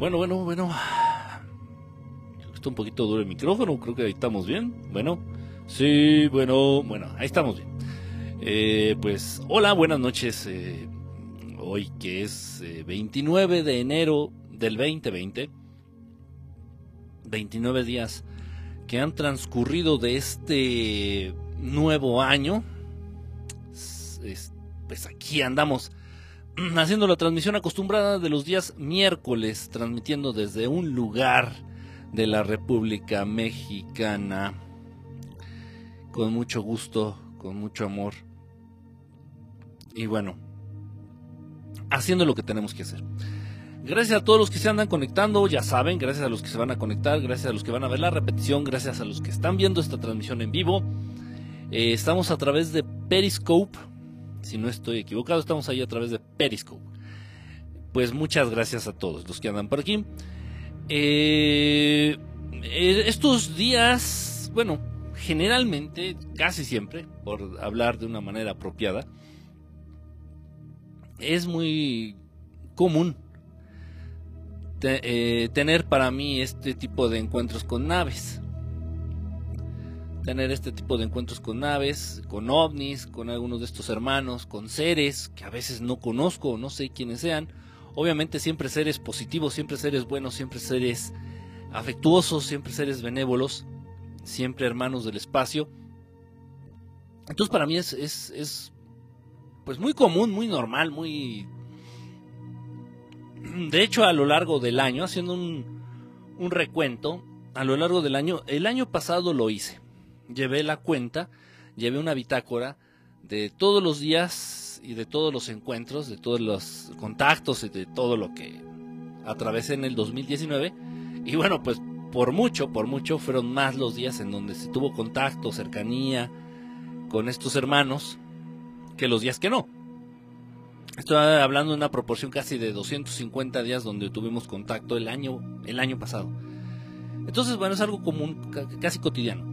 Bueno, bueno, bueno. Está un poquito duro el micrófono, creo que ahí estamos bien. Bueno, sí, bueno, bueno, ahí estamos bien. Eh, pues, hola, buenas noches. Eh, hoy que es 29 eh, de enero del 2020. 29 días que han transcurrido de este nuevo año. Pues aquí andamos haciendo la transmisión acostumbrada de los días miércoles, transmitiendo desde un lugar de la República Mexicana. Con mucho gusto, con mucho amor. Y bueno, haciendo lo que tenemos que hacer. Gracias a todos los que se andan conectando, ya saben, gracias a los que se van a conectar, gracias a los que van a ver la repetición, gracias a los que están viendo esta transmisión en vivo. Eh, estamos a través de Periscope, si no estoy equivocado, estamos ahí a través de Periscope. Pues muchas gracias a todos los que andan por aquí. Eh, eh, estos días, bueno, generalmente, casi siempre, por hablar de una manera apropiada, es muy común eh, tener para mí este tipo de encuentros con naves. Tener este tipo de encuentros con naves, con ovnis, con algunos de estos hermanos, con seres que a veces no conozco, no sé quiénes sean. Obviamente siempre seres positivos, siempre seres buenos, siempre seres afectuosos, siempre seres benévolos, siempre hermanos del espacio. Entonces para mí es, es, es pues muy común, muy normal, muy de hecho, a lo largo del año, haciendo un, un recuento, a lo largo del año, el año pasado lo hice. Llevé la cuenta, llevé una bitácora de todos los días y de todos los encuentros, de todos los contactos y de todo lo que atravesé en el 2019. Y bueno, pues por mucho, por mucho fueron más los días en donde se tuvo contacto, cercanía con estos hermanos que los días que no. Estoy hablando de una proporción casi de 250 días donde tuvimos contacto el año, el año pasado. Entonces, bueno, es algo común, casi cotidiano.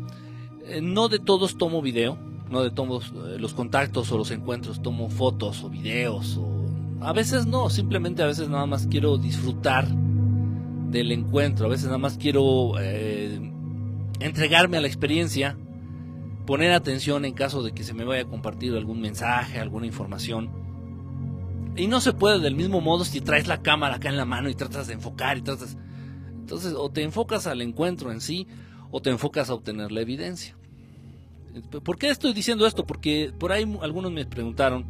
Eh, no de todos tomo video, no de todos eh, los contactos o los encuentros tomo fotos o videos. O... A veces no, simplemente a veces nada más quiero disfrutar del encuentro, a veces nada más quiero eh, entregarme a la experiencia, poner atención en caso de que se me vaya a compartir algún mensaje, alguna información y no se puede del mismo modo si traes la cámara acá en la mano y tratas de enfocar y tratas... Entonces, o te enfocas al encuentro en sí, o te enfocas a obtener la evidencia. ¿Por qué estoy diciendo esto? Porque por ahí algunos me preguntaron,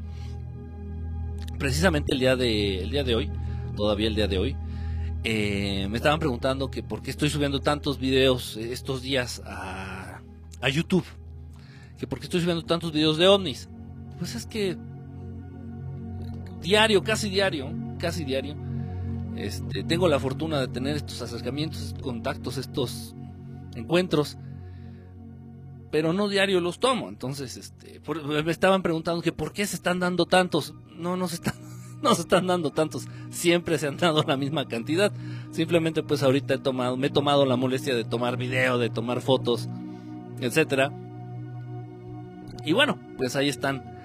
precisamente el día de, el día de hoy, todavía el día de hoy, eh, me estaban preguntando que por qué estoy subiendo tantos videos estos días a, a YouTube, que por qué estoy subiendo tantos videos de ovnis. Pues es que diario, casi diario, casi diario. Este, tengo la fortuna de tener estos acercamientos, estos contactos, estos encuentros, pero no diario los tomo. Entonces, este, me estaban preguntando que por qué se están dando tantos. No, no se están, no se están dando tantos. Siempre se han dado la misma cantidad. Simplemente, pues ahorita he tomado, me he tomado la molestia de tomar video, de tomar fotos, etcétera. Y bueno, pues ahí están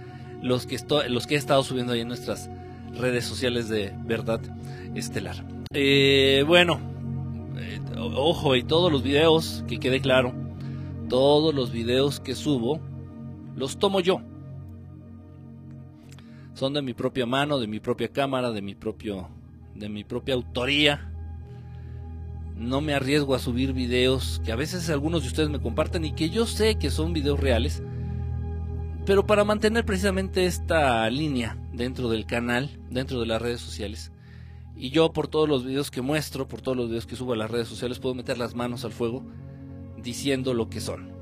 los que, los que he estado subiendo ahí en nuestras redes sociales de Verdad Estelar. Eh, bueno, eh, ojo, y todos los videos, que quede claro, todos los videos que subo, los tomo yo. Son de mi propia mano, de mi propia cámara, de mi propio, de mi propia autoría. No me arriesgo a subir videos que a veces algunos de ustedes me comparten y que yo sé que son videos reales, pero para mantener precisamente esta línea dentro del canal, dentro de las redes sociales, y yo por todos los videos que muestro, por todos los videos que subo a las redes sociales, puedo meter las manos al fuego diciendo lo que son,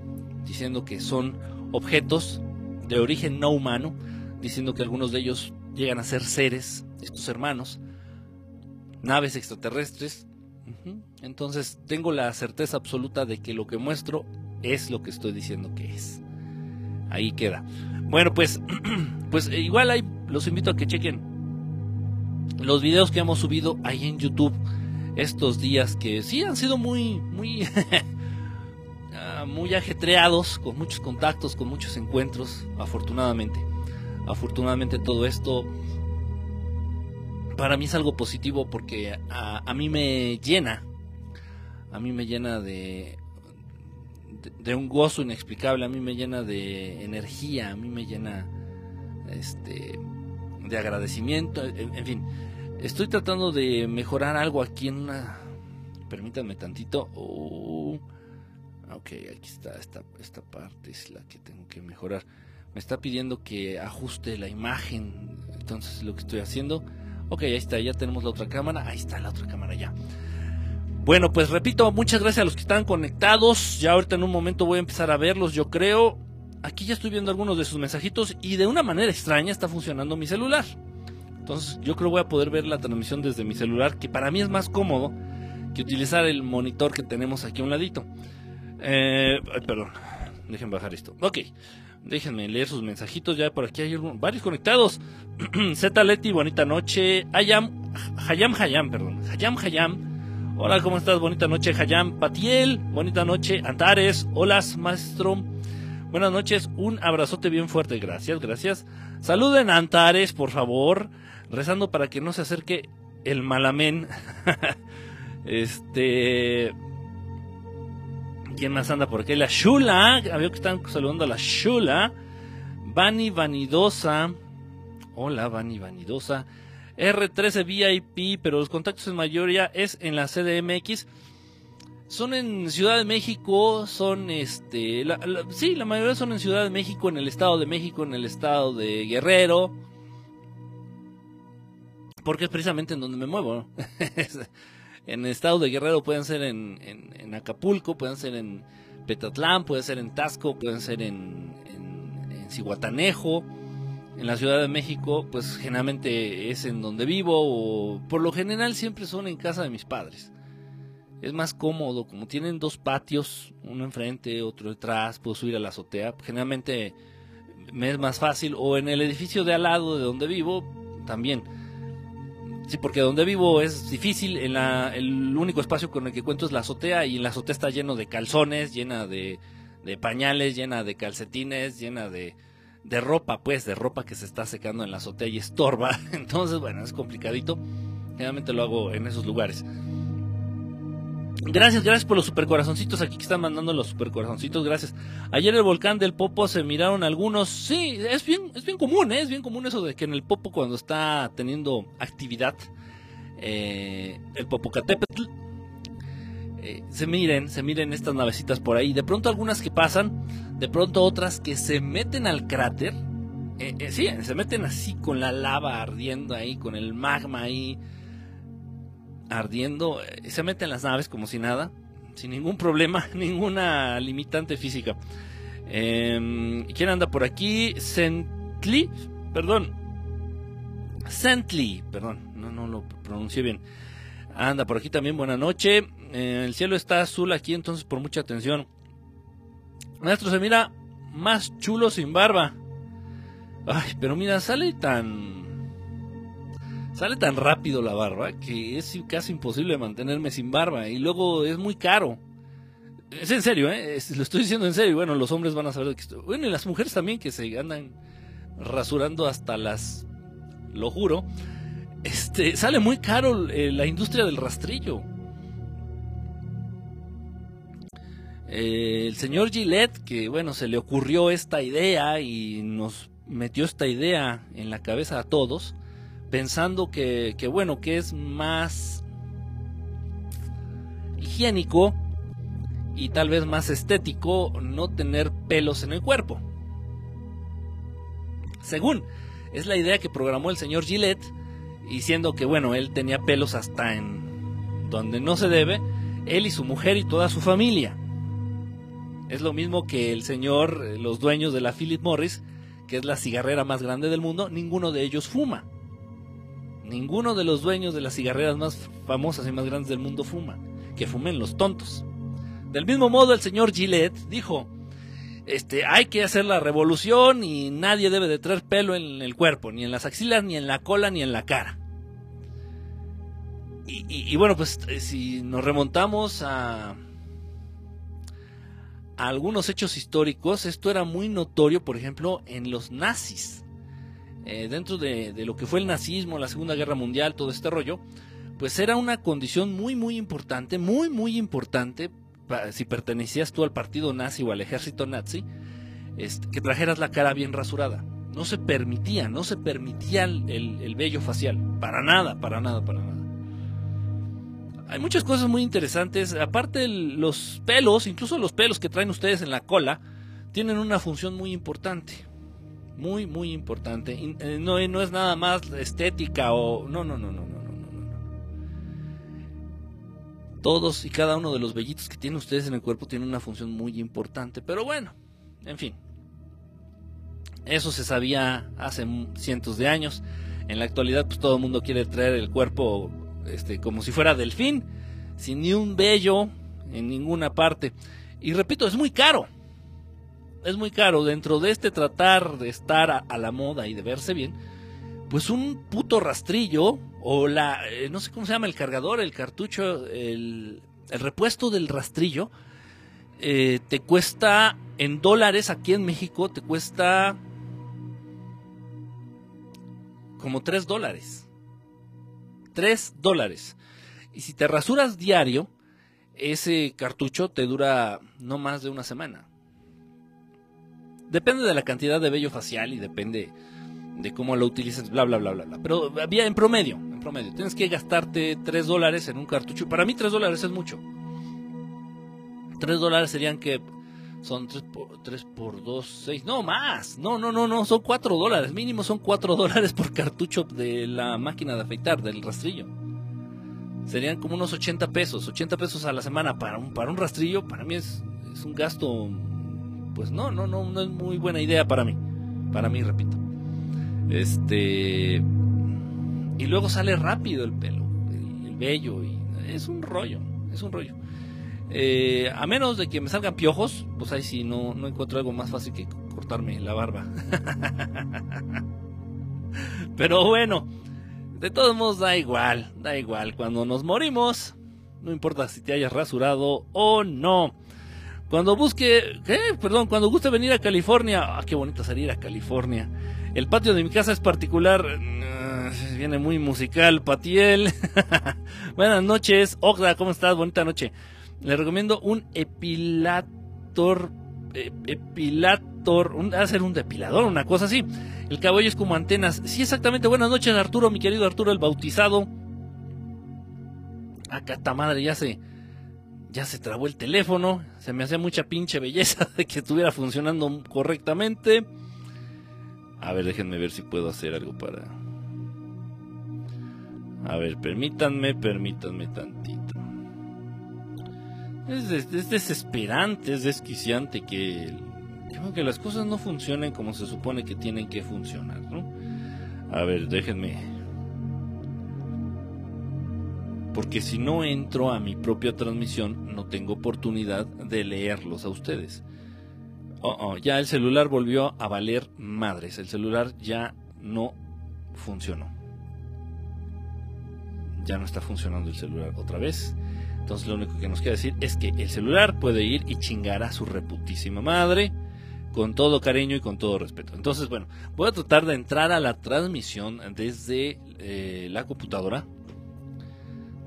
diciendo que son objetos de origen no humano, diciendo que algunos de ellos llegan a ser seres, estos hermanos, naves extraterrestres. Entonces tengo la certeza absoluta de que lo que muestro es lo que estoy diciendo que es ahí queda. Bueno, pues, pues eh, igual ahí los invito a que chequen los videos que hemos subido ahí en YouTube estos días que sí han sido muy, muy, muy ajetreados, con muchos contactos, con muchos encuentros, afortunadamente. Afortunadamente todo esto para mí es algo positivo porque a, mí me llena, a mí me llena de, de, un gozo inexplicable, a mí me llena de energía, a mí me llena este, de agradecimiento, en, fin, estoy tratando de mejorar algo aquí en una, permítanme tantito, ok, aquí está, esta, esta parte es la que tengo que mejorar, me está pidiendo que ajuste la imagen, entonces lo que estoy haciendo Ok, ahí está, ya tenemos la otra cámara. Ahí está la otra cámara ya. Bueno, pues repito, muchas gracias a los que están conectados. Ya ahorita en un momento voy a empezar a verlos, yo creo. Aquí ya estoy viendo algunos de sus mensajitos y de una manera extraña está funcionando mi celular. Entonces yo creo voy a poder ver la transmisión desde mi celular, que para mí es más cómodo que utilizar el monitor que tenemos aquí a un ladito. Eh, perdón, dejen bajar esto. Ok, Déjenme leer sus mensajitos. Ya por aquí hay varios conectados. Z Leti, bonita noche. Hayam, Hayam, Hayam, perdón. Hayam, Hayam. Hola, ¿cómo estás? Bonita noche, Hayam. Patiel, bonita noche. Antares, hola, maestro. Buenas noches, un abrazote bien fuerte. Gracias, gracias. Saluden a Antares, por favor. Rezando para que no se acerque el malamén. este. ¿Quién más anda por aquí? La Shula. Había que están saludando a la Shula. Bani Vanidosa. Hola, Bani Vanidosa. R13 VIP, pero los contactos en mayoría es en la CDMX. Son en Ciudad de México, son este. sí, la mayoría son en Ciudad de México, en el Estado de México, en el Estado de Guerrero. Porque es precisamente en donde me muevo. en el estado de Guerrero, pueden ser en, en, Acapulco, pueden ser en Petatlán, pueden ser en Tasco, pueden ser en, en, Cihuatanejo. En la Ciudad de México, pues generalmente es en donde vivo o por lo general siempre son en casa de mis padres. Es más cómodo, como tienen dos patios, uno enfrente, otro detrás, puedo subir a la azotea. Generalmente me es más fácil o en el edificio de al lado de donde vivo también Sí, porque donde vivo es difícil. En la, el único espacio con el que cuento es la azotea y en la azotea está lleno de calzones, llena de, de pañales, llena de calcetines, llena de, de ropa, pues, de ropa que se está secando en la azotea y estorba. Entonces, bueno, es complicadito. Generalmente lo hago en esos lugares. Gracias, gracias por los supercorazoncitos aquí que están mandando los supercorazoncitos, gracias. Ayer el volcán del Popo se miraron algunos, sí, es bien, es bien común, ¿eh? es bien común eso de que en el Popo cuando está teniendo actividad, eh, el Popocatépetl, eh, se miren, se miren estas navecitas por ahí, de pronto algunas que pasan, de pronto otras que se meten al cráter, sí, se meten así con la lava ardiendo ahí, con el magma ahí, ardiendo, eh, se mete en las naves como si nada, sin ningún problema, ninguna limitante física. Eh, ¿Quién anda por aquí? Sently, perdón. Sently, perdón, no, no lo pronuncié bien. Anda por aquí también, buena noche. Eh, el cielo está azul aquí, entonces por mucha atención. Maestro, se mira más chulo sin barba. Ay, pero mira, sale tan sale tan rápido la barba que es casi imposible mantenerme sin barba y luego es muy caro. Es en serio, ¿eh? lo estoy diciendo en serio. Bueno, los hombres van a saber de que estoy. Bueno, y las mujeres también que se andan rasurando hasta las. Lo juro. Este, sale muy caro eh, la industria del rastrillo. Eh, el señor Gillette, que bueno, se le ocurrió esta idea y nos metió esta idea en la cabeza a todos pensando que, bueno, que es más higiénico y tal vez más estético no tener pelos en el cuerpo. Según es la idea que programó el señor Gillette, diciendo que bueno, él tenía pelos hasta en donde no se debe, él y su mujer y toda su familia. Es lo mismo que el señor, eh, los dueños de la Philip Morris, que es la cigarrera más grande del mundo, ninguno de ellos fuma. Ninguno de los dueños de las cigarreras más famosas y más grandes del mundo fuma. Que fumen los tontos. Del mismo modo, el señor Gillette dijo, este, hay que hacer la revolución y nadie debe de traer pelo en el cuerpo, ni en las axilas, ni en la cola, ni en la cara. Y, bueno, pues eh, si nos remontamos a, a, algunos hechos históricos, esto era muy notorio, por ejemplo, en los nazis. Eh, dentro de, lo que fue el nazismo, la Segunda Guerra Mundial, todo este rollo, pues era una condición muy, muy importante, muy, muy importante, si pertenecías tú al partido nazi o al ejército nazi, este, que trajeras la cara bien rasurada. No se permitía, no se permitía el, el vello facial, para nada, para nada, para nada. Hay muchas cosas muy interesantes. Aparte, los pelos, incluso los pelos que traen ustedes en la cola, tienen una función muy importante. Muy, muy importante. Eh, no, no es nada más estética o. No, no, no, no, no, no, no, no. Todos y cada uno de los vellitos que tienen ustedes en el cuerpo tiene una función muy importante. Pero bueno, en fin. Eso se sabía hace cientos de años. En la actualidad, pues todo el mundo quiere traer el cuerpo este, como si fuera delfín, sin ni un vello en ninguna parte. Y repito, es muy caro. Es muy caro. Dentro de este tratar de estar a, la moda y de verse bien, pues un puto rastrillo o la, eh, no sé cómo se llama, el cargador, el cartucho, el, repuesto del rastrillo, eh, te cuesta en dólares aquí en México, te cuesta como 3 dólares. 3 dólares. Y si te rasuras diario, ese cartucho te dura no más de una semana. Depende de la cantidad de vello facial y depende de cómo lo utilices, bla, bla, bla, bla, bla. Pero había en promedio, en promedio. Tienes que gastarte 3 dólares en un cartucho. Para mí 3 dólares es mucho. 3 dólares serían que son 3 por, 3 por 2, 6. No, más. No, no, no, no. Son 4 dólares. Mínimo son 4 dólares por cartucho de la máquina de afeitar, del rastrillo. Serían como unos 80 pesos. 80 pesos a la semana para un, para un rastrillo. Para mí es, es un gasto. Pues no, no, no, no es muy buena idea para mí. Para mí, repito. Este. Y luego sale rápido el pelo. El, el vello. Y es un rollo. Es un rollo. Eh, a menos de que me salgan piojos, pues ahí sí no, no encuentro algo más fácil que cortarme la barba. Pero bueno, de todos modos da igual, da igual. Cuando nos morimos, no importa si te hayas rasurado o no. Cuando busque, ¿qué? Perdón, cuando guste venir a California, ah, qué bonito salir a California. El patio de mi casa es particular, ah, viene muy musical, Patiel. Buenas noches, Ogda, ¿cómo estás? Bonita noche. Le recomiendo un epilator. Eh, epilator. Hacer un depilador, una cosa así. El cabello es como antenas. Sí, exactamente. Buenas noches, Arturo, mi querido Arturo, el bautizado. Acá esta madre ya se. Ya se trabó el teléfono. Se me hacía mucha pinche belleza de que estuviera funcionando correctamente. A ver, déjenme ver si puedo hacer algo para. A ver, permítanme, permítanme tantito. Es, desesperante, es desquiciante que, que, las cosas no funcionen como se supone que tienen que funcionar, ¿no? A ver, déjenme. Porque si no entro a mi propia transmisión, no tengo oportunidad de leerlos a ustedes. Oh, oh, ya el celular volvió a valer madres. El celular ya no funcionó. Ya no está funcionando el celular otra vez. Entonces lo único que nos queda decir es que el celular puede ir y chingar a su reputísima madre con todo cariño y con todo respeto. Entonces, bueno, voy a tratar de entrar a la transmisión desde eh, la computadora.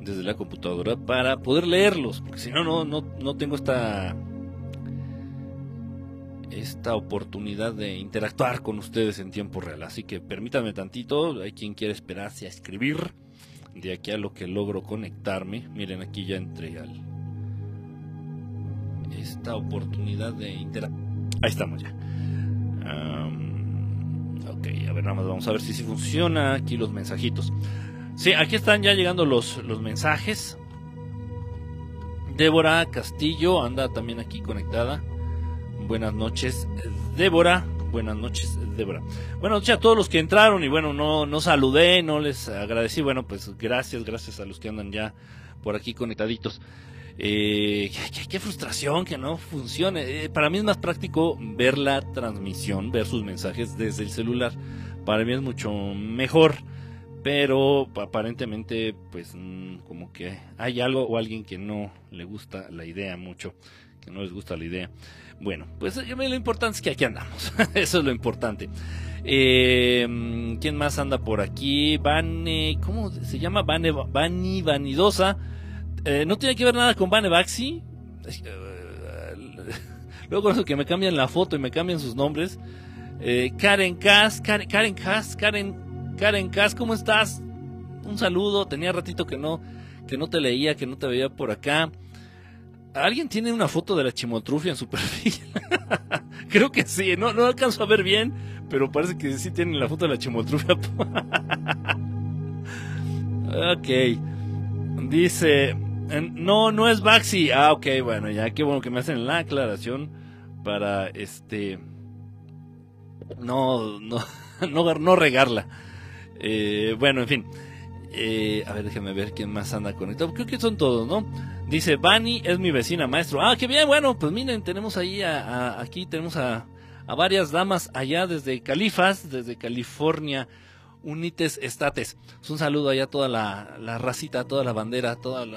Desde la computadora para poder leerlos. Porque si no, no, no tengo esta. Esta oportunidad de interactuar con ustedes en tiempo real. Así que permítanme tantito. Hay quien quiere esperarse a escribir de aquí a lo que logro conectarme. Miren, aquí ya entré al esta oportunidad de interactuar. Ahí estamos ya. ok, a ver, nada más vamos a ver si, si funciona aquí los mensajitos. Sí, aquí están ya llegando los, los mensajes. Débora Castillo anda también aquí conectada. Buenas noches, Débora. Buenas noches, Débora. Buenas noches a todos los que entraron y bueno, no, no saludé, no les agradecí. Bueno, pues gracias, gracias a los que andan ya por aquí conectaditos. Eh, qué, frustración que no funcione. Eh, para mí es más práctico ver la transmisión, ver sus mensajes desde el celular. Para mí es mucho mejor. Pero aparentemente, pues mm, como que hay algo o alguien que no le gusta la idea mucho, que no les gusta la idea. Bueno, pues eh, lo importante es que aquí andamos. Eso es lo importante. Eh, ¿Quién más anda por aquí? Vane, ¿cómo se llama? Vane, Vani Vanidosa. Eh, no tiene que ver nada con Vane Baxi. Luego con eso que me cambian la foto y me cambian sus nombres. Karen Kass, Karen, Karen Kass, Karen, Karen Kass, ¿cómo estás? Un saludo. Tenía ratito que no, que no te leía, que no te veía por acá. ¿Alguien tiene una foto de la chimotrufia en su perfil? Creo que sí, no, no alcanzo a ver bien, pero parece que sí tienen la foto de la chimotrufia. ok. Dice, no, no es Baxi. Ah, ok, bueno, ya qué bueno que me hacen la aclaración para este... No, no, no, no regarla. Eh, bueno, en fin. Eh, a ver, déjame ver quién más anda conectado. Creo que son todos, ¿no? Dice, Bani es mi vecina, maestro. Ah, qué bien, bueno, pues miren, tenemos ahí, a, aquí tenemos a, a, varias damas allá desde Califas, desde California, Unites Estates. Es un saludo allá a toda la, la racita, toda la bandera, todos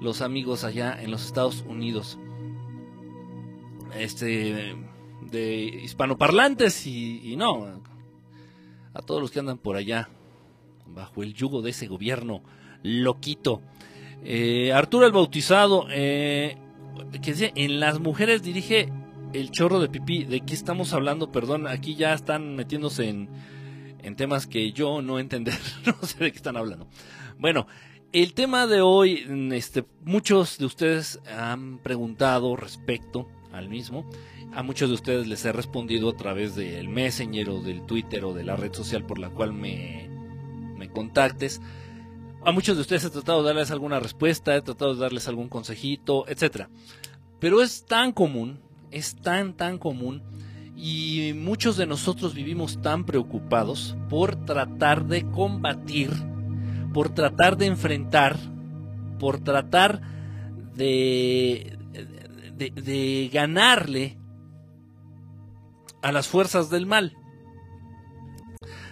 los amigos allá en los Estados Unidos. Este, de hispanoparlantes y, y no, a todos los que andan por allá, bajo el yugo de ese gobierno loquito. Eh, Arturo el Bautizado, eh, que dice, en las mujeres dirige el chorro de pipí. ¿De qué estamos hablando? Perdón, aquí ya están metiéndose en, en temas que yo no entender. no sé de qué están hablando. Bueno, el tema de hoy, este, muchos de ustedes han preguntado respecto al mismo. A muchos de ustedes les he respondido a través del Messenger o del Twitter o de la red social por la cual me, me contactes. A muchos de ustedes he tratado de darles alguna respuesta, he tratado de darles algún consejito, etc. Pero es tan común, es tan, tan común, y muchos de nosotros vivimos tan preocupados por tratar de combatir, por tratar de enfrentar, por tratar de, de, de ganarle a las fuerzas del mal.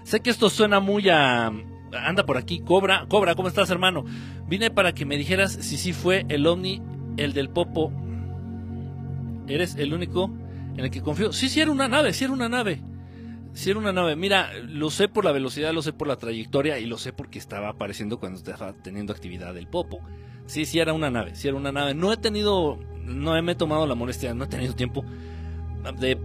Sé que esto suena muy a, anda por aquí, Cobra, Cobra, ¿cómo estás hermano? Vine para que me dijeras si sí fue el ovni, el del Popo. Eres el único en el que confío. Sí, sí era una nave, sí era una nave. Sí era una nave. Mira, lo sé por la velocidad, lo sé por la trayectoria y lo sé porque estaba apareciendo cuando estaba teniendo actividad el Popo. Sí, sí era una nave, sí era una nave. No he tenido, no me he tomado la molestia, no he tenido tiempo de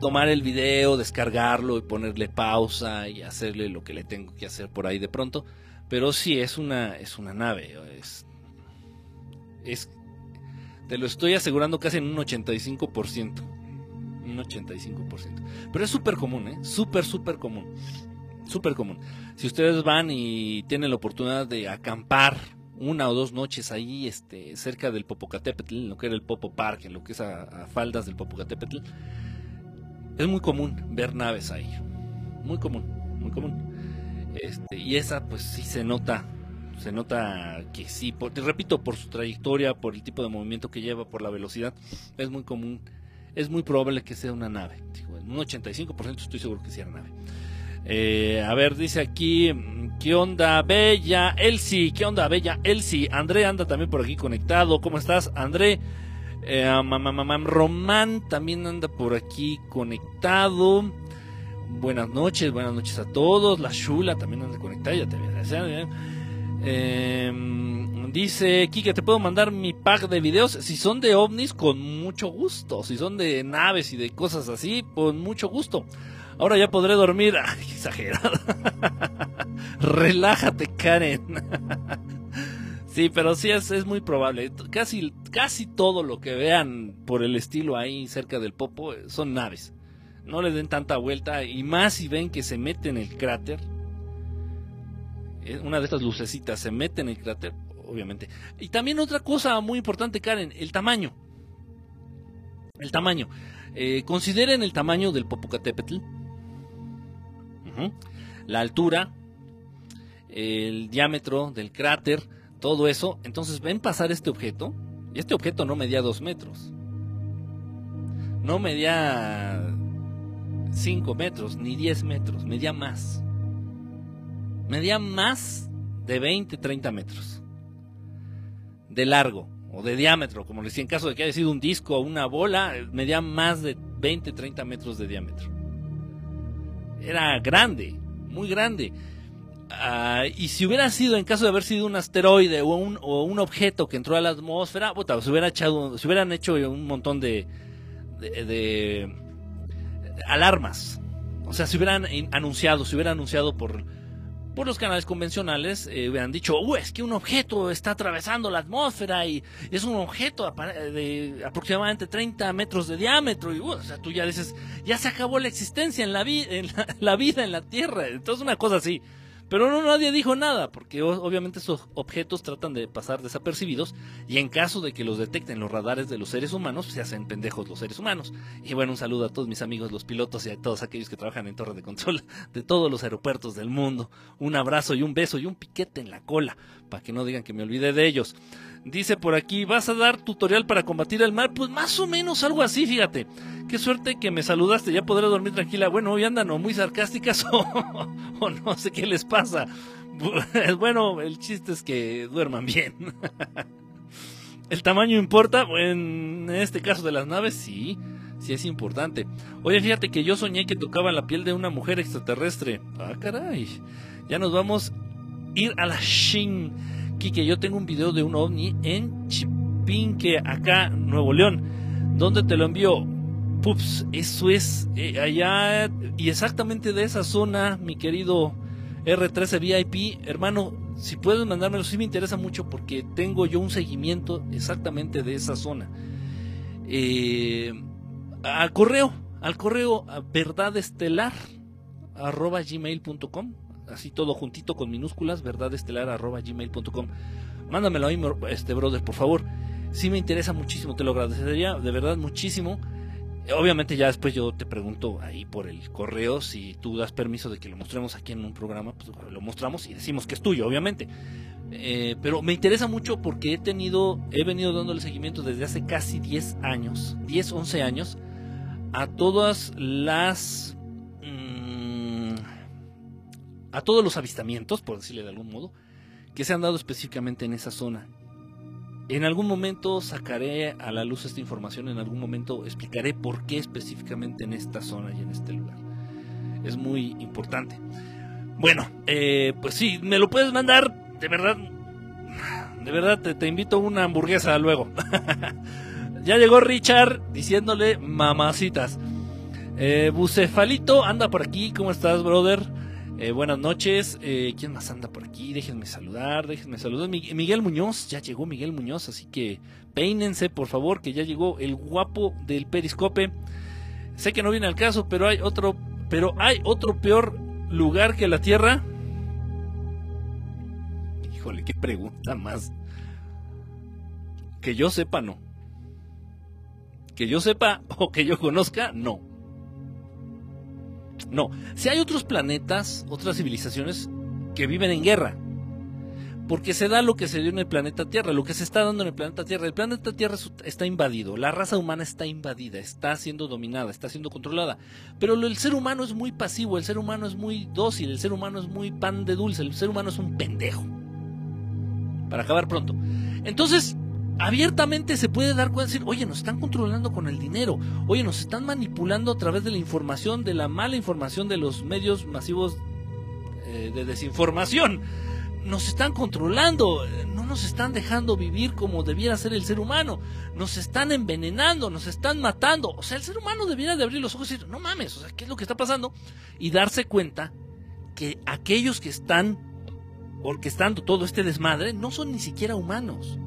tomar el video, descargarlo y ponerle pausa y hacerle lo que le tengo que hacer por ahí de pronto. Pero sí, es una, es una nave. Es, es, te lo estoy asegurando casi en un 85%. Un 85%. Pero es súper común, ¿eh? Súper, súper común. Súper común. Si ustedes van y tienen la oportunidad de acampar una o dos noches ahí este, cerca del Popocatépetl, en lo que era el Popo Park, en lo que es a, a faldas del Popocatépetl, es muy común ver naves ahí. Muy común, muy común. Este, y esa pues sí se nota, se nota que sí, te repito, por su trayectoria, por el tipo de movimiento que lleva, por la velocidad, es muy común, es muy probable que sea una nave. En un 85% estoy seguro que sea una nave. Eh, a ver, dice aquí, ¿qué onda, Bella? Elsie, ¿qué onda, Bella? Elsie, André anda también por aquí conectado. ¿Cómo estás, André? Eh, Román también anda por aquí conectado. Buenas noches, buenas noches a todos. La Shula también anda conectada, ya te voy a em, dice Kike, ¿te puedo mandar mi pack de videos? Si son de ovnis, con mucho gusto. Si son de naves y de cosas así, con mucho gusto. Ahora ya podré dormir. Ay, exagerado. Relájate, Karen. Sí, pero sí es, es muy probable. Casi, casi todo lo que vean por el estilo ahí cerca del Popo eh, son naves. No le den tanta vuelta y más si ven que se mete en el cráter. Eh, una de estas lucecitas se mete en el cráter, obviamente. Y también otra cosa muy importante, Karen, el tamaño. El tamaño. Eh, consideren el tamaño del Popocatépetl. La altura. El diámetro del cráter todo eso, entonces ven pasar este objeto, y este objeto no medía dos metros, no medía 5 metros, ni 10 metros, medía más, medía más de 20, 30 metros de largo, o de diámetro, como les decía, en caso de que haya sido un disco o una bola, medía más de 20, 30 metros de diámetro. Era grande, muy grande. Ah, y si hubiera sido, en caso de haber sido un asteroide o un, o un objeto que entró a la atmósfera, se, hubiera echado, se hubieran hecho un montón de, de, alarmas. O sea, se hubieran anunciado, se hubiera anunciado por, por los canales convencionales, eh, hubieran dicho, es que un objeto está atravesando la atmósfera y es un objeto de aproximadamente 30 metros de diámetro. Y o sea, tú ya dices, ya se acabó la existencia en la, en la vida en la Tierra. Entonces, una cosa así. Pero no nadie dijo nada, porque obviamente esos objetos tratan de pasar desapercibidos y en caso de que los detecten los radares de los seres humanos, se hacen pendejos los seres humanos. Y bueno, un saludo a todos mis amigos los pilotos y a todos aquellos que trabajan en torre de control de todos los aeropuertos del mundo. Un abrazo y un beso y un piquete en la cola, para que no digan que me olvidé de ellos. Dice por aquí, ¿vas a dar tutorial para combatir el mal? Pues más o menos algo así, fíjate. Qué suerte que me saludaste, ya podré dormir tranquila. Bueno, hoy andan o muy sarcásticas o, no sé qué les pasa. Bueno, el chiste es que duerman bien. ¿El tamaño importa? En este caso de las naves, sí, sí es importante. Oye, fíjate que yo soñé que tocaba la piel de una mujer extraterrestre. Ah, caray. Ya nos vamos a ir a la Shin. Kike, yo tengo un video de un ovni en Chipinque, acá, Nuevo León. ¿Dónde te lo envío? Pups, eso es eh, allá y exactamente de esa zona, mi querido R13 VIP. Hermano, si puedes mandármelo, sí me interesa mucho porque tengo yo un seguimiento exactamente de esa zona. Eh, al correo, al correo verdadestelar así todo juntito con minúsculas, verdadestelar arroba gmail.com. Mándamelo ahí, este brother, por favor. Si me interesa muchísimo, te lo agradecería de verdad muchísimo. Obviamente ya después yo te pregunto ahí por el correo si tú das permiso de que lo mostremos aquí en un programa, pues lo mostramos y decimos que es tuyo, obviamente. Eh, pero me interesa mucho porque he tenido, he venido dándole seguimiento desde hace casi 10 años, 10, 11 años, a todas las a todos los avistamientos, por decirle de algún modo, que se han dado específicamente en esa zona. En algún momento sacaré a la luz esta información, en algún momento explicaré por qué específicamente en esta zona y en este lugar. Es muy importante. Bueno, eh, pues sí, me lo puedes mandar, de verdad, de verdad te, invito a una hamburguesa luego. ya llegó Richard diciéndole mamacitas. Eh, Bucefalito anda por aquí, ¿cómo estás, brother? Eh, buenas noches. Eh, ¿Quién más anda por aquí? Déjenme saludar, déjenme saludar. Miguel Muñoz, ya llegó Miguel Muñoz, así que peínense, por favor, que ya llegó el guapo del periscope. Sé que no viene al caso, pero hay otro, pero hay otro peor lugar que la Tierra. Híjole, qué pregunta más. Que yo sepa, no. Que yo sepa o que yo conozca, no. No, si hay otros planetas, otras civilizaciones que viven en guerra. Porque se da lo que se dio en el planeta Tierra, lo que se está dando en el planeta Tierra. El planeta Tierra está invadido, la raza humana está invadida, está siendo dominada, está siendo controlada. Pero el ser humano es muy pasivo, el ser humano es muy dócil, el ser humano es muy pan de dulce, el ser humano es un pendejo. Para acabar pronto. Entonces, abiertamente se puede dar cuenta decir, oye, nos están controlando con el dinero, oye, nos están manipulando a través de la información, de la mala información de los medios masivos eh, de desinformación. Nos están controlando, no nos están dejando vivir como debiera ser el ser humano, nos están envenenando, nos están matando. O sea, el ser humano debiera de abrir los ojos y decir, no mames, o sea, ¿qué es lo que está pasando? Y darse cuenta que aquellos que están orquestando todo este desmadre no son ni siquiera humanos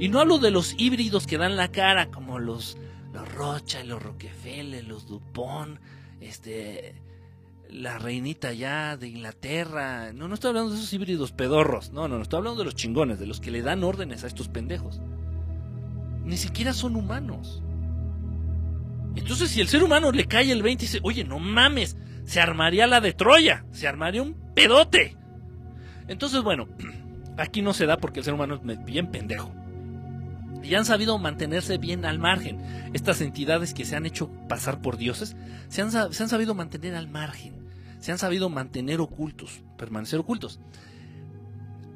y no hablo de los híbridos que dan la cara, como los, los Rocha, los Rockefeller, los Dupont, este, la reinita ya de Inglaterra. No, no estoy hablando de esos híbridos pedorros. No, no, no estoy hablando de los chingones, de los que le dan órdenes a estos pendejos. Ni siquiera son humanos. Entonces, si el ser humano le cae el 20 y dice, oye, no mames, se armaría la de Troya, se armaría un pedote. Entonces, bueno, aquí no se da porque el ser humano es bien pendejo y han sabido mantenerse bien al margen. Estas entidades que se han hecho pasar por dioses se han, se han sabido mantener al margen, se han sabido mantener ocultos, permanecer ocultos.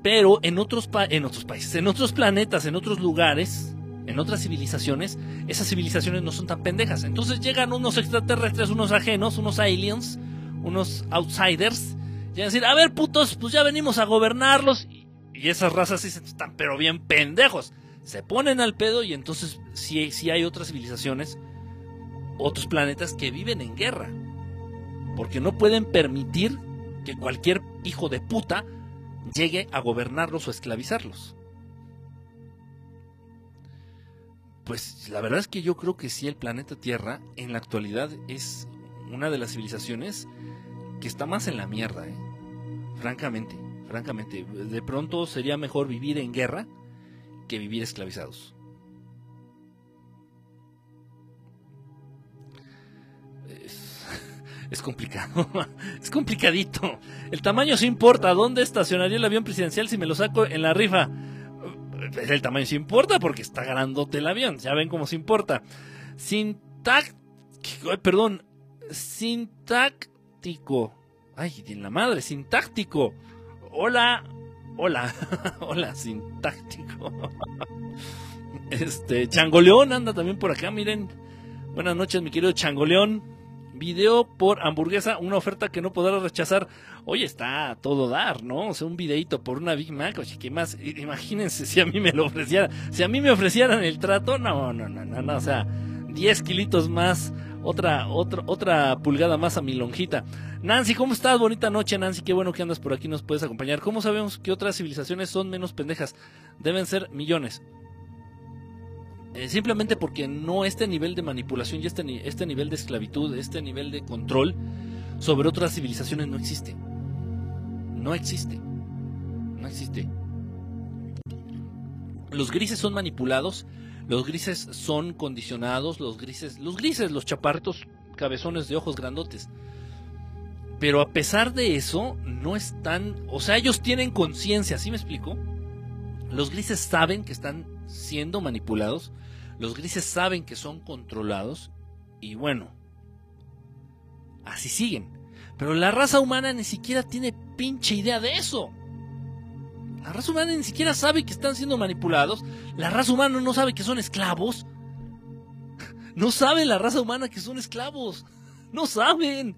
Pero en otros, en otros países, en otros planetas, en otros lugares, en otras civilizaciones, esas civilizaciones no son tan pendejas. Entonces llegan unos extraterrestres, unos ajenos, unos aliens, unos outsiders, y a decir, a ver putos, pues ya venimos a gobernarlos. Y, esas razas sí están pero bien pendejos. Se ponen al pedo y entonces sí, sí hay otras civilizaciones, otros planetas que viven en guerra. Porque no pueden permitir que cualquier hijo de puta llegue a gobernarlos o esclavizarlos. Pues la verdad es que yo creo que sí el planeta Tierra en la actualidad es una de las civilizaciones que está más en la mierda, ¿eh? francamente, francamente. De pronto sería mejor vivir en guerra que vivir esclavizados. Es, complicado, es complicadito. El tamaño sí importa. ¿Dónde estacionaría el avión presidencial si me lo saco en la rifa? El tamaño sí importa porque está grandote el avión. Ya ven cómo se importa. Sintáctico, perdón, sintáctico. Ay, en la madre, sintáctico. Hola, hola, hola, sintáctico. Este, Changoleón anda también por acá, miren. Buenas noches, mi querido Changoleón. Video por hamburguesa, una oferta que no podrá rechazar. Oye, está a todo dar, ¿no? O sea, un videito por una Big Mac, oye, ¿qué más? Imagínense si a mí me lo ofrecieran. Si a mí me ofrecieran el trato, no, no, no, no, no. O sea, 10 kilitos más, otra, otra, otra pulgada más a mi lonjita. Nancy, ¿cómo estás? Bonita noche, Nancy. Qué bueno que andas por aquí, nos puedes acompañar. ¿Cómo sabemos que otras civilizaciones son menos pendejas? Deben ser millones. Eh, simplemente porque no este nivel de manipulación y este, este nivel de esclavitud, este nivel de control sobre otras civilizaciones no existe. No existe. No existe. Los grises son manipulados, los grises son condicionados, los grises, los grises, los chapartos cabezones de ojos grandotes. Pero a pesar de eso, no están, o sea, ellos tienen conciencia, ¿sí me explico? Los grises saben que están siendo manipulados, los grises saben que son controlados y bueno, así siguen. Pero la raza humana ni siquiera tiene pinche idea de eso. La raza humana ni siquiera sabe que están siendo manipulados. La raza humana no sabe que son esclavos. No sabe la raza humana que son esclavos. No saben.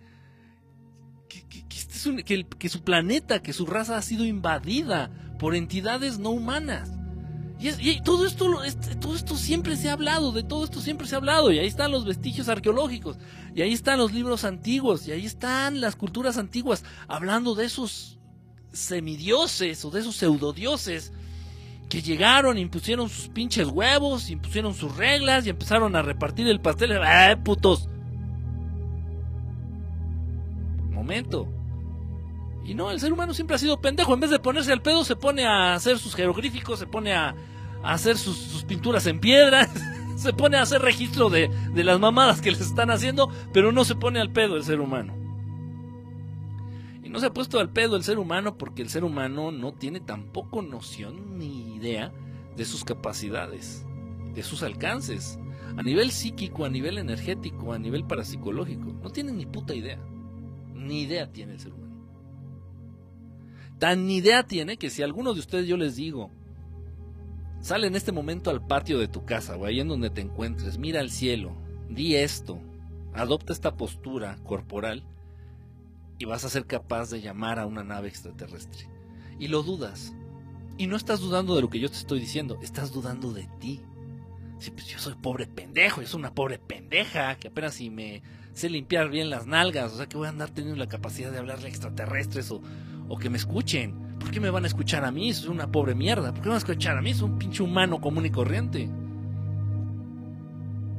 Que, este que su planeta, que su raza ha sido invadida por entidades no humanas. Y, todo, esto, todo esto siempre se ha hablado, de todo esto siempre se ha hablado, y ahí están los vestigios arqueológicos, y ahí están los libros antiguos, y ahí están las culturas antiguas, hablando de esos semidioses o de esos pseudodioses que llegaron, impusieron sus pinches huevos, impusieron sus reglas y empezaron a repartir el pastel. ¡Eh, putos! Momento. Y no, el ser humano siempre ha sido pendejo. En vez de ponerse al pedo, se pone a hacer sus jeroglíficos, se pone a, hacer sus, pinturas en piedra, se pone a hacer registro de, de las mamadas que les están haciendo, pero no se pone al pedo el ser humano. Y no se ha puesto al pedo el ser humano porque el ser humano no tiene tampoco noción ni idea de sus capacidades, de sus alcances, a nivel psíquico, a nivel energético, a nivel parapsicológico. No tiene ni puta idea. Ni idea tiene el ser humano. Tan idea tiene que si alguno de ustedes yo les digo, sale en este momento al patio de tu casa o ahí en donde te encuentres, mira al cielo, di esto, adopta esta postura corporal y vas a ser capaz de llamar a una nave extraterrestre. Y lo dudas. Y no estás dudando de lo que yo te estoy diciendo, estás dudando de ti. Si pues yo soy pobre pendejo, yo soy una pobre pendeja que apenas si me sé limpiar bien las nalgas, o sea que voy a andar teniendo la capacidad de hablarle a extraterrestres o, que me escuchen. ¿Por qué me van a escuchar a mí? Soy una pobre mierda. ¿Por qué me van a escuchar a mí? Soy un pinche humano común y corriente.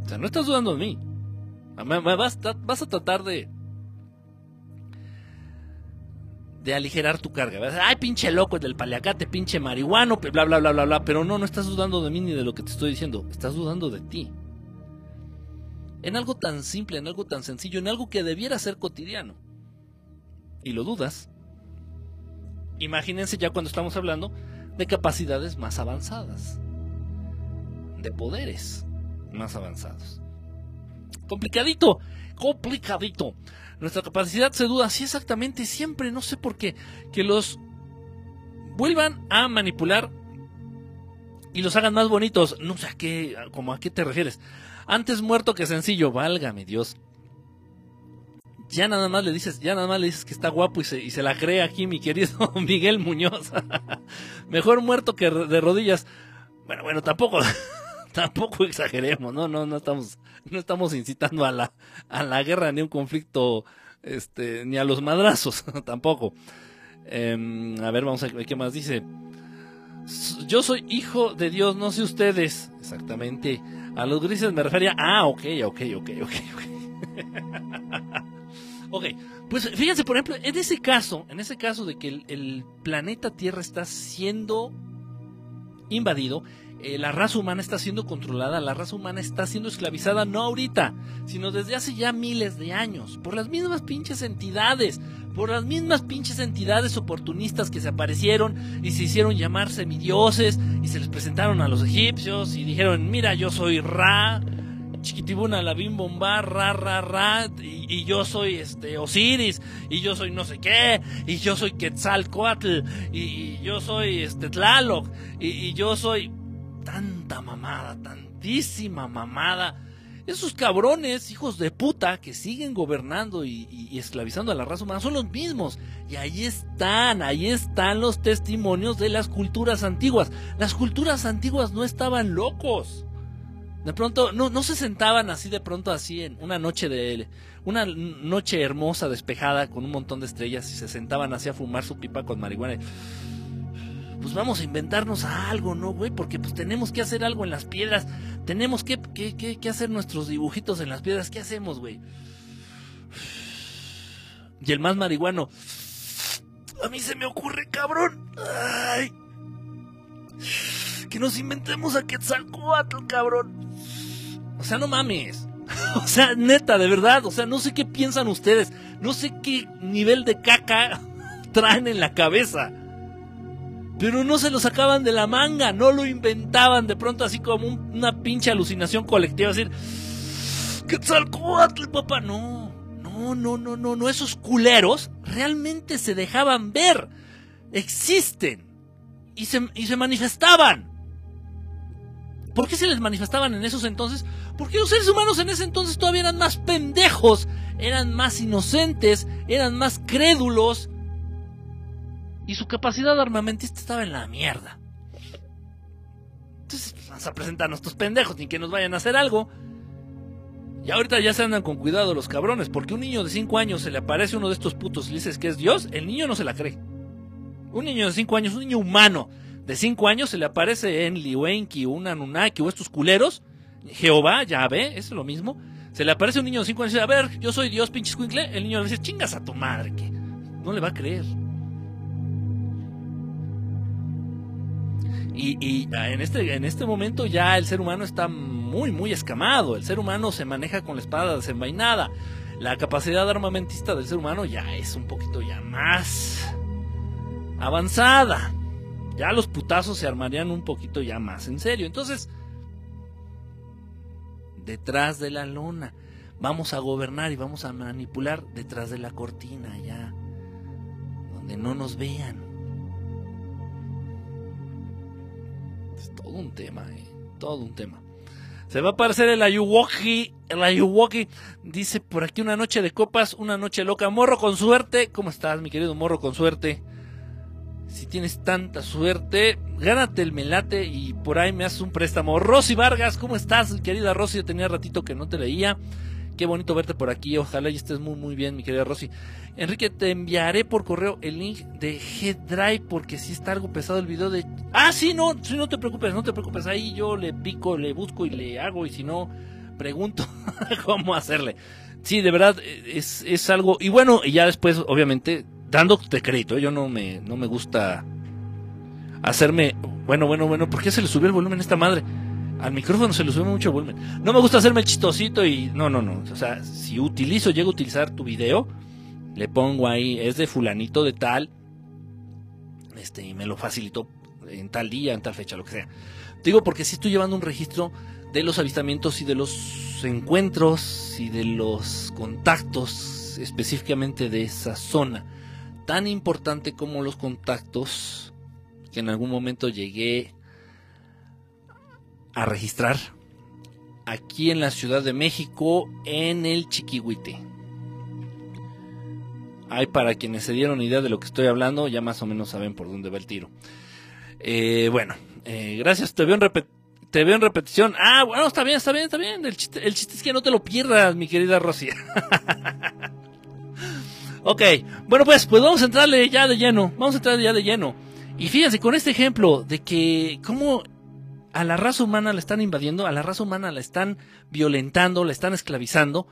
O sea, no estás dudando de mí. Vas a tratar de. De aligerar tu carga. Ay, pinche loco del paliacate, pinche marihuano, bla, bla, bla, bla, bla. Pero no, no estás dudando de mí ni de lo que te estoy diciendo. Estás dudando de ti. En algo tan simple, en algo tan sencillo, en algo que debiera ser cotidiano. Y lo dudas Imagínense ya cuando estamos hablando de capacidades más avanzadas, de poderes más avanzados. Complicadito, complicadito. Nuestra capacidad se duda, sí exactamente, siempre, no sé por qué, que los vuelvan a manipular y los hagan más bonitos. No sé a qué, como a qué te refieres. Antes muerto que sencillo, válgame Dios. Ya nada más le dices, ya nada más le dices que está guapo y se, y se la cree aquí mi querido Miguel Muñoz. Mejor muerto que de rodillas. Bueno, bueno, tampoco, tampoco exageremos, no, no, no estamos, no estamos incitando a la, a la guerra ni un conflicto, este, ni a los madrazos, tampoco. Em, a ver, vamos a ver qué más dice. Yo soy hijo de Dios, no sé ustedes. Exactamente. A los grises me refería. Ah, ok, ok, ok, ok, ok. ok, pues fíjense, por ejemplo, en ese caso, en ese caso de que el, planeta Tierra está siendo invadido, eh, la raza humana está siendo controlada, la raza humana está siendo esclavizada no ahorita, sino desde hace ya miles de años, por las mismas pinches entidades, por las mismas pinches entidades oportunistas que se aparecieron y se hicieron llamar semidioses y se les presentaron a los egipcios y dijeron, mira, yo soy Ra, chiquitibuna, la bim bomba, ra, ra, ra, y, yo soy este Osiris, y yo soy no sé qué, y yo soy Quetzalcoatl, y, yo soy este Tlaloc, y yo soy tanta mamada, tantísima mamada esos cabrones, hijos de puta, que siguen gobernando y, esclavizando a la raza humana, son los mismos. Y ahí están, ahí están los testimonios de las culturas antiguas. Las culturas antiguas no estaban locos. De pronto, no, no se sentaban así de pronto así en una noche de una noche hermosa, despejada, con un montón de estrellas, y se sentaban así a fumar su pipa con marihuana pues vamos a inventarnos algo, ¿no, güey? Porque pues tenemos que hacer algo en las piedras, tenemos que, que, hacer nuestros dibujitos en las piedras, ¿qué hacemos, güey? Y el más marihuano, a mí se me ocurre, cabrón, que nos inventemos a Quetzalcoatl, cabrón. O sea, no mames. O sea, neta, de verdad, o sea, no sé qué piensan ustedes, no sé qué nivel de caca traen en la cabeza. Pero no se lo sacaban de la manga, no lo inventaban de pronto así como una pinche alucinación colectiva, decir, Quetzalcoatl, papá, no, no, no, no, no, no, esos culeros realmente se dejaban ver, existen y se, y se manifestaban. ¿Por qué se les manifestaban en esos entonces? Porque los seres humanos en ese entonces todavía eran más pendejos, eran más inocentes, eran más crédulos, y su capacidad armamentista estaba en la mierda. Entonces, vamos a presentar a estos pendejos, ni que nos vayan a hacer algo. Y ahorita ya se andan con cuidado los cabrones, porque un niño de 5 años se le aparece uno de estos putos y le dices que es Dios, el niño no se la cree. Un niño de 5 años, un niño humano de 5 años se le aparece en Liwenki, un Anunnaki o estos culeros, Jehová, ya ve, es lo mismo. Se le aparece un niño de 5 años y dice, a ver, yo soy Dios, pinche escuincle. El niño le dice, chingas a tu madre, que no le va a creer. Y, ah, en, este, en este momento ya el ser humano está muy, muy escamado. El ser humano se maneja con la espada desenvainada. La capacidad armamentista del ser humano ya es un poquito ya más avanzada. Ya los putazos se armarían un poquito ya más en serio. Entonces, detrás de la lona, vamos a gobernar y vamos a manipular detrás de la cortina ya, donde no nos vean todo un tema, eh, todo un tema. Se va a aparecer el Ayuwoki, el Ayuwoki dice por aquí una noche de copas, una noche loca. Morro con suerte, ¿cómo estás mi querido Morro con suerte? Si tienes tanta suerte, gánate el melate y por ahí me haces un préstamo. Rosy Vargas, ¿cómo estás, querida Rosy? Tenía ratito que no te leía. Qué bonito verte por aquí. Ojalá y estés muy, muy bien, mi querida Rosy. Enrique, te enviaré por correo el link de G-Drive porque si está algo pesado el video de... Ah, sí, no, sí, no te preocupes, no te preocupes. Ahí yo le pico, le busco y le hago y si no, pregunto cómo hacerle. Sí, de verdad, es, es algo... Y bueno, y ya después, obviamente, dándote crédito, yo no me, no me gusta hacerme... Bueno, bueno, bueno, ¿por qué se le subió el volumen a esta madre? Al micrófono se le sube mucho volumen. No me gusta hacerme chistosito y. No, no, no. O sea, si utilizo, llego a utilizar tu video, le pongo ahí, es de fulanito de tal. Este, y me lo facilitó en tal día, en tal fecha, lo que sea. Digo porque si estoy llevando un registro de los avistamientos y de los encuentros y de los contactos específicamente de esa zona. Tan importante como los contactos que en algún momento llegué a registrar aquí en la Ciudad de México, en el Chiquihuite. Hay para quienes se dieron idea de lo que estoy hablando, ya más o menos saben por dónde va el tiro. Eh, bueno, eh, gracias, te veo, en repetición. Ah, bueno, está bien, está bien, está bien. El chiste, el chiste es que no te lo pierdas, mi querida Rosy. ok, bueno pues, pues vamos a entrarle ya de lleno, vamos a entrarle ya de lleno. Y fíjense, con este ejemplo de que cómo a la raza humana la están invadiendo, a la raza humana la están violentando, la están esclavizando,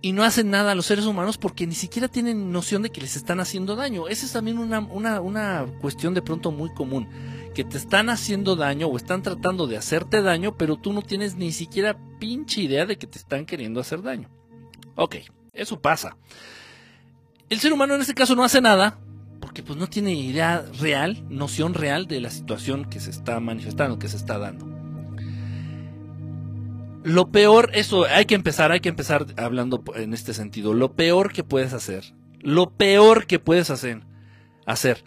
y no hacen nada a los seres humanos porque ni siquiera tienen noción de que les están haciendo daño. Esa es también una, una, una cuestión de pronto muy común, que te están haciendo daño o están tratando de hacerte daño, pero tú no tienes ni siquiera pinche idea de que te están queriendo hacer daño. Ok, eso pasa. El ser humano en este caso no hace nada, porque pues no tiene idea real, noción real de la situación que se está manifestando, que se está dando. Lo peor, eso hay que empezar, hay que empezar hablando en este sentido. Lo peor que puedes hacer, lo peor que puedes hacer, hacer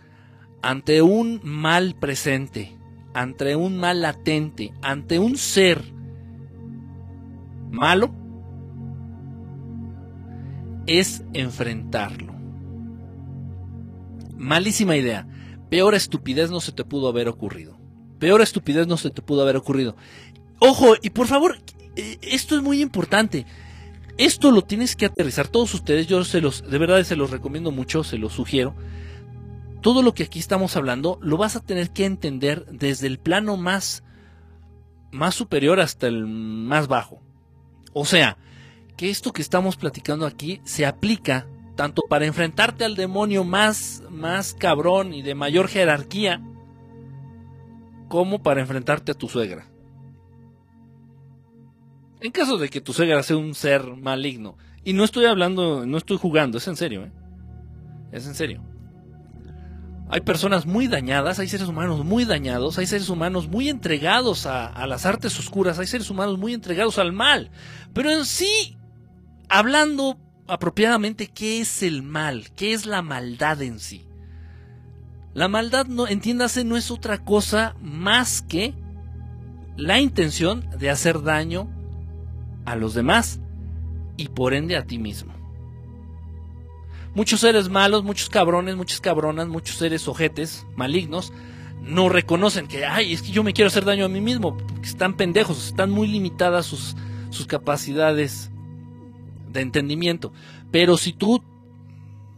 ante un mal presente, ante un mal latente, ante un ser malo, es enfrentarlo. Malísima idea. Peor estupidez no se te pudo haber ocurrido. Peor estupidez no se te pudo haber ocurrido. Ojo, y por favor, eh, esto es muy importante. Esto lo tienes que aterrizar todos ustedes. Yo se los, de verdad se los recomiendo mucho, se los sugiero. Todo lo que aquí estamos hablando lo vas a tener que entender desde el plano más, más superior hasta el más bajo. O sea, que esto que estamos platicando aquí se aplica tanto para enfrentarte al demonio más, más cabrón y de mayor jerarquía, como para enfrentarte a tu suegra. En caso de que tu suegra sea un ser maligno, y no estoy hablando, no estoy jugando, es en serio, ¿eh? Es en serio. Hay personas muy dañadas, hay seres humanos muy dañados, hay seres humanos muy entregados a, a, las artes oscuras, hay seres humanos muy entregados al mal. Pero en sí, hablando apropiadamente qué es el mal, qué es la maldad en sí. La maldad, no, entiéndase, no es otra cosa más que la intención de hacer daño a los demás y por ende a ti mismo. Muchos seres malos, muchos cabrones, muchas cabronas, muchos seres ojetes, malignos, no reconocen que, ay, es que yo me quiero hacer daño a mí mismo, están pendejos, están muy limitadas sus, sus capacidades de entendimiento. Pero si tú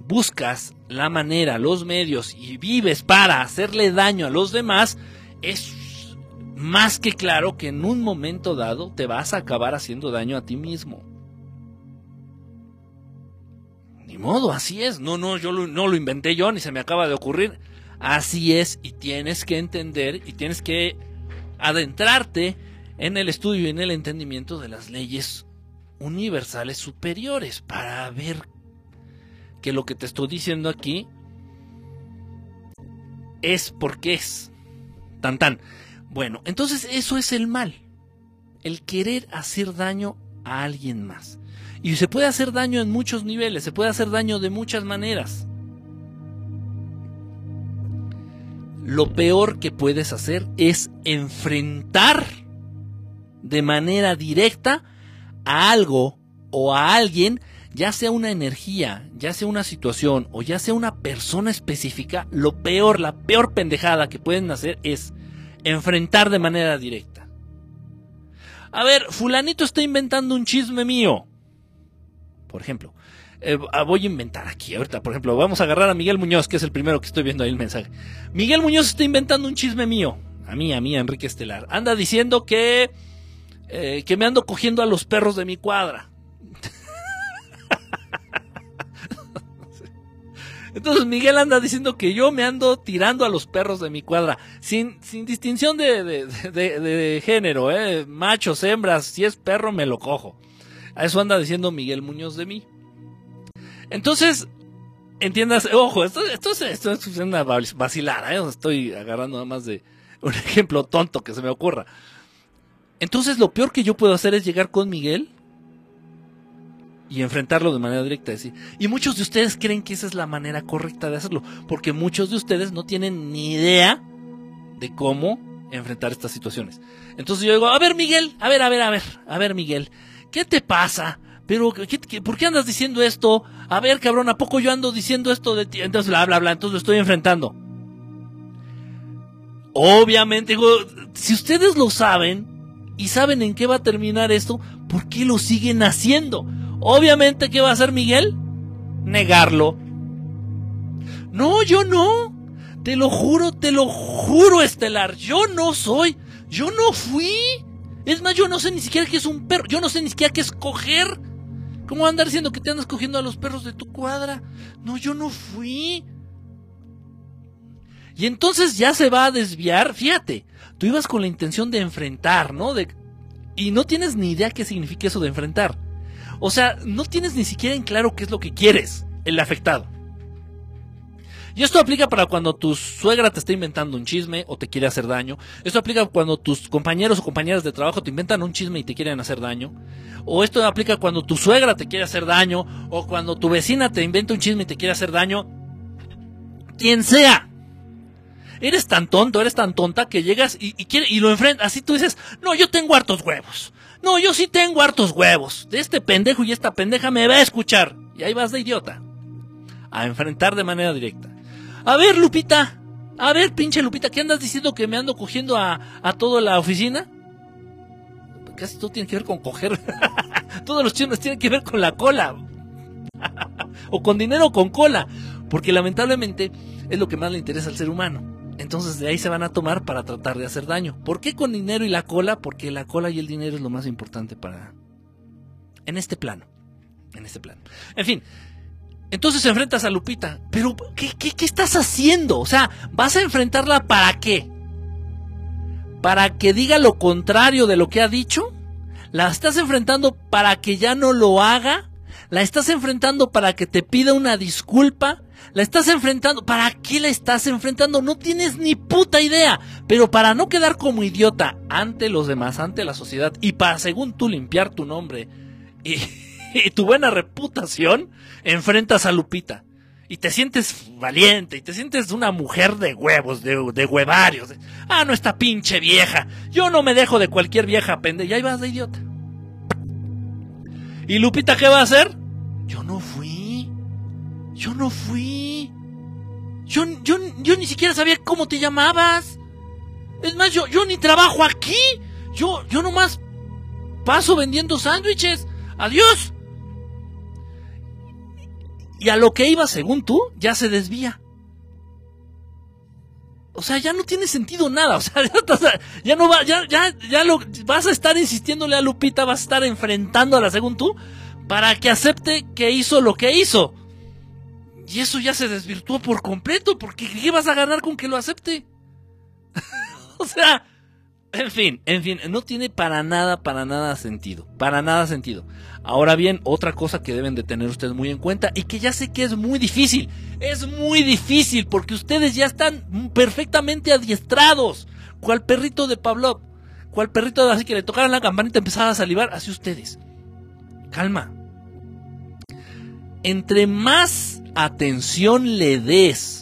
buscas la manera, los medios y vives para hacerle daño a los demás, es más que claro que en un momento dado te vas a acabar haciendo daño a ti mismo. Ni modo, así es. No, no, yo no lo inventé yo, ni se me acaba de ocurrir. Así es, y tienes que entender y tienes que adentrarte en el estudio y en el entendimiento de las leyes universales superiores para ver que lo que te estoy diciendo aquí es porque es. Tan tan. Bueno, entonces eso es el mal. El querer hacer daño a alguien más. Y se puede hacer daño en muchos niveles, se puede hacer daño de muchas maneras. Lo peor que puedes hacer es enfrentar de manera directa a algo o a alguien, ya sea una energía, ya sea una situación o ya sea una persona específica, lo peor, la peor pendejada que pueden hacer es enfrentar de manera directa. A ver, fulanito está inventando un chisme mío. Por ejemplo, eh, ah, voy a inventar aquí ahorita, por ejemplo, vamos a agarrar a Miguel Muñoz, que es el primero que estoy viendo ahí el mensaje. Miguel Muñoz está inventando un chisme mío. A mí, a mí, a Enrique Estelar. Anda diciendo que eh, que me ando cogiendo a los perros de mi cuadra. Entonces Miguel anda diciendo que yo me ando tirando a los perros de mi cuadra, sin, sin distinción de, de, género, ¿eh? machos, hembras, si es perro me lo cojo. A eso anda diciendo Miguel Muñoz de mí. Entonces, entiendas, ojo, esto, esto, esto es una vacilada, ¿eh? estoy agarrando nada más de un ejemplo tonto que se me ocurra. Entonces lo peor que yo puedo hacer es llegar con Miguel y enfrentarlo de manera directa. ¿sí? Y muchos de ustedes creen que esa es la manera correcta de hacerlo, porque muchos de ustedes no tienen ni idea de cómo enfrentar estas situaciones. Entonces yo digo, a ver Miguel, a ver, a ver, a ver, a ver Miguel, ¿qué te pasa? Pero, por qué andas diciendo esto? A ver, cabrón, ¿a poco yo ando diciendo esto de ti? Entonces, bla, bla, bla, entonces lo estoy enfrentando. Obviamente, digo, si ustedes lo saben y saben en qué va a terminar esto, ¿por qué lo siguen haciendo? Obviamente, ¿qué va a hacer Miguel? Negarlo. No, yo no. Te lo juro, te lo juro, Estelar. Yo no soy. Yo no fui. Es más, yo no sé ni siquiera qué es un perro. Yo no sé ni siquiera qué es coger. ¿Cómo andar diciendo que te andas cogiendo a los perros de tu cuadra? No, yo no fui. Y entonces ya se va a desviar. Fíjate, tú ibas con la intención de enfrentar, ¿no? Y no tienes ni idea qué significa eso de enfrentar. O sea, no tienes ni siquiera en claro qué es lo que quieres, el afectado. Y esto aplica para cuando tu suegra te está inventando un chisme o te quiere hacer daño. Esto aplica cuando tus compañeros o compañeras de trabajo te inventan un chisme y te quieren hacer daño. O esto aplica cuando tu suegra te quiere hacer daño. O cuando tu vecina te inventa un chisme y te quiere hacer daño. Quien sea. Eres tan tonto, eres tan tonta que llegas y, y, lo enfrentas. Así tú dices, no, yo tengo hartos huevos. No, yo sí tengo hartos huevos. De este pendejo y esta pendeja me va a escuchar. Y ahí vas de idiota. A enfrentar de manera directa. A ver, Lupita. A ver, pinche Lupita, ¿qué andas diciendo que me ando cogiendo a, a toda la oficina? Casi todo tiene que ver con coger. Todos los chismes tienen que ver con la cola. o con dinero o con cola. Porque lamentablemente es lo que más le interesa al ser humano. Entonces de ahí se van a tomar para tratar de hacer daño. ¿Por qué con dinero y la cola? Porque la cola y el dinero es lo más importante para... En este plano. En este plano. En fin. Entonces enfrentas a Lupita. Pero, ¿qué, qué, qué estás haciendo? O sea, ¿vas a enfrentarla para qué? ¿Para que diga lo contrario de lo que ha dicho? ¿La estás enfrentando para que ya no lo haga? ¿La estás enfrentando para que te pida una disculpa? La estás enfrentando. ¿Para qué la estás enfrentando? No tienes ni puta idea. Pero para no quedar como idiota ante los demás, ante la sociedad, y para, según tú, limpiar tu nombre y, tu buena reputación, enfrentas a Lupita. Y te sientes valiente, y te sientes una mujer de huevos, de, de huevarios. Ah, no, esta pinche vieja. Yo no me dejo de cualquier vieja pendeja. Y ahí vas de idiota. ¿Y Lupita qué va a hacer? Yo no fui. Yo no fui. Yo, yo, yo ni siquiera sabía cómo te llamabas. Es más, yo, yo ni trabajo aquí. Yo, yo nomás paso vendiendo sándwiches. Adiós. Y a lo que iba, según tú, ya se desvía. O sea, ya no tiene sentido nada. O sea, ya, no va, ya, ya, ya lo, vas a estar insistiéndole a Lupita, vas a estar enfrentándola, según tú, para que acepte que hizo lo que hizo. Y eso ya se desvirtuó por completo, porque ¿qué vas a ganar con que lo acepte? o sea, en fin, en fin, no tiene para nada, para nada sentido. Para nada sentido. Ahora bien, otra cosa que deben de tener ustedes muy en cuenta y que ya sé que es muy difícil. Es muy difícil porque ustedes ya están perfectamente adiestrados. Cual perrito de Pavlov. Cual perrito así que le tocaran la campanita y a salivar. Así ustedes. Calma. Entre más atención le des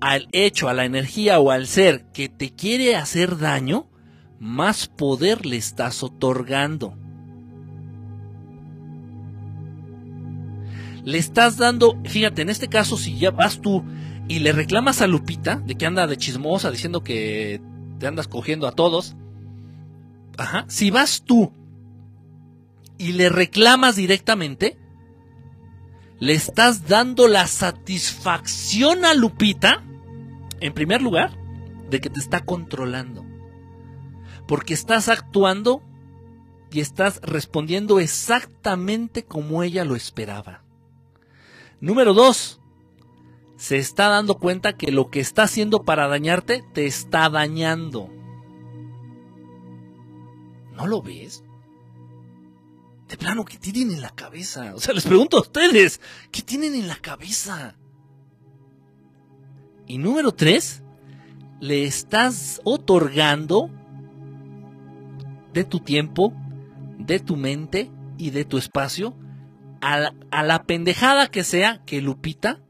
al hecho, a la energía o al ser que te quiere hacer daño, más poder le estás otorgando. Le estás dando, fíjate, en este caso, si ya vas tú y le reclamas a Lupita de que anda de chismosa diciendo que te andas cogiendo a todos, ajá, si vas tú y le reclamas directamente, le estás dando la satisfacción a Lupita, en primer lugar, de que te está controlando. Porque estás actuando y estás respondiendo exactamente como ella lo esperaba. Número dos, se está dando cuenta que lo que está haciendo para dañarte te está dañando. ¿No lo ves? De plano, ¿qué tienen en la cabeza? O sea, les pregunto a ustedes, ¿qué tienen en la cabeza? Y número tres, le estás otorgando de tu tiempo, de tu mente, y de tu espacio a la, a la pendejada que sea que Lupita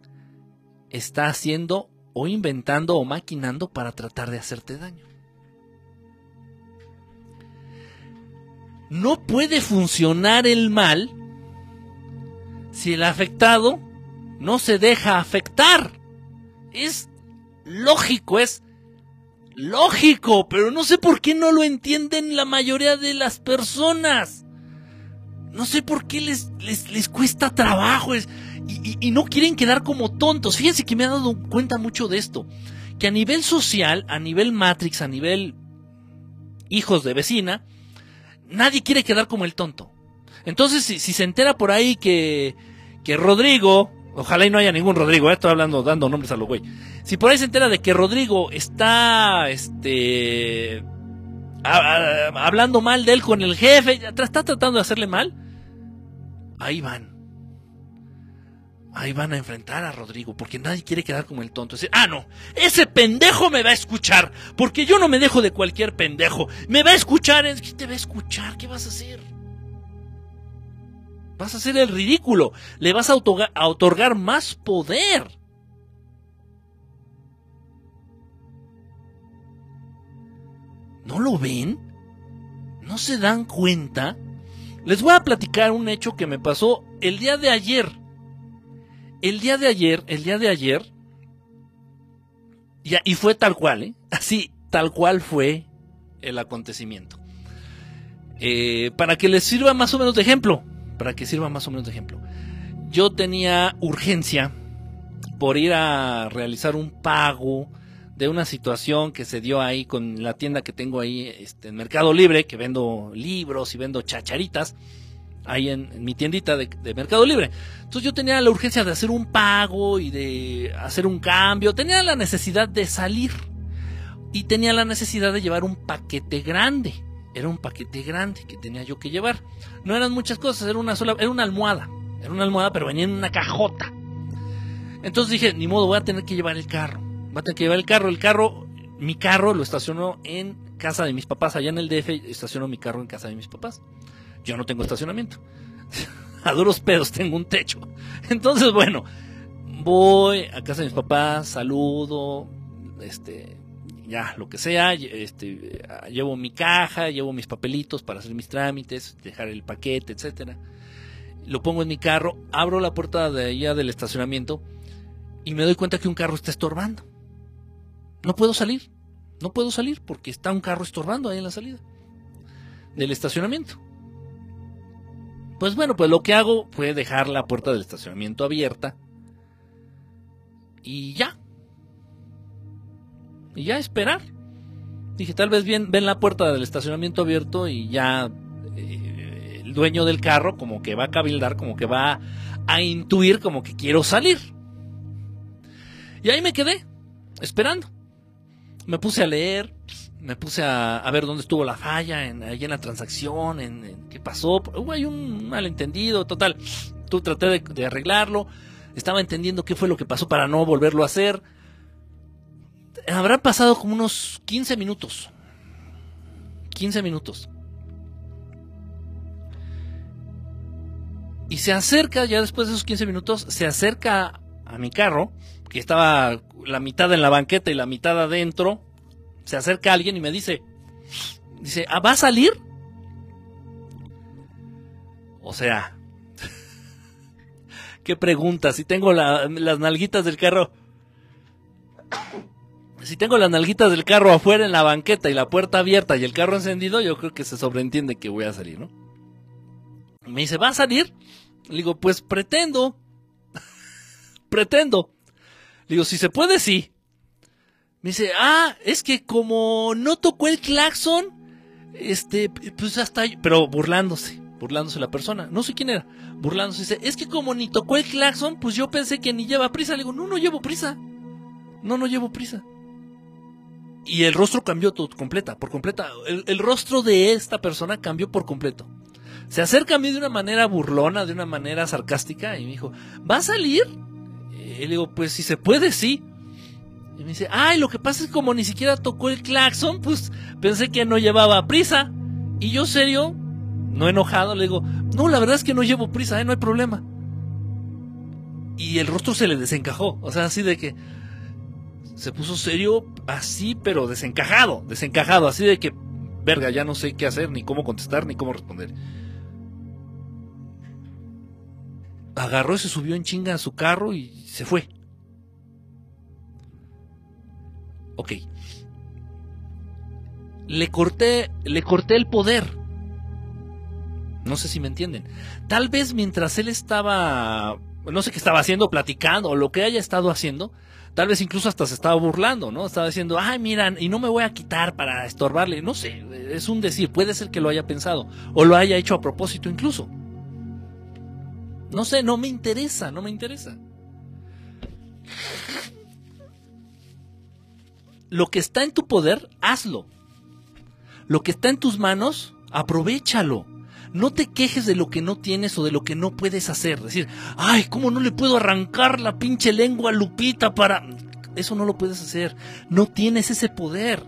está haciendo o inventando o maquinando para tratar de hacerte daño. No puede funcionar el mal si el afectado no se deja afectar. Es lógico, es lógico, pero no sé por qué no lo entienden la mayoría de las personas. No sé por qué les, les, cuesta trabajo y, y, no quieren quedar como tontos. Fíjense que me he dado cuenta mucho de esto. Que a nivel social, a nivel Matrix, a nivel hijos de vecina, nadie quiere quedar como el tonto. Entonces, si, se entera por ahí que, que Rodrigo, ojalá y no haya ningún Rodrigo, eh, estoy hablando, dando nombres a lo güey. Si por ahí se entera de que Rodrigo está, este, hablando mal de él con el jefe, está tratando de hacerle mal, ahí van. Ahí van a enfrentar a Rodrigo, porque nadie quiere quedar como el tonto. Ah, no, ese pendejo me va a escuchar, porque yo no me dejo de cualquier pendejo. Me va a escuchar, ¿qué te va a escuchar? ¿Qué vas a hacer? Vas a hacer el ridículo, le vas a otorgar, más poder. ¿No lo ven? ¿No se dan cuenta? Les voy a platicar un hecho que me pasó el día de ayer. El día de ayer, el día de ayer, y fue tal cual, ¿eh? Así, tal cual fue el acontecimiento. Eh, para que les sirva más o menos de ejemplo para que sirva más o menos de ejemplo. Yo tenía urgencia por ir a realizar un pago de una situación que se dio ahí con la tienda que tengo ahí este, en Mercado Libre, que vendo libros y vendo chacharitas, ahí en, mi tiendita de, de, Mercado Libre. Entonces yo tenía la urgencia de hacer un pago y de hacer un cambio, tenía la necesidad de salir y tenía la necesidad de llevar un paquete grande era un paquete grande que tenía yo que llevar. No eran muchas cosas, era una sola, era una almohada. Era una almohada, pero venía en una cajota. Entonces dije, ni modo, voy a tener que llevar el carro. Voy a tener que llevar el carro. El carro, mi carro lo estacionó en casa de mis papás. Allá en el DF estacionó mi carro en casa de mis papás. Yo no tengo estacionamiento. a duros pedos tengo un techo. Entonces, bueno, voy a casa de mis papás, saludo, este, ya, lo que sea, este, llevo mi caja, llevo mis papelitos para hacer mis trámites, dejar el paquete, etcétera. Lo pongo en mi carro, abro la puerta de allá del estacionamiento y me doy cuenta que un carro está estorbando. No puedo salir, no puedo salir porque está un carro estorbando ahí en la salida del estacionamiento. Pues bueno, pues lo que hago fue dejar la puerta del estacionamiento abierta y ya, y ya esperar. Dije, tal vez bien, ven la puerta del estacionamiento abierto y ya eh, el dueño del carro como que va a cabildar, como que va a intuir como que quiero salir. Y ahí me quedé, esperando. Me puse a leer, me puse a, ver dónde estuvo la falla, en, ahí en la transacción, en, qué pasó. Ahí un malentendido, total. Tú traté de, de arreglarlo, estaba entendiendo qué fue lo que pasó para no volverlo a hacer habrá pasado como unos 15 minutos. 15 minutos. Y se acerca, ya después de esos 15 minutos, se acerca a mi carro, que estaba la mitad en la banqueta y la mitad adentro. Se acerca alguien y me dice, dice, ¿Ah, ¿va a salir? O sea, qué pregunta, si tengo las nalguitas del carro si tengo las nalguitas del carro afuera en la banqueta y la puerta abierta y el carro encendido, yo creo que se sobreentiende que voy a salir, ¿no? Me dice, ¿va a salir? Le digo, pues pretendo. pretendo. Le digo, si se puede, sí. Me dice, ah, es que como no tocó el claxon, este, pues hasta, pero burlándose, burlándose la persona, no sé quién era, burlándose, dice, es que como ni tocó el claxon, pues yo pensé que ni lleva prisa. Le digo, no, no llevo prisa. No, no llevo prisa y el rostro cambió todo, completa, por completa. El, rostro de esta persona cambió por completo. Se acerca a mí de una manera burlona, de una manera sarcástica, y me dijo, ¿va a salir? Y le digo, pues si se puede, sí. Y me dice, ay, lo que pasa es que como ni siquiera tocó el claxon, pues pensé que no llevaba prisa. Y yo serio, no enojado, le digo, no, la verdad es que no llevo prisa, ¿eh? no hay problema. Y el rostro se le desencajó, o sea, así de que se puso serio, así, pero desencajado, desencajado, así de que, verga, ya no sé qué hacer, ni cómo contestar, ni cómo responder. Agarró y se subió en chinga a su carro y se fue. Ok. Le corté, le corté el poder. No sé si me entienden. Tal vez mientras él estaba, no sé qué estaba haciendo, platicando, o lo que haya estado haciendo, tal vez incluso hasta se estaba burlando, ¿no? Estaba diciendo, ay, miran, y no me voy a quitar para estorbarle. No sé, es un decir, puede ser que lo haya pensado, o lo haya hecho a propósito incluso. No sé, no me interesa, no me interesa. Lo que está en tu poder, hazlo. Lo que está en tus manos, aprovechalo. No te quejes de lo que no tienes o de lo que no puedes hacer. Decir, ay, ¿cómo no le puedo arrancar la pinche lengua a Lupita para... Eso no lo puedes hacer. No tienes ese poder.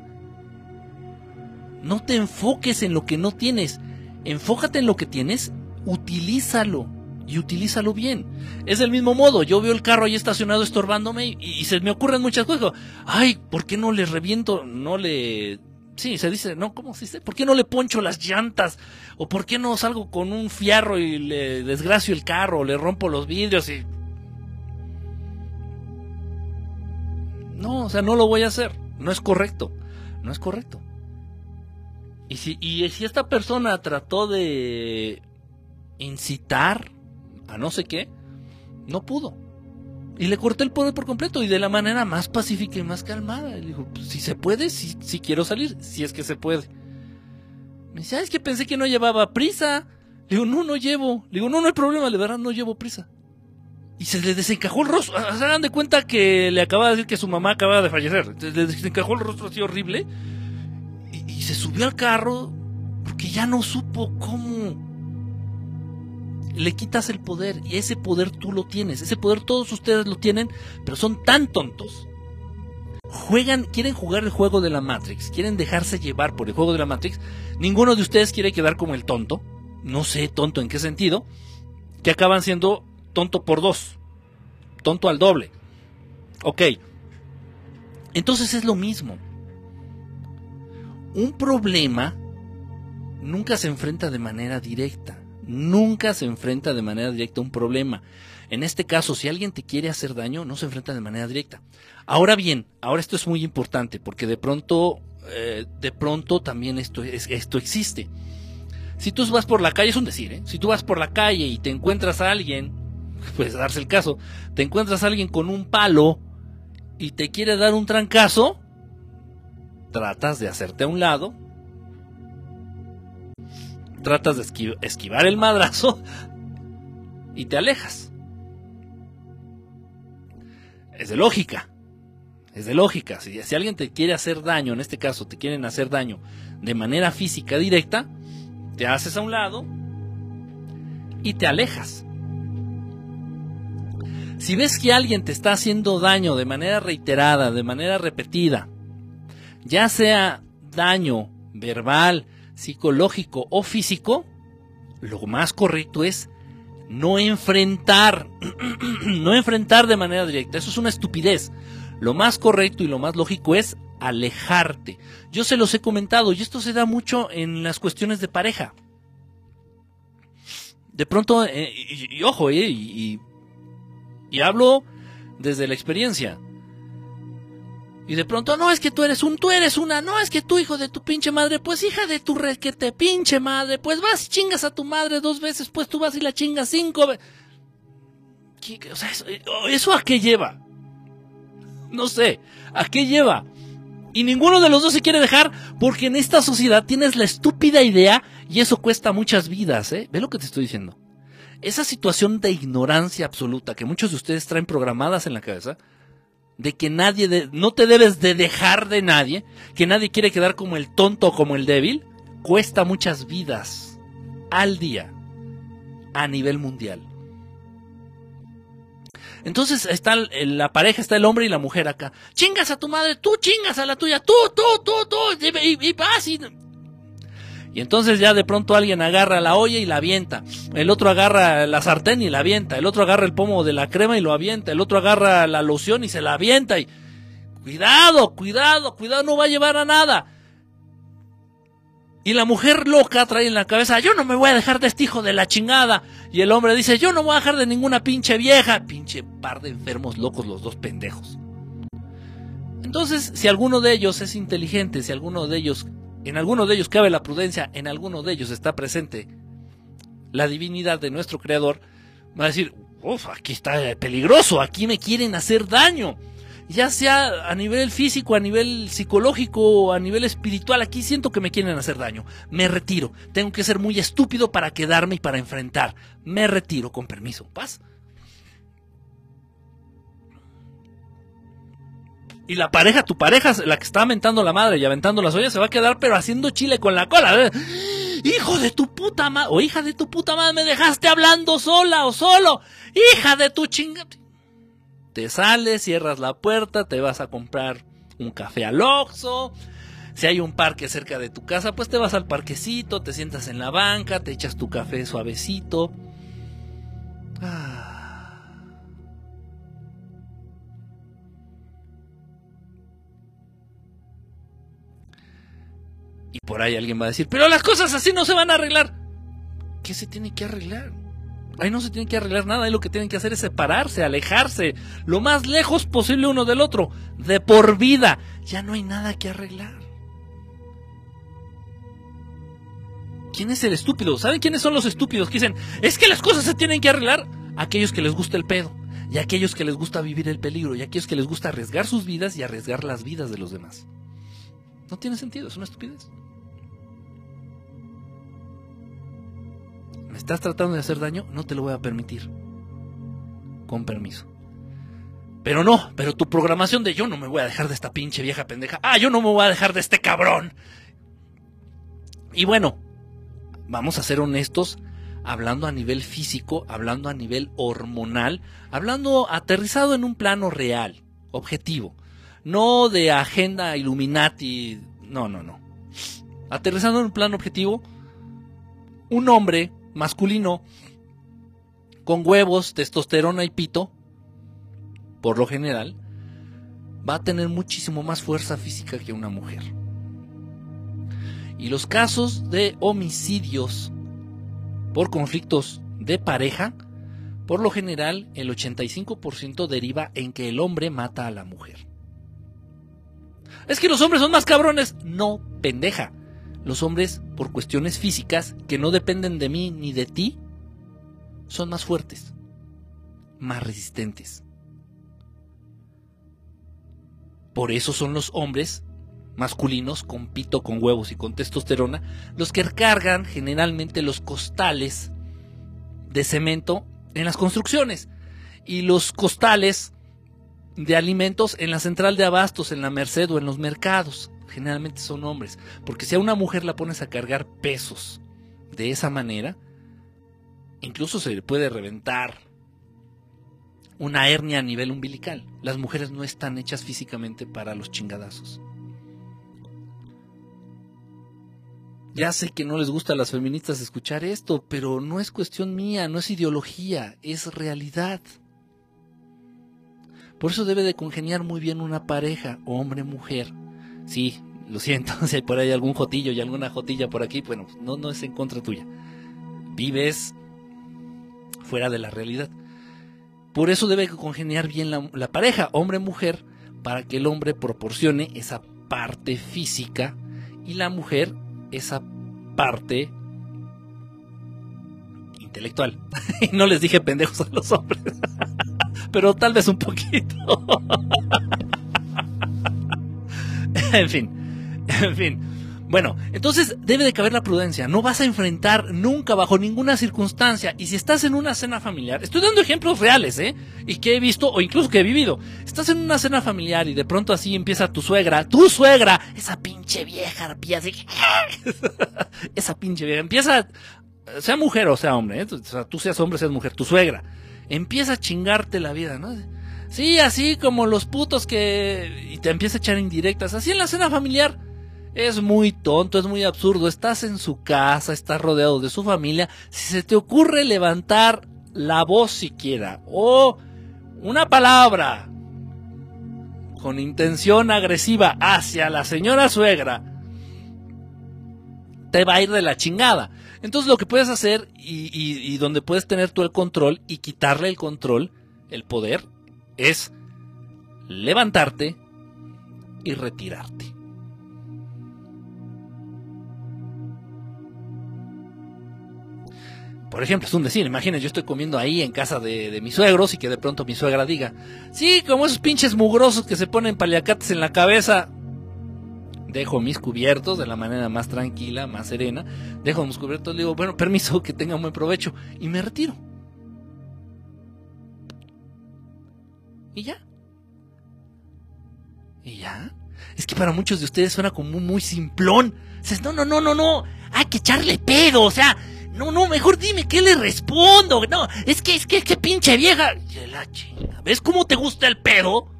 No te enfoques en lo que no tienes. Enfócate en lo que tienes, utilízalo y utilízalo bien. Es del mismo modo, yo veo el carro ahí estacionado estorbándome y, se me ocurren muchas cosas. Ay, ¿por qué no le reviento, no le Sí, se dice, ¿no? ¿Cómo se dice? ¿Por qué no le poncho las llantas? ¿O por qué no salgo con un fierro y le desgracio el carro? O le rompo los vidrios y... No, o sea, no lo voy a hacer. No es correcto. No es correcto. Y si, y si esta persona trató de incitar a no sé qué, no pudo. Y le corté el poder por completo y de la manera más pacífica y más calmada. Le dijo, pues, si se puede, si, si quiero salir, si es que se puede. Me dice, ah, es que pensé que no llevaba prisa. Le digo, no, no llevo. Le digo, no, no hay problema, de verdad no llevo prisa. Y se le desencajó el rostro. Se dan de cuenta que le acaba de decir que su mamá acaba de fallecer. Le desencajó el rostro así horrible. Y se subió al carro porque ya no supo cómo le quitas el poder y ese poder tú lo tienes. Ese poder todos ustedes lo tienen, pero son tan tontos. Juegan, quieren jugar el juego de la Matrix, quieren dejarse llevar por el juego de la Matrix. Ninguno de ustedes quiere quedar como el tonto. No sé tonto en qué sentido. Que acaban siendo tonto por dos. Tonto al doble. Ok. Entonces es lo mismo. Un problema nunca se enfrenta de manera directa nunca se enfrenta de manera directa a un problema. En este caso, si alguien te quiere hacer daño, no se enfrenta de manera directa. Ahora bien, ahora esto es muy importante porque de pronto, eh, de pronto también esto, esto existe. Si tú vas por la calle, es un decir, ¿eh? si tú vas por la calle y te encuentras a alguien, puede darse el caso, te encuentras a alguien con un palo y te quiere dar un trancazo, tratas de hacerte a un lado, tratas de esquivar el madrazo y te alejas. Es de lógica. Es de lógica. Si, si, alguien te quiere hacer daño, en este caso te quieren hacer daño de manera física directa, te haces a un lado y te alejas. Si ves que alguien te está haciendo daño de manera reiterada, de manera repetida, ya sea daño verbal, psicológico o físico, lo más correcto es no enfrentar, no enfrentar de manera directa. Eso es una estupidez. Lo más correcto y lo más lógico es alejarte. Yo se los he comentado y esto se da mucho en las cuestiones de pareja. De pronto, eh, y, ojo, eh, y, y hablo desde la experiencia. Y de pronto, no, es que tú eres un, tú eres una, no, es que tú hijo de tu pinche madre, pues hija de tu re que te pinche madre, pues vas y chingas a tu madre dos veces, pues tú vas y la chingas cinco veces. O sea, eso, a qué lleva? No sé, ¿a qué lleva? Y ninguno de los dos se quiere dejar porque en esta sociedad tienes la estúpida idea y eso cuesta muchas vidas, ¿eh? Ve lo que te estoy diciendo. Esa situación de ignorancia absoluta que muchos de ustedes traen programadas en la cabeza, de que nadie, no te debes de dejar de nadie, que nadie quiere quedar como el tonto o como el débil, cuesta muchas vidas al día a nivel mundial. Entonces está la pareja, está el hombre y la mujer acá. Chingas a tu madre, tú chingas a la tuya, tú, tú, tú, tú, y, vas y... Y entonces ya de pronto alguien agarra la olla y la avienta. El otro agarra la sartén y la avienta. El otro agarra el pomo de la crema y lo avienta. El otro agarra la loción y se la avienta. Y cuidado, cuidado, cuidado, no va a llevar a nada. Y la mujer loca trae en la cabeza, yo no me voy a dejar de este hijo de la chingada. Y el hombre dice, yo no voy a dejar de ninguna pinche vieja. Pinche par de enfermos locos los dos pendejos. Entonces, si alguno de ellos es inteligente, si alguno de ellos, en alguno de ellos cabe la prudencia, en alguno de ellos está presente la divinidad de nuestro creador, va a decir, uff, aquí está peligroso, aquí me quieren hacer daño ya sea a nivel físico, a nivel psicológico, a nivel espiritual, aquí siento que me quieren hacer daño. Me retiro. Tengo que ser muy estúpido para quedarme y para enfrentar. Me retiro, con permiso. Paz. Y la pareja, tu pareja, la que está aventando la madre y aventando las ollas, se va a quedar pero haciendo chile con la cola. Hijo de tu puta madre, o hija de tu puta madre, me dejaste hablando sola o solo. Hija de tu chinga te sales, cierras la puerta, te vas a comprar un café al Oxxo. Si hay un parque cerca de tu casa, pues te vas al parquecito, te sientas en la banca, te echas tu café suavecito. Ah. Y por ahí alguien va a decir, pero las cosas así no se van a arreglar. ¿Qué se tiene que arreglar? Ahí no se tiene que arreglar nada, ahí lo que tienen que hacer es separarse, alejarse, lo más lejos posible uno del otro, de por vida. Ya no hay nada que arreglar. ¿Quién es el estúpido? ¿Saben quiénes son los estúpidos que dicen, es que las cosas se tienen que arreglar? Aquellos que les gusta el pedo, y aquellos que les gusta vivir el peligro, y aquellos que les gusta arriesgar sus vidas y arriesgar las vidas de los demás. No tiene sentido, es una estupidez. Estás tratando de hacer daño? No te lo voy a permitir. Con permiso. Pero no, pero tu programación de yo no me voy a dejar de esta pinche vieja pendeja. Ah, yo no me voy a dejar de este cabrón. Y bueno, vamos a ser honestos, hablando a nivel físico, hablando a nivel hormonal, hablando aterrizado en un plano real, objetivo. No de agenda Illuminati, no, no, no. Aterrizando en un plano objetivo, un hombre masculino con huevos, testosterona y pito, por lo general, va a tener muchísimo más fuerza física que una mujer. Y los casos de homicidios por conflictos de pareja, por lo general el 85% deriva en que el hombre mata a la mujer. Es que los hombres son más cabrones. No, pendeja los hombres, por cuestiones físicas que no dependen de mí ni de ti, son más fuertes, más resistentes. Por eso son los hombres masculinos con pito, con huevos y con testosterona los que cargan generalmente los costales de cemento en las construcciones y los costales de alimentos en la central de abastos, en la Merced o en los mercados generalmente son hombres. Porque si a una mujer la pones a cargar pesos de esa manera, incluso se le puede reventar una hernia a nivel umbilical. Las mujeres no están hechas físicamente para los chingadazos. Ya sé que no les gusta a las feministas escuchar esto, pero no es cuestión mía, no es ideología, es realidad. Por eso debe de congeniar muy bien una pareja, hombre-mujer, Sí, lo siento, si hay por ahí algún jotillo y alguna jotilla por aquí, bueno, no, no es en contra tuya. Vives fuera de la realidad. Por eso debe congeniar bien la, la pareja, hombre-mujer, para que el hombre proporcione esa parte física y la mujer esa parte intelectual. y no les dije pendejos a los hombres, pero tal vez un poquito. en fin, en fin. Bueno, entonces debe de caber la prudencia. No vas a enfrentar nunca bajo ninguna circunstancia. Y si estás en una cena familiar, estoy dando ejemplos reales, ¿eh? Y que he visto o incluso que he vivido. Estás en una cena familiar y de pronto así empieza tu suegra, tu suegra, esa pinche vieja, así, esa pinche vieja, empieza, sea mujer o sea hombre, ¿eh? o sea, tú seas hombre, seas mujer, tu suegra, empieza a chingarte la vida, ¿no? Sí, así como los putos que... Y te empieza a echar indirectas. Así en la cena familiar. Es muy tonto, es muy absurdo. Estás en su casa, estás rodeado de su familia. Si se te ocurre levantar la voz siquiera o una palabra con intención agresiva hacia la señora suegra, te va a ir de la chingada. Entonces lo que puedes hacer y, y, donde puedes tener tú el control y quitarle el control, el poder, es levantarte y retirarte. Por ejemplo, es un decir, imagínense, yo estoy comiendo ahí en casa de, mis suegros y que de pronto mi suegra diga, sí, como esos pinches mugrosos que se ponen paliacates en la cabeza, dejo mis cubiertos de la manera más tranquila, más serena, dejo mis cubiertos, digo, bueno, permiso, que tenga un buen provecho, y me retiro. Y ya. Y ya. Es que para muchos de ustedes suena como muy simplón. Dices, no, no, no, no, no, hay que echarle pedo, o sea, no, no, mejor dime qué le respondo. No, es que, es que, qué pinche vieja. ¿Ves cómo te gusta el pedo?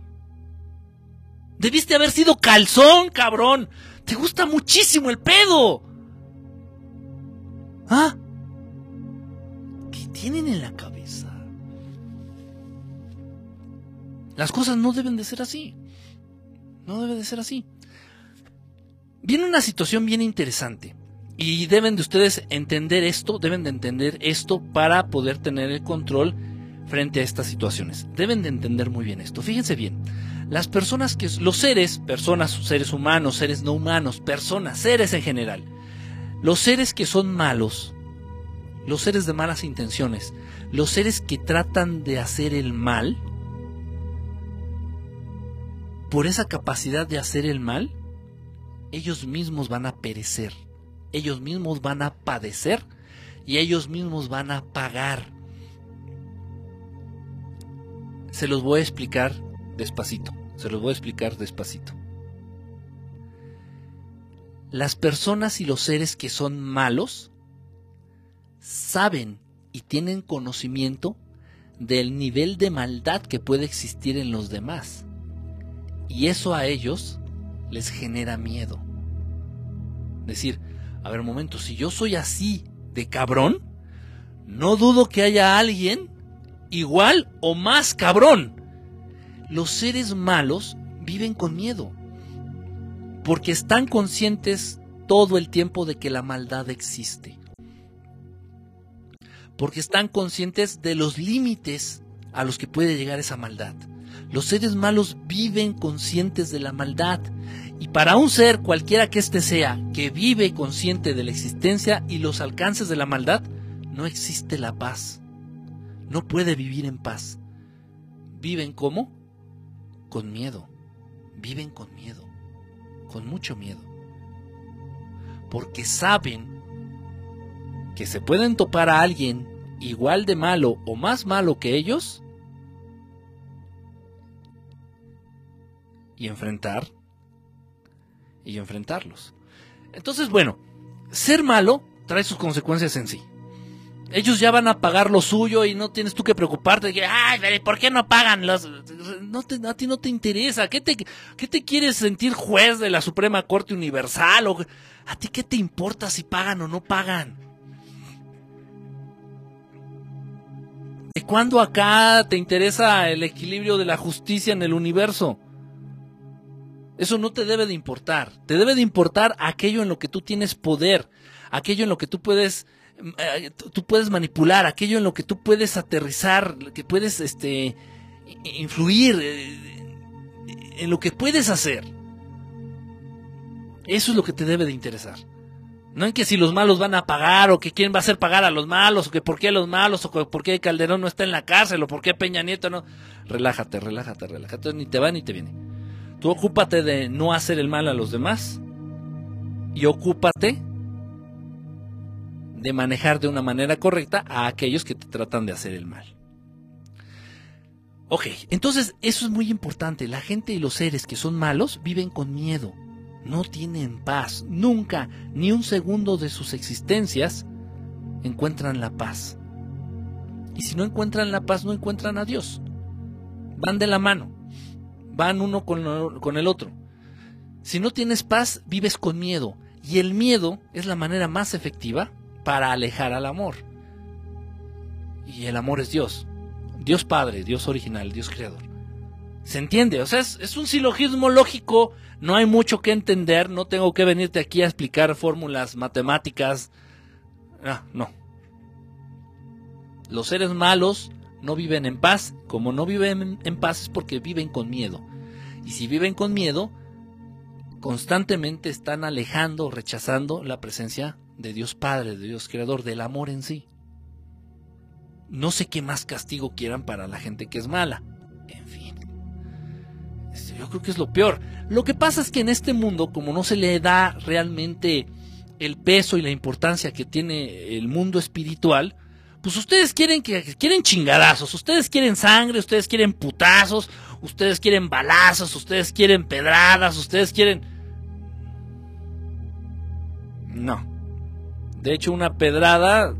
Debiste haber sido calzón, cabrón. Te gusta muchísimo el pedo. ¿Ah? ¿Qué tienen en la cabeza? Las cosas no deben de ser así. No debe de ser así. Viene una situación bien interesante. Y deben de ustedes entender esto, deben de entender esto para poder tener el control frente a estas situaciones. Deben de entender muy bien esto. Fíjense bien, las personas que, los seres, personas, seres humanos, seres no humanos, personas, seres en general, los seres que son malos, los seres de malas intenciones, los seres que tratan de hacer el mal, por esa capacidad de hacer el mal, ellos mismos van a perecer ellos mismos van a padecer y ellos mismos van a pagar. Se los voy a explicar despacito, se los voy a explicar despacito. Las personas y los seres que son malos saben y tienen conocimiento del nivel de maldad que puede existir en los demás. Y eso a ellos les genera miedo. Decir, a ver, un momento, si yo soy así de cabrón, no dudo que haya alguien igual o más cabrón. Los seres malos viven con miedo, porque están conscientes todo el tiempo de que la maldad existe, porque están conscientes de los límites a los que puede llegar esa maldad. Los seres malos viven conscientes de la maldad y para un ser, cualquiera que éste sea, que vive consciente de la existencia y los alcances de la maldad, no existe la paz. No puede vivir en paz. ¿Viven cómo? Con miedo. Viven con miedo. Con mucho miedo. Porque saben que se pueden topar a alguien igual de malo o más malo que ellos y enfrentar y enfrentarlos. Entonces, bueno, ser malo trae sus consecuencias en sí. Ellos ya van a pagar lo suyo y no tienes tú que preocuparte de que, ay, ¿por qué no pagan los...? No a ti no te interesa. ¿Qué te, ¿Qué te quieres sentir juez de la Suprema Corte Universal? O, ¿A ti qué te importa si pagan o no pagan? ¿De cuándo acá te interesa el equilibrio de la justicia en el universo? Eso no te debe de importar. Te debe de importar aquello en lo que tú tienes poder, aquello en lo que tú puedes, eh, tú puedes manipular, aquello en lo que tú puedes aterrizar, que puedes este, influir, eh, en lo que puedes hacer. Eso es lo que te debe de interesar. No en que si los malos van a pagar, o que quién va a hacer pagar a los malos, o que por qué los malos, o por qué Calderón no está en la cárcel, o por qué Peña Nieto no. Relájate, relájate, relájate. Ni te va ni te viene. Tú ocúpate de no hacer el mal a los demás y ocúpate de manejar de una manera correcta a aquellos que te tratan de hacer el mal. Ok, entonces eso es muy importante. La gente y los seres que son malos viven con miedo, no tienen paz, nunca, ni un segundo de sus existencias encuentran la paz. Y si no encuentran la paz, no encuentran a Dios. Van de la mano van uno con, con el otro. Si no tienes paz, vives con miedo. Y el miedo es la manera más efectiva para alejar al amor. Y el amor es Dios. Dios Padre, Dios original, Dios Creador. ¿Se entiende? O sea, es, un silogismo lógico, no hay mucho que entender, no tengo que venirte aquí a explicar fórmulas matemáticas. Ah, no. Los seres malos no viven en paz, como no viven en paz es porque viven con miedo. Y si viven con miedo, constantemente están alejando, rechazando la presencia de Dios Padre, de Dios Creador, del amor en sí. No sé qué más castigo quieran para la gente que es mala. En fin. Este, yo creo que es lo peor. Lo que pasa es que en este mundo, como no se le da realmente el peso y la importancia que tiene el mundo espiritual, pues ustedes quieren que quieren chingadazos, ustedes quieren sangre, ustedes quieren putazos, ustedes quieren balazos, ustedes quieren pedradas, ustedes quieren No. De hecho, una pedrada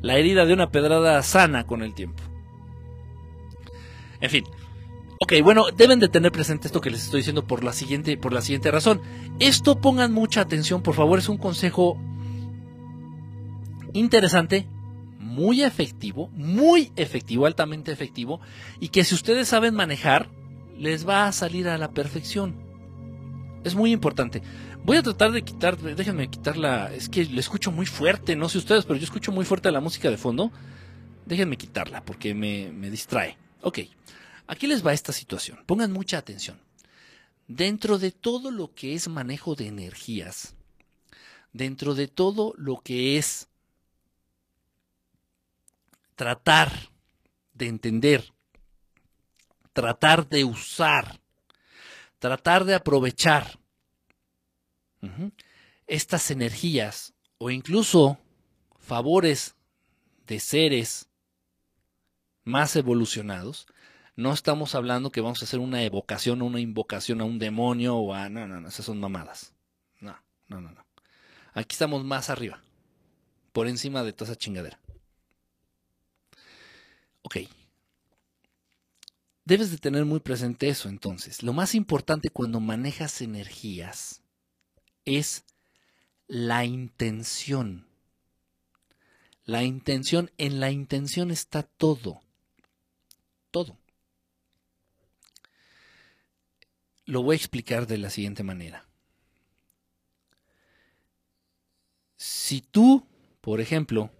la herida de una pedrada sana con el tiempo. En fin. Ok, bueno, deben de tener presente esto que les estoy diciendo por la siguiente, por la siguiente razón. Esto pongan mucha atención, por favor, es un consejo interesante, muy efectivo, muy efectivo, altamente efectivo, y que si ustedes saben manejar, les va a salir a la perfección. Es muy importante. Voy a tratar de quitar, déjenme quitarla, es que le escucho muy fuerte, no sé ustedes, pero yo escucho muy fuerte la música de fondo. Déjenme quitarla porque me, me distrae. Ok, aquí les va esta situación. Pongan mucha atención. Dentro de todo lo que es manejo de energías, dentro de todo lo que es tratar de entender, tratar de usar, tratar de aprovechar estas energías o incluso favores de seres más evolucionados, no estamos hablando que vamos a hacer una evocación o una invocación a un demonio o a... No, no, no, esas son mamadas. No, no, no, no. Aquí estamos más arriba, por encima de toda esa chingadera. Ok. Debes de tener muy presente eso entonces. Lo más importante cuando manejas energías es la intención. La intención, en la intención está todo. Todo. Lo voy a explicar de la siguiente manera. Si tú, por ejemplo,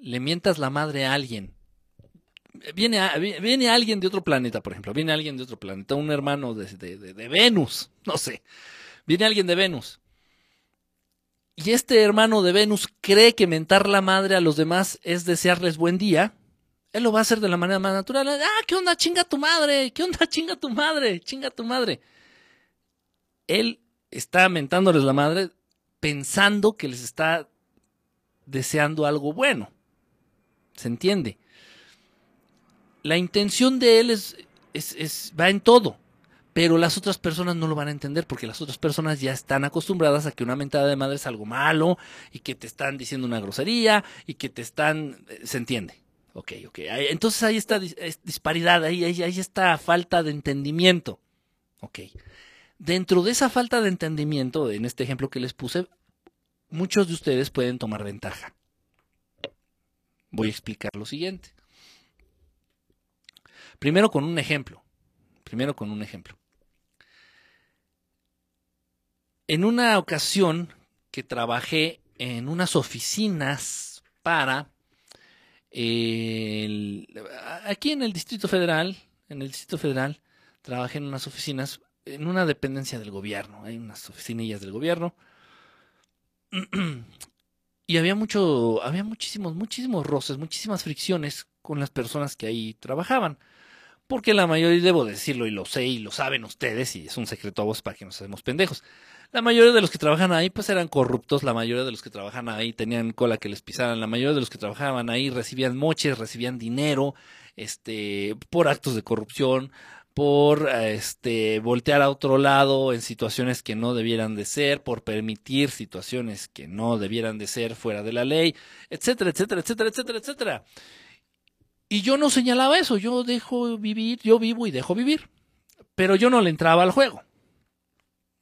le mientas la madre a alguien, viene, viene alguien de otro planeta, por ejemplo, viene alguien de otro planeta, un hermano de, de Venus, no sé, viene alguien de Venus y este hermano de Venus cree que mentar la madre a los demás es desearles buen día, él lo va a hacer de la manera más natural. Ah, ¿qué onda? Chinga tu madre. ¿Qué onda? Chinga tu madre. Chinga tu madre. Él está mentándoles la madre pensando que les está deseando algo bueno. ¿Se entiende? La intención de él es, va en todo pero las otras personas no lo van a entender porque las otras personas ya están acostumbradas a que una mentada de madre es algo malo y que te están diciendo una grosería y que te están... Eh, se entiende. Ok, ok. Entonces ahí está disparidad, ahí, ahí, ahí está falta de entendimiento. Ok. Dentro de esa falta de entendimiento, en este ejemplo que les puse, muchos de ustedes pueden tomar ventaja. Voy a explicar lo siguiente. Primero con un ejemplo. Primero con un ejemplo. En una ocasión que trabajé en unas oficinas para aquí en el Distrito Federal, en el Distrito Federal, trabajé en unas oficinas, en una dependencia del gobierno, hay unas oficinillas del gobierno. Y había mucho, había muchísimos, muchísimos roces, muchísimas fricciones con las personas que ahí trabajaban. Porque la mayoría, debo decirlo y lo sé y lo saben ustedes, y es un secreto a vos para que nos hacemos pendejos. La mayoría de los que trabajan ahí pues eran corruptos, la mayoría de los que trabajan ahí tenían cola que les pisaran, la mayoría de los que trabajaban ahí recibían moches, recibían dinero, este, por actos de corrupción, por este voltear a otro lado en situaciones que no debieran de ser, por permitir situaciones que no debieran de ser fuera de la ley, etcétera, etcétera, etcétera, etcétera, etcétera. Y yo no señalaba eso, yo dejo vivir, yo vivo y dejo vivir. Pero yo no le entraba al juego.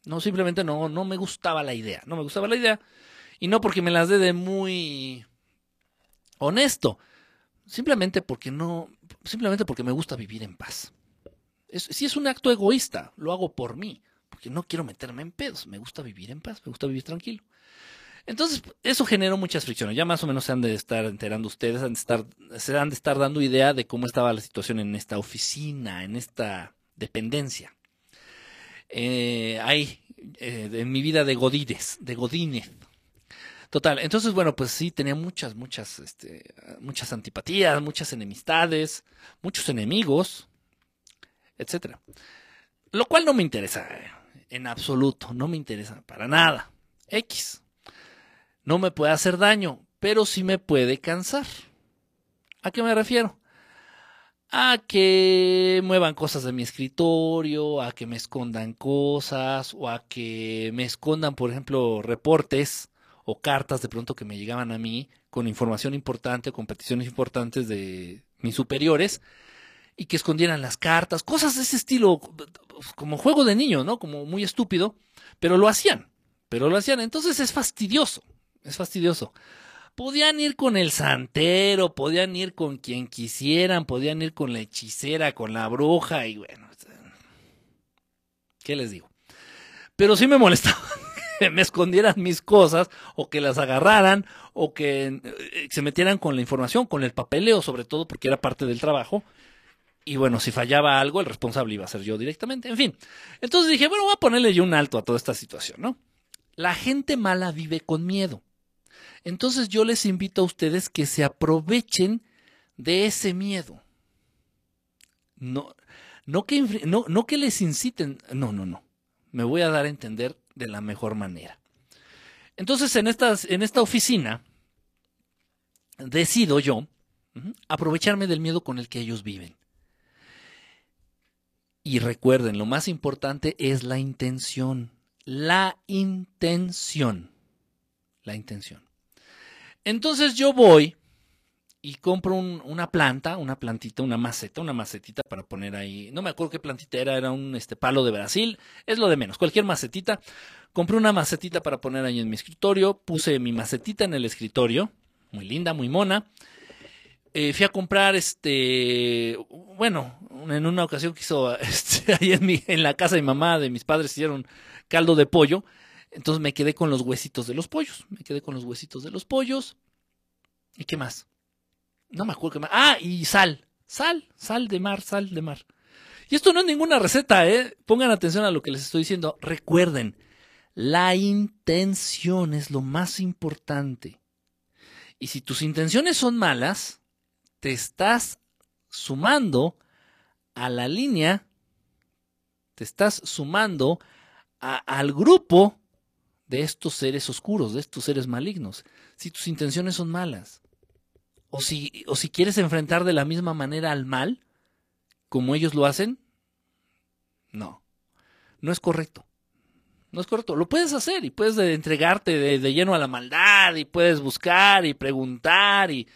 No, simplemente no, no me gustaba la idea. No me gustaba la idea. Y no porque me las dé de muy honesto. Simplemente porque no. Simplemente porque me gusta vivir en paz. si es un acto egoísta, lo hago por mí. Porque no quiero meterme en pedos. Me gusta vivir en paz. Me gusta vivir tranquilo. Entonces, eso generó muchas fricciones. Ya más o menos se han de estar enterando ustedes, han de estar, se han de estar dando idea de cómo estaba la situación en esta oficina, en esta dependencia. Eh, ahí, eh, en mi vida de Godínez, de Godínez. Total, entonces, bueno, pues sí, tenía muchas, muchas, este, muchas antipatías, muchas enemistades, muchos enemigos, etcétera. Lo cual no me interesa eh, en absoluto, no me interesa para nada. X. No me puede hacer daño, pero sí me puede cansar. ¿A qué me refiero? A que muevan cosas de mi escritorio, a que me escondan cosas, o a que me escondan, por ejemplo, reportes o cartas de pronto que me llegaban a mí con información importante, con peticiones importantes de mis superiores, y que escondieran las cartas, cosas de ese estilo, como juego de niño, ¿no? Como muy estúpido, pero lo hacían, pero lo hacían. Entonces es fastidioso es fastidioso. Podían ir con el santero, podían ir con quien quisieran, podían ir con la hechicera, con la bruja y bueno, ¿qué les digo? Pero sí me molestaba que me escondieran mis cosas o que las agarraran o que eh, se metieran con la información, con el papeleo sobre todo porque era parte del trabajo. Y bueno, si fallaba algo, el responsable iba a ser yo directamente. En fin. Entonces dije, bueno, voy a ponerle yo un alto a toda esta situación, ¿no? La gente mala vive con miedo. Entonces yo les invito a ustedes que se aprovechen de ese miedo. No, no, que, no, no que les inciten, no, no, no. Me voy a dar a entender de la mejor manera. Entonces en, estas, en esta oficina decido yo aprovecharme del miedo con el que ellos viven. Y recuerden, lo más importante es la intención. La intención. La intención. Entonces yo voy y compro una planta, una plantita, una maceta, una macetita para poner ahí. No me acuerdo qué plantita era, era un este, palo de Brasil. Es lo de menos, cualquier macetita. Compré una macetita para poner ahí en mi escritorio. Puse mi macetita en el escritorio. Muy linda, muy mona. Eh, fui a comprar este, bueno, en una ocasión que hizo este, ahí en, mi, en la casa de mi mamá, de mis padres, hicieron caldo de pollo. Entonces me quedé con los huesitos de los pollos. Me quedé con los huesitos de los pollos. ¿Y qué más? No me acuerdo qué más. Ah, y sal. Sal, sal de mar, sal de mar. Y esto no es ninguna receta, ¿eh? Pongan atención a lo que les estoy diciendo. Recuerden, la intención es lo más importante. Y si tus intenciones son malas, te estás sumando a la línea, te estás sumando al grupo de estos seres oscuros, de estos seres malignos, si tus intenciones son malas. O si, o si quieres enfrentar de la misma manera al mal, como ellos lo hacen, no, no es correcto. No es correcto. Lo puedes hacer y puedes entregarte de, lleno a la maldad y puedes buscar y preguntar y,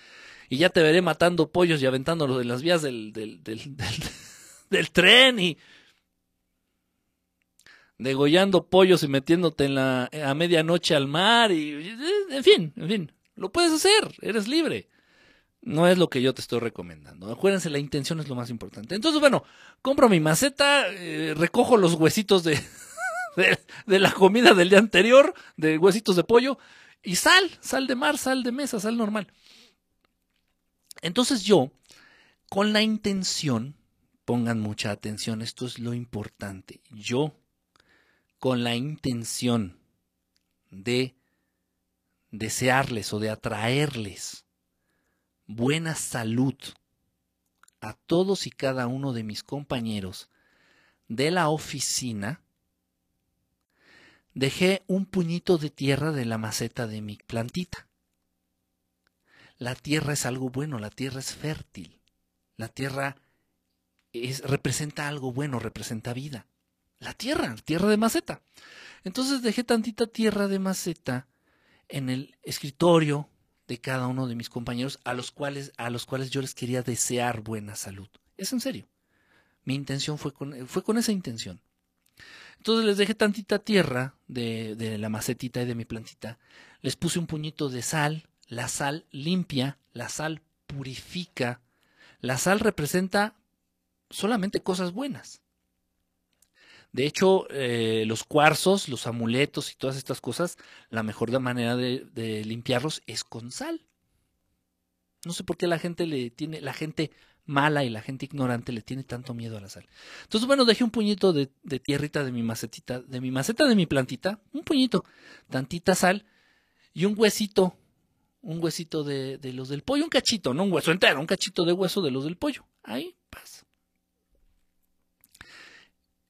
y, ya te veré matando pollos y aventándolos en las vías del, del, del, del tren y, degollando pollos y metiéndote en la, a medianoche al mar y en fin, en fin, lo puedes hacer, eres libre. No es lo que yo te estoy recomendando. Acuérdense, la intención es lo más importante. Entonces, bueno, compro mi maceta, eh, recojo los huesitos de, de, de, la comida del día anterior, de huesitos de pollo, y sal, sal de mar, sal de mesa, sal normal. Entonces yo, con la intención, pongan mucha atención, esto es lo importante, yo con la intención de desearles o de atraerles buena salud a todos y cada uno de mis compañeros de la oficina, dejé un puñito de tierra de la maceta de mi plantita. La tierra es algo bueno, la tierra es fértil, la tierra es, representa algo bueno, representa vida la tierra, tierra de maceta. Entonces dejé tantita tierra de maceta en el escritorio de cada uno de mis compañeros a los cuales, a los cuales yo les quería desear buena salud. Es en serio. Mi intención fue con, fue con esa intención. Entonces les dejé tantita tierra de, de la macetita y de mi plantita. Les puse un puñito de sal. La sal limpia, la sal purifica. La sal representa solamente cosas buenas. De hecho, eh, los cuarzos, los amuletos y todas estas cosas, la mejor manera de, limpiarlos es con sal. No sé por qué la gente le tiene, la gente mala y la gente ignorante le tiene tanto miedo a la sal. Entonces, bueno, dejé un puñito de, tierrita de mi macetita, de mi maceta de mi plantita, un puñito, tantita sal y un huesito, un huesito de, de los del pollo, un cachito, no un hueso entero, un cachito de hueso de los del pollo. Ahí pasa.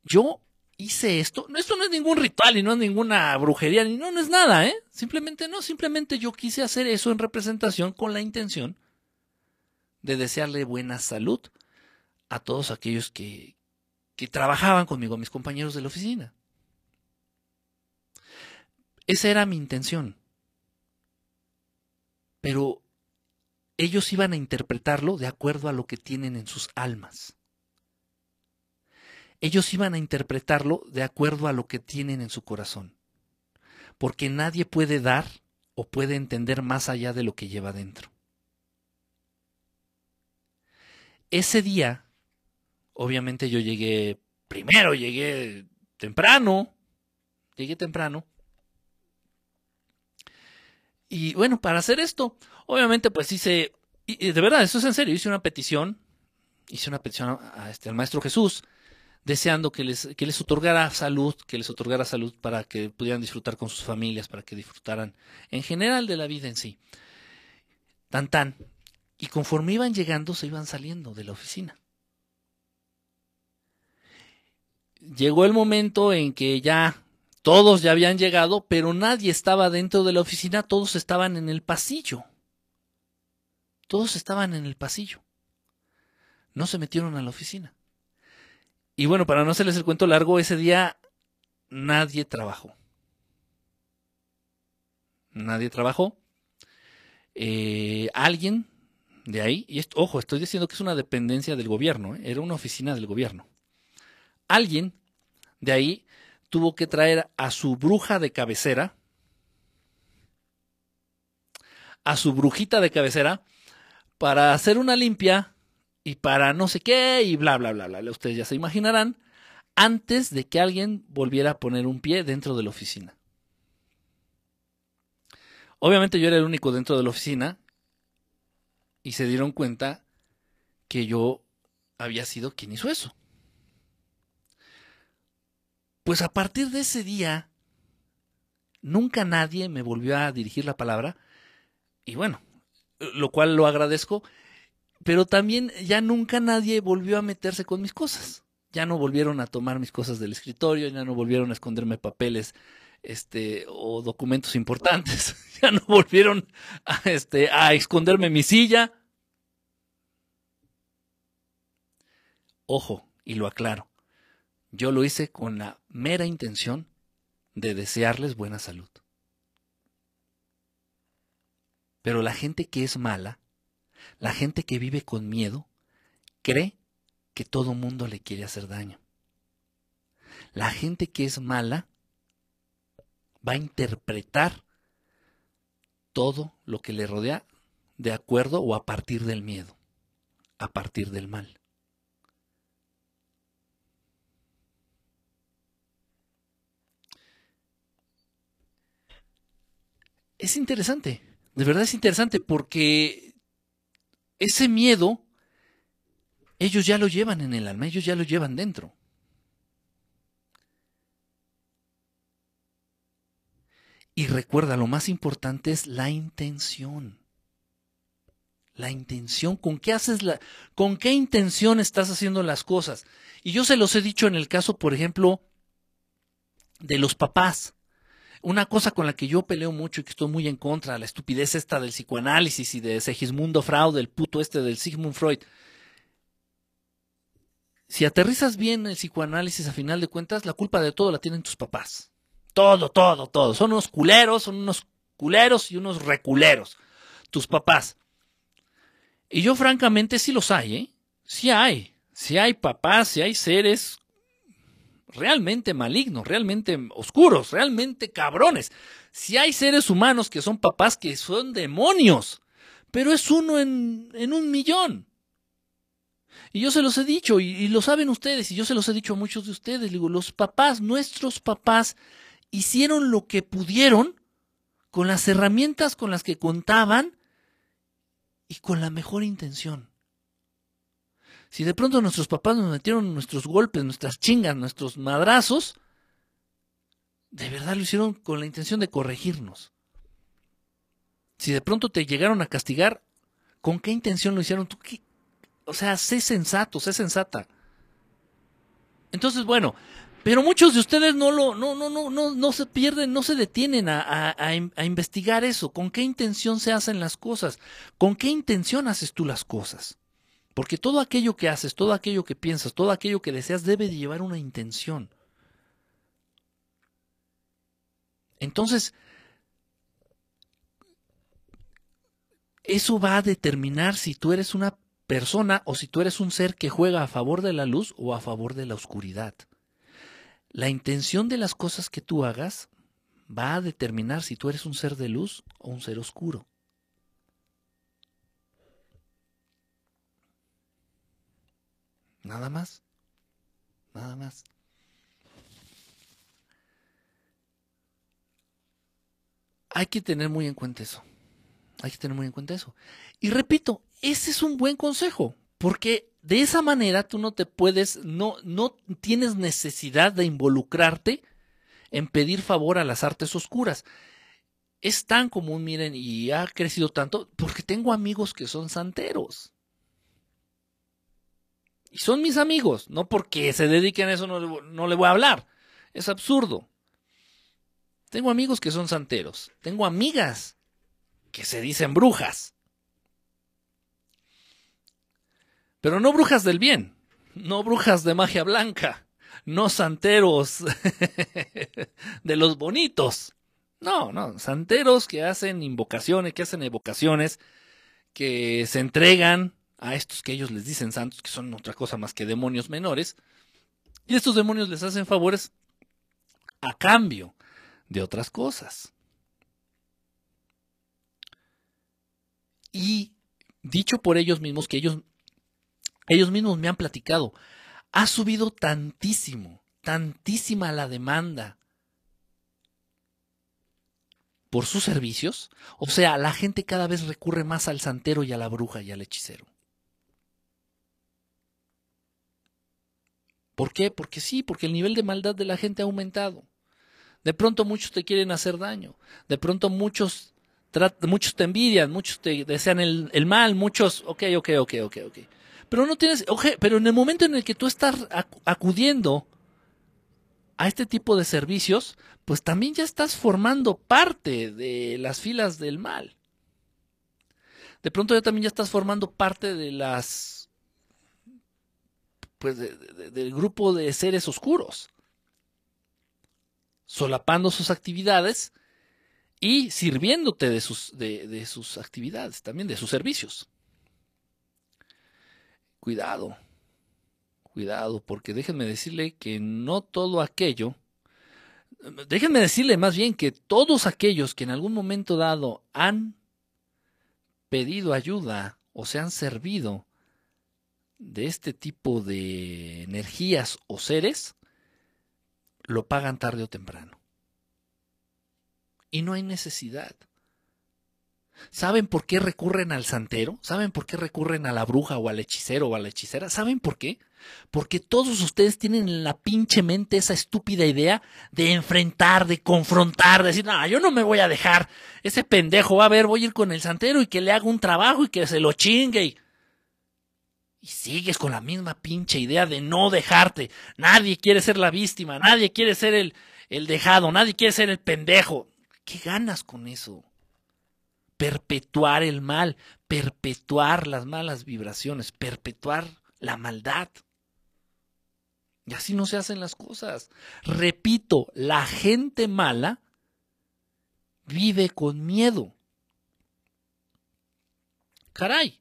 Yo hice esto. Esto no es ningún ritual y no es ninguna brujería, ni no, no es nada, ¿eh? Simplemente no, simplemente yo quise hacer eso en representación con la intención de desearle buena salud a todos aquellos que, que trabajaban conmigo, a mis compañeros de la oficina. Esa era mi intención. Pero ellos iban a interpretarlo de acuerdo a lo que tienen en sus almas ellos iban a interpretarlo de acuerdo a lo que tienen en su corazón. Porque nadie puede dar o puede entender más allá de lo que lleva dentro. Ese día, obviamente yo llegué primero, llegué temprano, llegué temprano. Y bueno, para hacer esto, obviamente pues hice, y de verdad, eso es en serio, hice una petición, hice una petición este, al Maestro Jesús, deseando que les, que les otorgara salud, que les otorgara salud para que pudieran disfrutar con sus familias, para que disfrutaran en general de la vida en sí. Tan tan. Y conforme iban llegando, se iban saliendo de la oficina. Llegó el momento en que ya todos ya habían llegado, pero nadie estaba dentro de la oficina, todos estaban en el pasillo. Todos estaban en el pasillo. No se metieron a la oficina. Y bueno, para no hacerles el cuento largo, ese día nadie trabajó. Nadie trabajó. Eh, alguien de ahí, y ojo, estoy diciendo que es una dependencia del gobierno, ¿eh? era una oficina del gobierno. Alguien de ahí tuvo que traer a su bruja de cabecera, a su brujita de cabecera, para hacer una limpia y para no sé qué y bla, bla, bla, bla. Ustedes ya se imaginarán antes de que alguien volviera a poner un pie dentro de la oficina. Obviamente yo era el único dentro de la oficina y se dieron cuenta que yo había sido quien hizo eso. Pues a partir de ese día, nunca nadie me volvió a dirigir la palabra y bueno, lo cual lo agradezco pero también ya nunca nadie volvió a meterse con mis cosas. Ya no volvieron a tomar mis cosas del escritorio, ya no volvieron a esconderme papeles este, o documentos importantes, ya no volvieron a, este, a esconderme mi silla. Ojo, y lo aclaro, yo lo hice con la mera intención de desearles buena salud. Pero la gente que es mala, la gente que vive con miedo cree que todo mundo le quiere hacer daño. La gente que es mala va a interpretar todo lo que le rodea de acuerdo o a partir del miedo, a partir del mal. Es interesante, de verdad es interesante porque ese miedo, ellos ya lo llevan en el alma, ellos ya lo llevan dentro. Y recuerda, lo más importante es la intención. La intención, ¿con qué haces la, con qué intención estás haciendo las cosas? Y yo se los he dicho en el caso, por ejemplo, de los papás. Una cosa con la que yo peleo mucho y que estoy muy en contra, la estupidez esta del psicoanálisis y de Segismundo Freud, del puto este del Sigmund Freud. Si aterrizas bien el psicoanálisis a final de cuentas, la culpa de todo la tienen tus papás. Todo, todo, todo. Son unos culeros, son unos culeros y unos reculeros. Tus papás. Y yo francamente sí los hay, ¿eh? Sí hay. Sí hay papás, sí hay seres realmente malignos, realmente oscuros, realmente cabrones. Si hay seres humanos que son papás que son demonios, pero es uno en, en un millón. Y yo se los he dicho, y, lo saben ustedes, y yo se los he dicho a muchos de ustedes, digo, los papás, nuestros papás, hicieron lo que pudieron con las herramientas con las que contaban y con la mejor intención. Si de pronto nuestros papás nos metieron nuestros golpes, nuestras chingas, nuestros madrazos, de verdad lo hicieron con la intención de corregirnos. Si de pronto te llegaron a castigar, ¿con qué intención lo hicieron? ¿Tú o sea, sé sensato, sé sensata. Entonces, bueno, pero muchos de ustedes no lo, no, no, no, no, no se pierden, no se detienen a, investigar eso. ¿Con qué intención se hacen las cosas? ¿Con qué intención haces tú las cosas? Porque todo aquello que haces, todo aquello que piensas, todo aquello que deseas debe de llevar una intención. Entonces, eso va a determinar si tú eres una persona o si tú eres un ser que juega a favor de la luz o a favor de la oscuridad. La intención de las cosas que tú hagas va a determinar si tú eres un ser de luz o un ser oscuro. Nada más. Nada más. Hay que tener muy en cuenta eso. Hay que tener muy en cuenta eso. Y repito, ese es un buen consejo, porque de esa manera tú no te puedes, no, no tienes necesidad de involucrarte en pedir favor a las artes oscuras. Es tan común, miren, y ha crecido tanto, porque tengo amigos que son santeros. Y son mis amigos, no porque se dediquen a eso no, no le voy a hablar. Es absurdo. Tengo amigos que son santeros. Tengo amigas que se dicen brujas. Pero no brujas del bien, no brujas de magia blanca, no santeros de los bonitos. No, no, santeros que hacen invocaciones, que hacen evocaciones, que se entregan a estos que ellos les dicen santos, que son otra cosa más que demonios menores, y estos demonios les hacen favores a cambio de otras cosas. Y dicho por ellos mismos que ellos ellos mismos me han platicado, ha subido tantísimo, tantísima la demanda por sus servicios. O sea, la gente cada vez recurre más al santero y a la bruja y al hechicero. ¿Por qué? Porque sí, porque el nivel de maldad de la gente ha aumentado. De pronto muchos te quieren hacer daño. De pronto muchos, muchos te envidian, muchos te desean el, mal, muchos, ok, ok, ok, ok, ok. Pero no tienes, oje, pero en el momento en el que tú estás acudiendo a este tipo de servicios, pues también ya estás formando parte de las filas del mal. De pronto ya también ya estás formando parte de las, pues del grupo de seres oscuros, solapando sus actividades y sirviéndote de sus, de sus actividades, también de sus servicios. Cuidado, cuidado, porque déjenme decirle que no todo aquello, déjenme decirle más bien que todos aquellos que en algún momento dado han pedido ayuda o se han servido de este tipo de energías o seres, lo pagan tarde o temprano. Y no hay necesidad. ¿Saben por qué recurren al santero? ¿Saben por qué recurren a la bruja o al hechicero o a la hechicera? ¿Saben por qué? Porque todos ustedes tienen en la pinche mente esa estúpida idea de enfrentar, de confrontar, de decir, no, yo no me voy a dejar. Ese pendejo va a ver, voy a ir con el santero y que le haga un trabajo y que se lo chingue. Y, sigues con la misma pinche idea de no dejarte. Nadie quiere ser la víctima, nadie quiere ser el, el dejado, nadie quiere ser el pendejo. ¿Qué ganas con eso? perpetuar el mal, perpetuar las malas vibraciones, perpetuar la maldad. Y así no se hacen las cosas. Repito, la gente mala vive con miedo. Caray.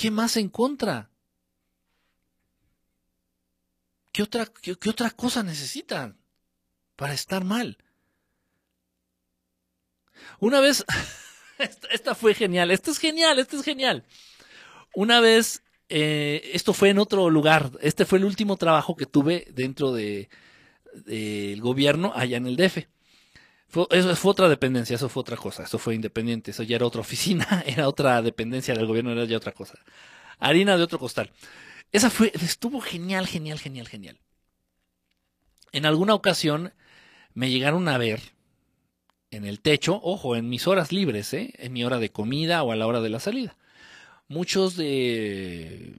¿Qué más en contra? ¿qué otra, qué, otra cosa necesitan para estar mal? Una vez, esta, fue genial, esta es genial, esta es genial. Una vez, eh, esto fue en otro lugar, este fue el último trabajo que tuve dentro del de, gobierno allá en el DF. Eso fue otra dependencia, eso fue otra cosa, eso fue independiente, eso ya era otra oficina, era otra dependencia del gobierno, era ya otra cosa. Harina de otro costal. Esa fue, estuvo genial, genial, genial, genial. En alguna ocasión me llegaron a ver en el techo, ojo, en mis horas libres, ¿eh? en mi hora de comida o a la hora de la salida. Muchos de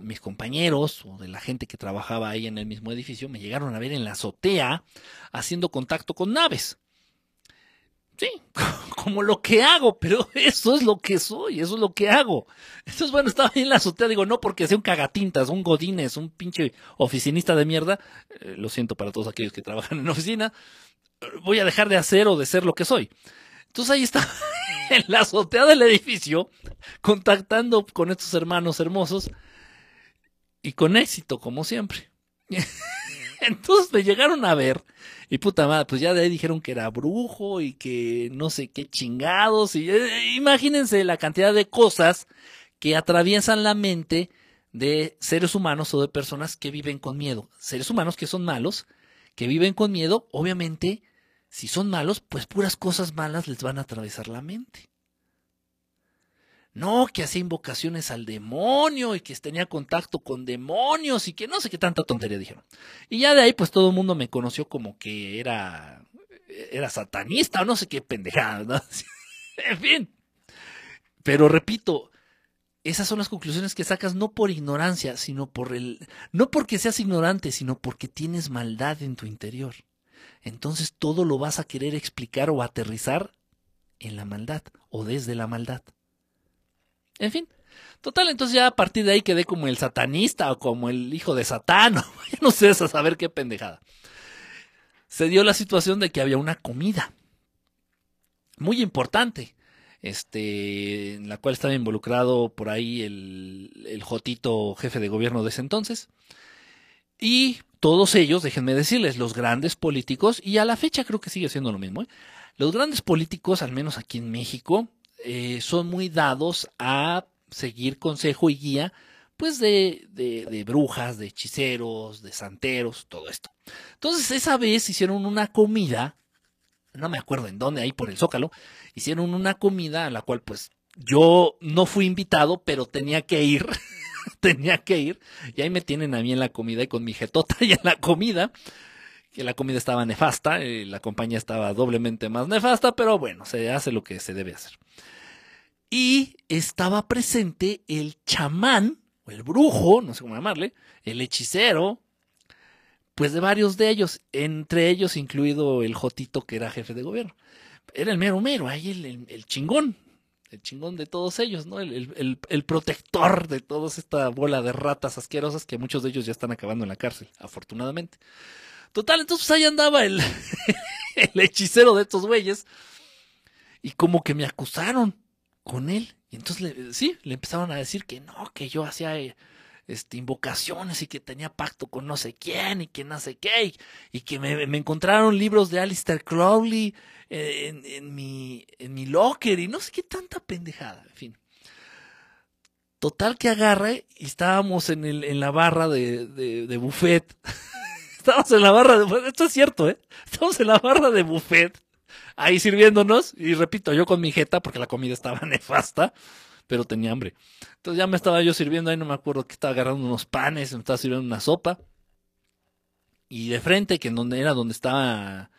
mis compañeros o de la gente que trabajaba ahí en el mismo edificio me llegaron a ver en la azotea haciendo contacto con naves. Sí, como lo que hago, pero eso es lo que soy, eso es lo que hago. Entonces, bueno, estaba ahí en la azotea, digo, no porque sea un cagatintas, un godines, un pinche oficinista de mierda, eh, lo siento para todos aquellos que trabajan en oficina, voy a dejar de hacer o de ser lo que soy. Entonces ahí está, en la azotea del edificio, contactando con estos hermanos hermosos y con éxito, como siempre. Entonces me llegaron a ver y puta madre, pues ya de ahí dijeron que era brujo y que no sé qué chingados. Y eh, imagínense la cantidad de cosas que atraviesan la mente de seres humanos o de personas que viven con miedo. Seres humanos que son malos, que viven con miedo, obviamente, si son malos, pues puras cosas malas les van a atravesar la mente. No, que hacía invocaciones al demonio y que tenía contacto con demonios y que no sé qué tanta tontería dijeron. Y ya de ahí pues todo el mundo me conoció como que era, era satanista o no sé qué pendejada, ¿no? en fin. Pero repito, esas son las conclusiones que sacas no por ignorancia, sino por el, no porque seas ignorante, sino porque tienes maldad en tu interior. Entonces todo lo vas a querer explicar o aterrizar en la maldad o desde la maldad. En fin. Total, entonces ya a partir de ahí quedé como el satanista o como el hijo de Satán, o no sé, a saber qué pendejada. Se dio la situación de que había una comida muy importante, este, en la cual estaba involucrado por ahí el, el Jotito jefe de gobierno de ese entonces. Y todos ellos, déjenme decirles, los grandes políticos, y a la fecha creo que sigue siendo lo mismo, ¿eh? los grandes políticos, al menos aquí en México, eh, son muy dados a seguir consejo y guía, pues de, de, brujas, de hechiceros, de santeros, todo esto. Entonces, esa vez hicieron una comida, no me acuerdo en dónde, ahí por el Zócalo, hicieron una comida a la cual pues yo no fui invitado, pero tenía que ir, tenía que ir, y ahí me tienen a mí en la comida y con mi jetota y en la comida, que la comida estaba nefasta, y la compañía estaba doblemente más nefasta, pero bueno, se hace lo que se debe hacer. Y estaba presente el chamán, o el brujo, no sé cómo llamarle, el hechicero, pues de varios de ellos, entre ellos incluido el Jotito que era jefe de gobierno. Era el mero mero, ahí el, chingón, el chingón de todos ellos, ¿no? El, el, protector de toda esta bola de ratas asquerosas que muchos de ellos ya están acabando en la cárcel, afortunadamente. Total, entonces ahí andaba el, el hechicero de estos güeyes y como que me acusaron con él. Y entonces, le, sí, le empezaron a decir que no, que yo hacía eh, este, invocaciones y que tenía pacto con no sé quién y que no sé qué. Y, que me, encontraron libros de Alistair Crowley en, en, mi, en mi locker y no sé qué tanta pendejada. En fin. Total que agarre y estábamos en, el, en la barra de, de, de buffet. estábamos en la barra de Esto es cierto, ¿eh? Estamos en la barra de buffet ahí sirviéndonos. Y repito, yo con mi jeta, porque la comida estaba nefasta, pero tenía hambre. Entonces ya me estaba yo sirviendo ahí, no me acuerdo que estaba agarrando unos panes, me estaba sirviendo una sopa. Y de frente, que en donde era donde estaba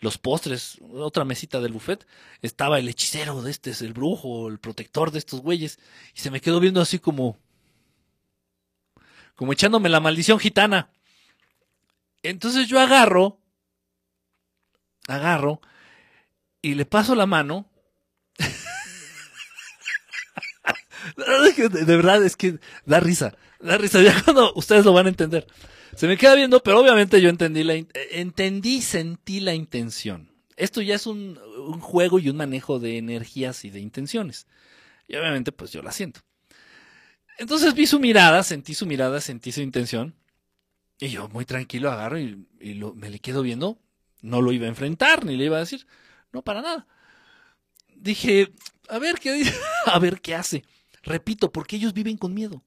los postres, otra mesita del buffet, estaba el hechicero de este, es el brujo, el protector de estos güeyes. Y se me quedó viendo así como. como echándome la maldición gitana. Entonces yo agarro. Agarro y le paso la mano. de verdad es que da risa, da risa. Ya cuando ustedes lo van a entender. Se me queda viendo, pero obviamente yo entendí la entendí, sentí la intención. Esto ya es un, un juego y un manejo de energías y de intenciones. Y obviamente, pues yo la siento. Entonces vi su mirada, sentí su mirada, sentí su intención. Y yo muy tranquilo agarro y, me le quedo viendo. No lo iba a enfrentar, ni le iba a decir. No, para nada. Dije, a ver qué a ver qué hace. Repito, porque ellos viven con miedo.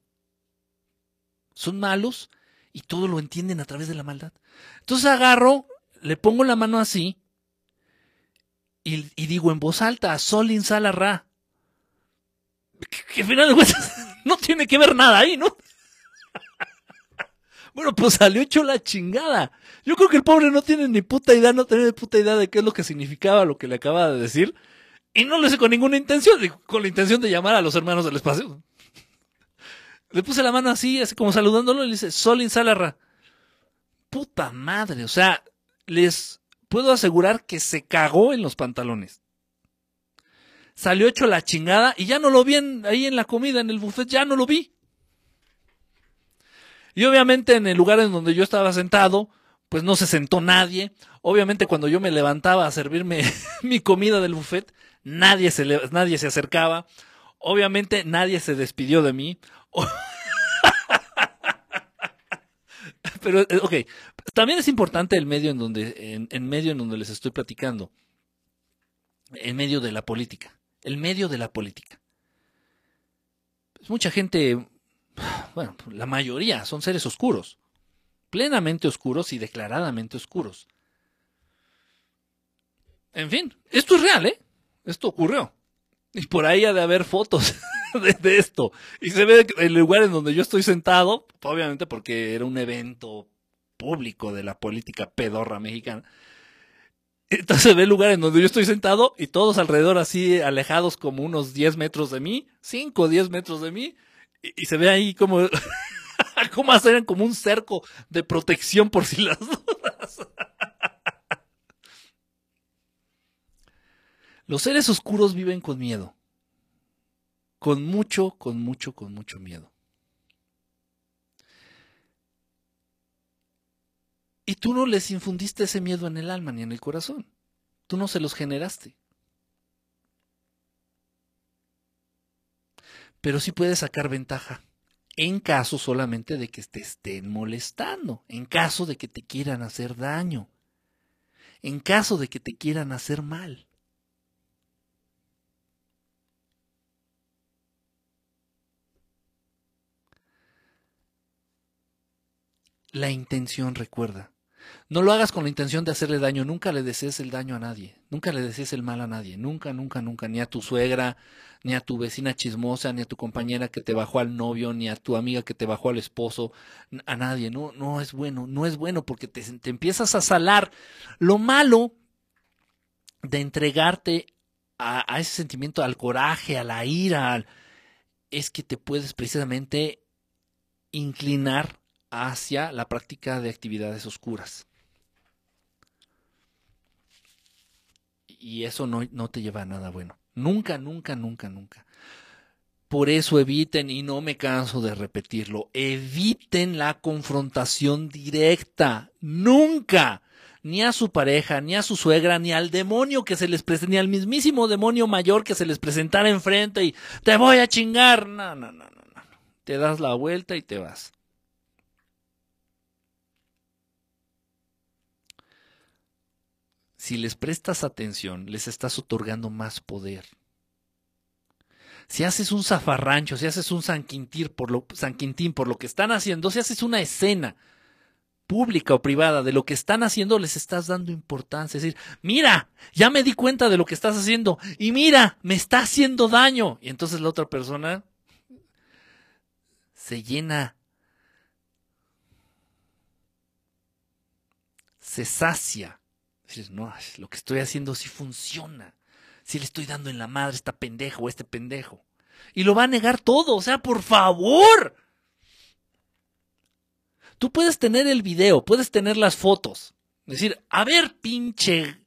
Son malos y todo lo entienden a través de la maldad. Entonces agarro, le pongo la mano así y, digo en voz alta, Solin Salarra. Que, al final de cuentas no tiene que ver nada ahí, ¿no? Bueno, pues salió hecho la chingada. Yo creo que el pobre no tiene ni puta idea, no tiene ni puta idea de qué es lo que significaba lo que le acaba de decir. Y no lo hice con ninguna intención, con la intención de llamar a los hermanos del espacio. Le puse la mano así, así como saludándolo, y le dice, Solin Salarra. Puta madre, o sea, les puedo asegurar que se cagó en los pantalones. Salió hecho la chingada y ya no lo vi ahí en la comida, en el buffet, ya no lo vi. Y obviamente en el lugar en donde yo estaba sentado, pues no se sentó nadie. Obviamente cuando yo me levantaba a servirme mi comida del buffet, nadie se, nadie se acercaba. Obviamente nadie se despidió de mí. Pero, eh, ok, también es importante el medio en donde, en, medio en donde les estoy platicando. En medio de la política. El medio de la política. Pues mucha gente, bueno, la mayoría son seres oscuros. Plenamente oscuros y declaradamente oscuros. En fin, esto es real, ¿eh? Esto ocurrió. Y por ahí ha de haber fotos de, esto. Y se ve el lugar en donde yo estoy sentado, obviamente porque era un evento público de la política pedorra mexicana. Entonces se ve el lugar en donde yo estoy sentado y todos alrededor así alejados como unos 10 metros de mí, 5 o 10 metros de mí, y, se ve ahí como, como como un cerco de protección por si las dudas. Los seres oscuros viven con miedo con mucho, con mucho, con mucho miedo. Y tú no les infundiste ese miedo en el alma ni en el corazón. Tú no se los generaste. Pero sí puedes sacar ventaja en caso solamente de que te estén molestando, en caso de que te quieran hacer daño, en caso de que te quieran hacer mal. la intención, recuerda. No lo hagas con la intención de hacerle daño, nunca le desees el daño a nadie, nunca le desees el mal a nadie, nunca, nunca, nunca, ni a tu suegra, ni a tu vecina chismosa, ni a tu compañera que te bajó al novio, ni a tu amiga que te bajó al esposo, a nadie, no, no es bueno, no es bueno porque te, te empiezas a salar. Lo malo de entregarte a, a ese sentimiento, al coraje, a la ira, es que te puedes precisamente inclinar hacia la práctica de actividades oscuras. Y eso no, no te lleva a nada bueno. Nunca, nunca, nunca, nunca. Por eso eviten, y no me canso de repetirlo, eviten la confrontación directa. Nunca. Ni a su pareja, ni a su suegra, ni al demonio que se les presente, ni al mismísimo demonio mayor que se les presentara enfrente y te voy a chingar. No, no, no, no, no. Te das la vuelta y te vas. Si les prestas atención, les estás otorgando más poder. Si haces un zafarrancho, si haces un San por lo, San Quintín por lo que están haciendo, si haces una escena pública o privada de lo que están haciendo, les estás dando importancia. Es decir, mira, ya me di cuenta de lo que estás haciendo y mira, me está haciendo daño. Y entonces la otra persona se llena, se sacia Dices, no, lo que estoy haciendo sí funciona. Si le estoy dando en la madre a esta pendejo o este pendejo. Y lo va a negar todo, o sea, por favor. Tú puedes tener el video, puedes tener las fotos. Decir, a ver, pinche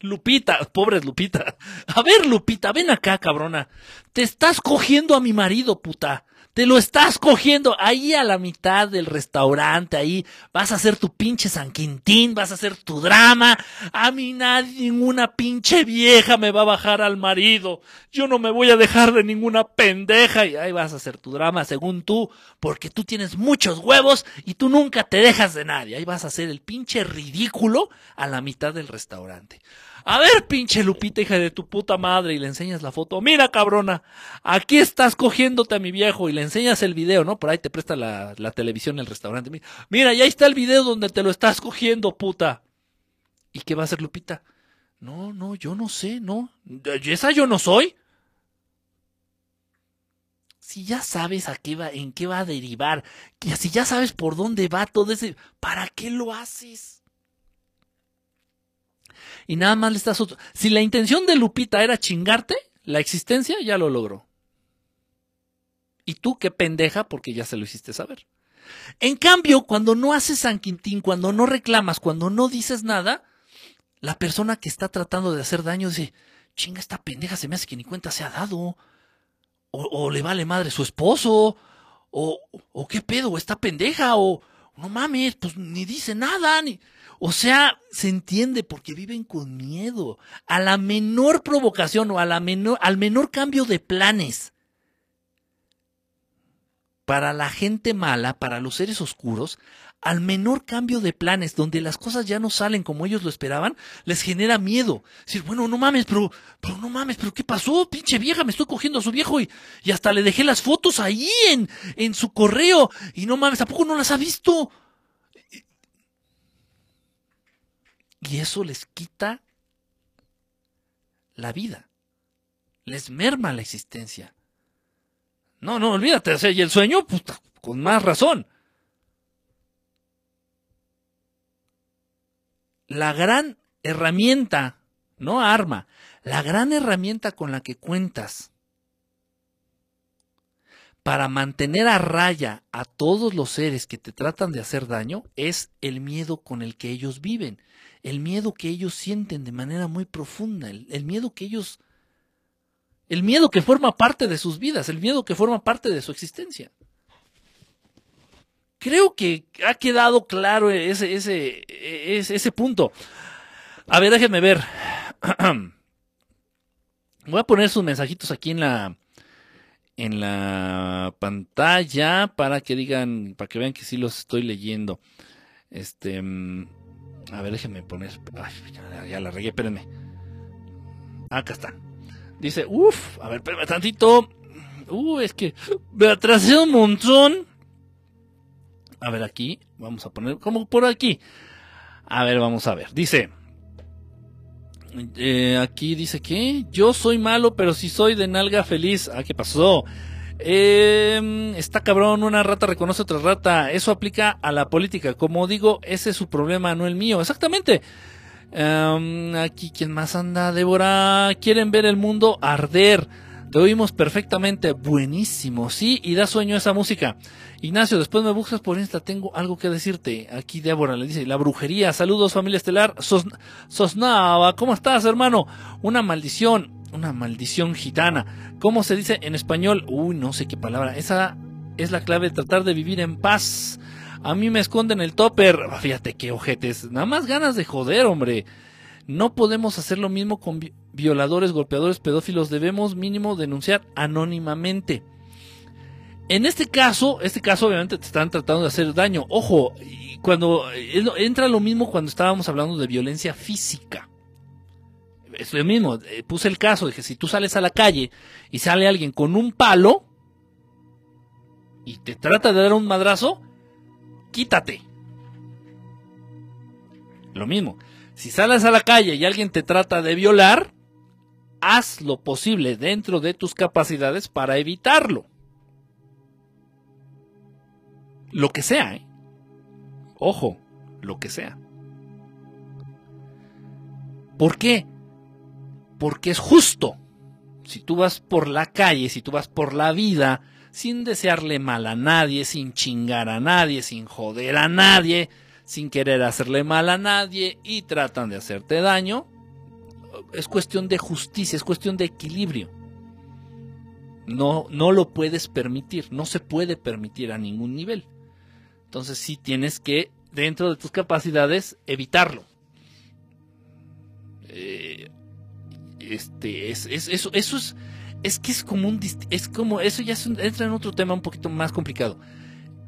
Lupita, pobre Lupita. A ver, Lupita, ven acá, cabrona. Te estás cogiendo a mi marido, puta. Te lo estás cogiendo ahí a la mitad del restaurante, ahí vas a hacer tu pinche San Quintín, vas a hacer tu drama. A mí nadie, ninguna pinche vieja me va a bajar al marido. Yo no me voy a dejar de ninguna pendeja y ahí vas a hacer tu drama según tú, porque tú tienes muchos huevos y tú nunca te dejas de nadie. Ahí vas a hacer el pinche ridículo a la mitad del restaurante. A ver, pinche Lupita, hija de tu puta madre, y le enseñas la foto. Mira, cabrona, aquí estás cogiéndote a mi viejo y le enseñas el video, ¿no? Por ahí te presta la, la televisión el restaurante. Mira, y ahí está el video donde te lo estás cogiendo, puta. ¿Y qué va a hacer Lupita? No, no, yo no sé, no. Esa yo no soy. Si ya sabes a qué va, en qué va a derivar, si ya sabes por dónde va todo ese, ¿para qué lo haces? Y nada más le estás... Si la intención de Lupita era chingarte, la existencia ya lo logró. Y tú qué pendeja porque ya se lo hiciste saber. En cambio, cuando no haces San Quintín, cuando no reclamas, cuando no dices nada, la persona que está tratando de hacer daño dice, chinga, esta pendeja se me hace que ni cuenta se ha dado. O, o le vale madre su esposo. O, o qué pedo, esta pendeja. O no mames, pues ni dice nada. Ni... O sea, se entiende porque viven con miedo. A la menor provocación o a la menor, al menor cambio de planes. Para la gente mala, para los seres oscuros, al menor cambio de planes, donde las cosas ya no salen como ellos lo esperaban, les genera miedo. Decir, bueno, no mames, pero, pero no mames, pero ¿qué pasó? Pinche vieja, me estoy cogiendo a su viejo y, y hasta le dejé las fotos ahí en, en su correo. Y no mames, ¿tampoco no las ha visto? Y eso les quita la vida. Les merma la existencia. No, no, olvídate. Y el sueño, pues, con más razón. La gran herramienta, no arma, la gran herramienta con la que cuentas para mantener a raya a todos los seres que te tratan de hacer daño es el miedo con el que ellos viven el miedo que ellos sienten de manera muy profunda, el, miedo que ellos, el miedo que forma parte de sus vidas, el miedo que forma parte de su existencia. Creo que ha quedado claro ese, ese, ese, ese punto. A ver, déjenme ver. Voy a poner sus mensajitos aquí en la en la pantalla para que digan, para que vean que sí los estoy leyendo. Este mm, a ver, déjenme poner. Ay, ya, la regué, espérenme. Acá está. Dice, uff, a ver, espérenme tantito. Uh, es que me atrasé un montón. A ver, aquí, vamos a poner como por aquí. A ver, vamos a ver. Dice, eh, aquí dice que yo soy malo, pero si soy de nalga feliz. Ah, ¿qué pasó? Eh, está cabrón, una rata reconoce otra rata. Eso aplica a la política. Como digo, ese es su problema, no el mío. Exactamente. Em, aquí, ¿quién más anda? Débora, quieren ver el mundo arder. Te oímos perfectamente. Buenísimo, sí, y da sueño esa música. Ignacio, después me buscas por Insta, tengo algo que decirte. Aquí Débora le dice, la brujería. Saludos, familia estelar. Sos, Sosnava, ¿cómo estás, hermano? Una maldición una maldición gitana. ¿Cómo se dice en español? Uy, no sé qué palabra. Esa es la clave de tratar de vivir en paz. A mí me esconden el topper. Ah, fíjate qué ojetes. Nada más ganas de joder, hombre. No podemos hacer lo mismo con violadores, golpeadores, pedófilos. Debemos mínimo denunciar anónimamente. En este caso, este caso obviamente te están tratando de hacer daño. Ojo, cuando entra lo mismo cuando estábamos hablando de violencia física es lo mismo, eh, puse el caso de que si tú sales a la calle y sale alguien con un palo y te trata de dar un madrazo, quítate. Lo mismo, si sales a la calle y alguien te trata de violar, haz lo posible dentro de tus capacidades para evitarlo. Lo que sea, ¿eh? Ojo, lo que sea. ¿Por qué? Porque es justo. Si tú vas por la calle, si tú vas por la vida, sin desearle mal a nadie, sin chingar a nadie, sin joder a nadie, sin querer hacerle mal a nadie y tratan de hacerte daño, es cuestión de justicia, es cuestión de equilibrio. No, no lo puedes permitir, no se puede permitir a ningún nivel. Entonces sí tienes que, dentro de tus capacidades, evitarlo. Eh, este, es, eso, eso es, es que es como un, es como, eso ya entra en otro tema un poquito más complicado.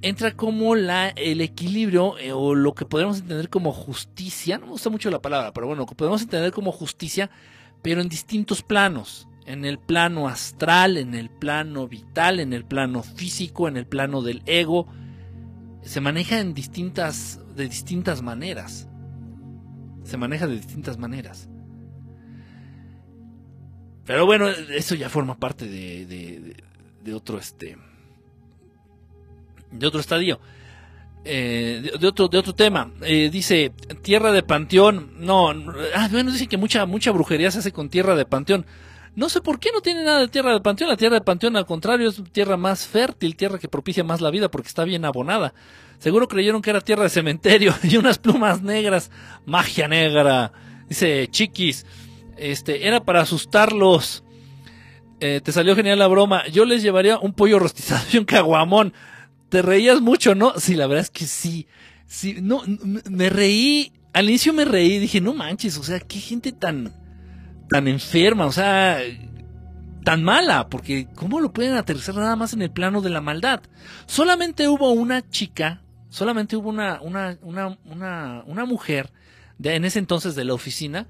Entra como la, el equilibrio eh, o lo que podemos entender como justicia, no me gusta mucho la palabra, pero bueno, lo que podemos entender como justicia, pero en distintos planos en el plano astral, en el plano vital, en el plano físico, en el plano del ego. Se maneja en distintas, de distintas maneras. Se maneja de distintas maneras. Pero bueno, eso ya forma parte de, de, otro este. De otro estadio. Eh, de, otro, de otro tema. Eh, dice, tierra de panteón. No, ah, bueno, dice que mucha, mucha brujería se hace con tierra de panteón. No sé por qué no tiene nada de tierra de panteón. La tierra de panteón, al contrario, es tierra más fértil, tierra que propicia más la vida porque está bien abonada. Seguro creyeron que era tierra de cementerio y unas plumas negras. Magia negra. Dice Chiquis. Este, era para asustarlos. Eh, te salió genial la broma. Yo les llevaría un pollo rostizado y un caguamón. Te reías mucho, ¿no? Sí, la verdad es que sí. Sí, no, me reí. Al inicio me reí. Dije, no manches, o sea, qué gente tan tan enferma, o sea, tan mala, porque ¿cómo lo pueden aterrizar nada más en el plano de la maldad? Solamente hubo una chica, solamente hubo una, una, una, una, una mujer de, en ese entonces de la oficina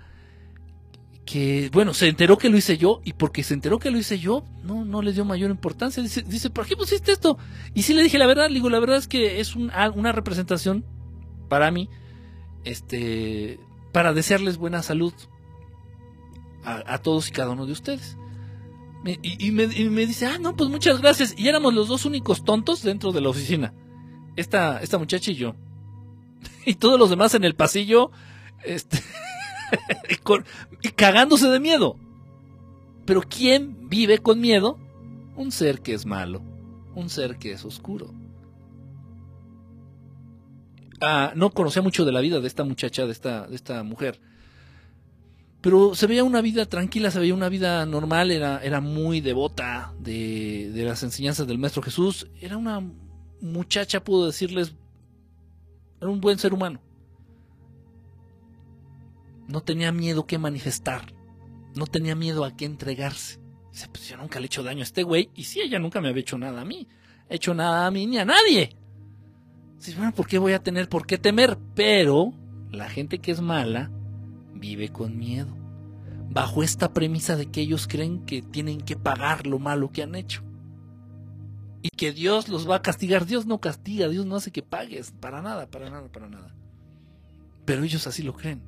bueno, se enteró que lo hice yo y porque se enteró que lo hice yo, no, no le dio mayor importancia. Dice, ¿por qué pusiste esto? Y sí le dije la verdad, le digo, la verdad es que es una representación para mí, este, para desearles buena salud, a, todos y cada uno de ustedes. Y, me, dice, ah, no, pues muchas gracias. Y éramos los dos únicos tontos dentro de la oficina. Esta, esta muchacha y yo. Y todos los demás en el pasillo, este, cagándose de miedo. Pero ¿quién vive con miedo? Un ser que es malo, un ser que es oscuro. Ah, no conocía mucho de la vida de esta muchacha, de esta, de esta mujer pero se veía una vida tranquila, se veía una vida normal, era, era muy devota de, de las enseñanzas del Maestro Jesús, era una muchacha, puedo decirles, era un buen ser humano. No tenía miedo que manifestar, no tenía miedo a qué entregarse. Dice, pues yo nunca le he hecho daño a este güey, y si ella nunca me había hecho nada a mí, he hecho nada a mí ni a nadie. Dice, bueno, ¿por qué voy a tener por qué temer? Pero la gente que es mala vive con miedo, bajo esta premisa de que ellos creen que tienen que pagar lo malo que han hecho. Y que Dios los va a castigar. Dios no castiga, Dios no hace que pagues, para nada, para nada, para nada. Pero ellos así lo creen.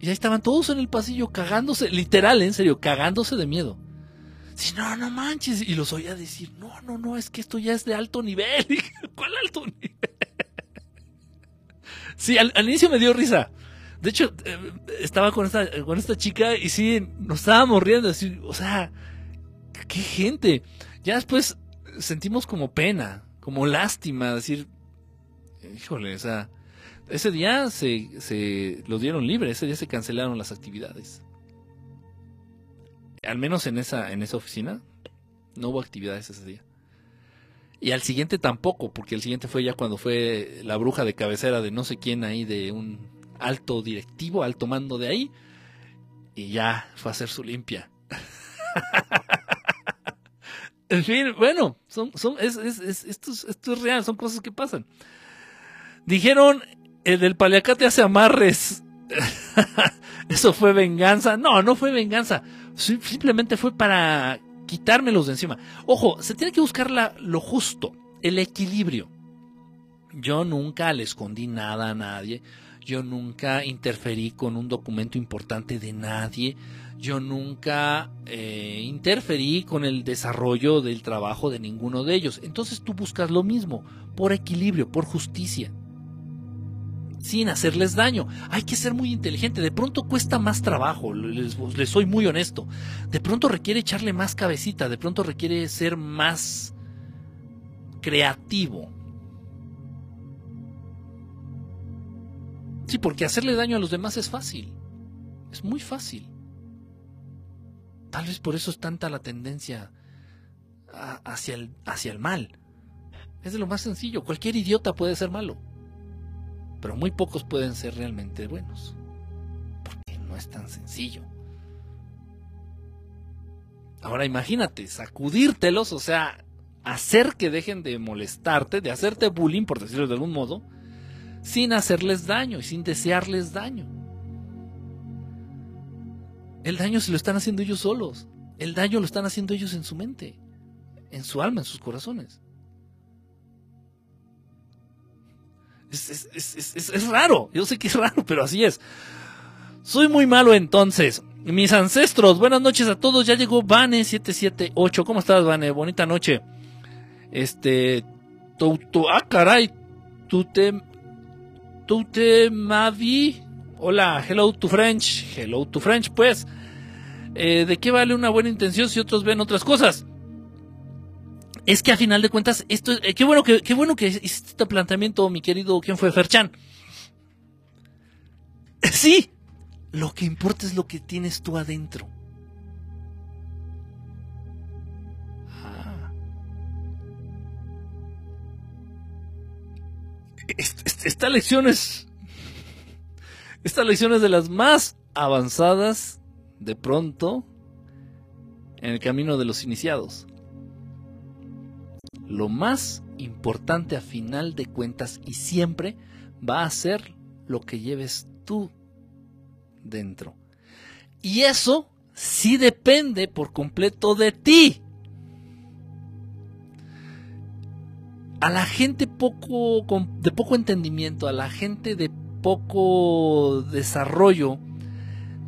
Y ahí estaban todos en el pasillo cagándose, literal, en serio, cagándose de miedo. Si no, no manches. Y los oía decir, no, no, no, es que esto ya es de alto nivel. ¿Cuál alto nivel? sí, al, inicio me dio risa. De hecho, eh, estaba con esta, con esta chica y sí, nos estábamos riendo. Así, o sea, qué gente. Ya después sentimos como pena, como lástima, decir, híjole, o sea, ese día se, se lo dieron libre, ese día se cancelaron las actividades. Al menos en esa, en esa oficina, no hubo actividades ese día. Y al siguiente tampoco, porque el siguiente fue ya cuando fue la bruja de cabecera de no sé quién ahí, de un alto directivo, alto mando de ahí, y ya fue a hacer su limpia. en fin, bueno, son, son, es, es, esto, es, esto, es, real, son cosas que pasan. Dijeron, el del paliacate hace amarres. Eso fue venganza. No, no fue venganza. Simplemente fue para quitármelos de encima. Ojo, se tiene que buscar la, lo justo, el equilibrio. Yo nunca le escondí nada a nadie. Yo nunca interferí con un documento importante de nadie. Yo nunca eh, interferí con el desarrollo del trabajo de ninguno de ellos. Entonces tú buscas lo mismo, por equilibrio, por justicia sin hacerles daño. Hay que ser muy inteligente. De pronto cuesta más trabajo, les, soy muy honesto. De pronto requiere echarle más cabecita, de pronto requiere ser más creativo. Sí, porque hacerle daño a los demás es fácil. Es muy fácil. Tal vez por eso es tanta la tendencia hacia, el, hacia el mal. Es de lo más sencillo. Cualquier idiota puede ser malo. Pero muy pocos pueden ser realmente buenos. Porque no es tan sencillo. Ahora imagínate, sacudírtelos, o sea, hacer que dejen de molestarte, de hacerte bullying, por decirlo de algún modo, sin hacerles daño y sin desearles daño. El daño se lo están haciendo ellos solos. El daño lo están haciendo ellos en su mente, en su alma, en sus corazones. Es, raro, yo sé que es raro, pero así es. Soy muy malo entonces. Mis ancestros, buenas noches a todos. Ya llegó Vane778. ¿Cómo estás, Vane? Bonita noche. Este. Ah, caray. Tu. Hola, hello to French. Hello to French, pues. Eh, ¿De qué vale una buena intención si otros ven otras cosas? Es que a final de cuentas, esto eh, qué bueno que qué bueno que hiciste este planteamiento, mi querido, ¿quién fue Ferchan? Sí, lo que importa es lo que tienes tú adentro. Ah. Esta lección es. Esta lección es de las más avanzadas de pronto en el camino de los iniciados. Lo más importante a final de cuentas y siempre va a ser lo que lleves tú dentro. Y eso sí depende por completo de ti. A la gente de poco entendimiento, a la gente de poco desarrollo,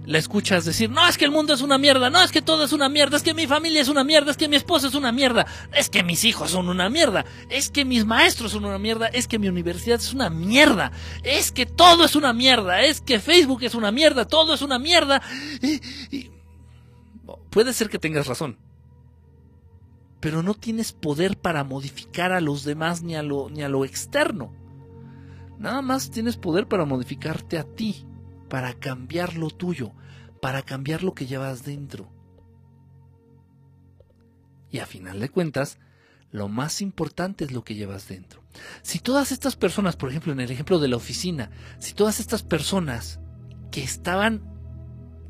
la escuchas decir, no, es que el mundo es una mierda, no, es que todo es una mierda, es que mi familia es una mierda, es que mi esposa es una mierda, es que mis hijos son una mierda, es que mis maestros son una mierda, es que mi universidad es una mierda, es que todo es una mierda, es que Facebook es una mierda, todo es una mierda. Y, Puede ser que tengas razón, pero no tienes poder para modificar a los demás ni a lo externo. Nada más tienes poder para modificarte a ti para cambiar lo tuyo, para cambiar lo que llevas dentro. Y a final de cuentas, lo más importante es lo que llevas dentro. Si todas estas personas, por ejemplo, en el ejemplo de la oficina, si todas estas personas que estaban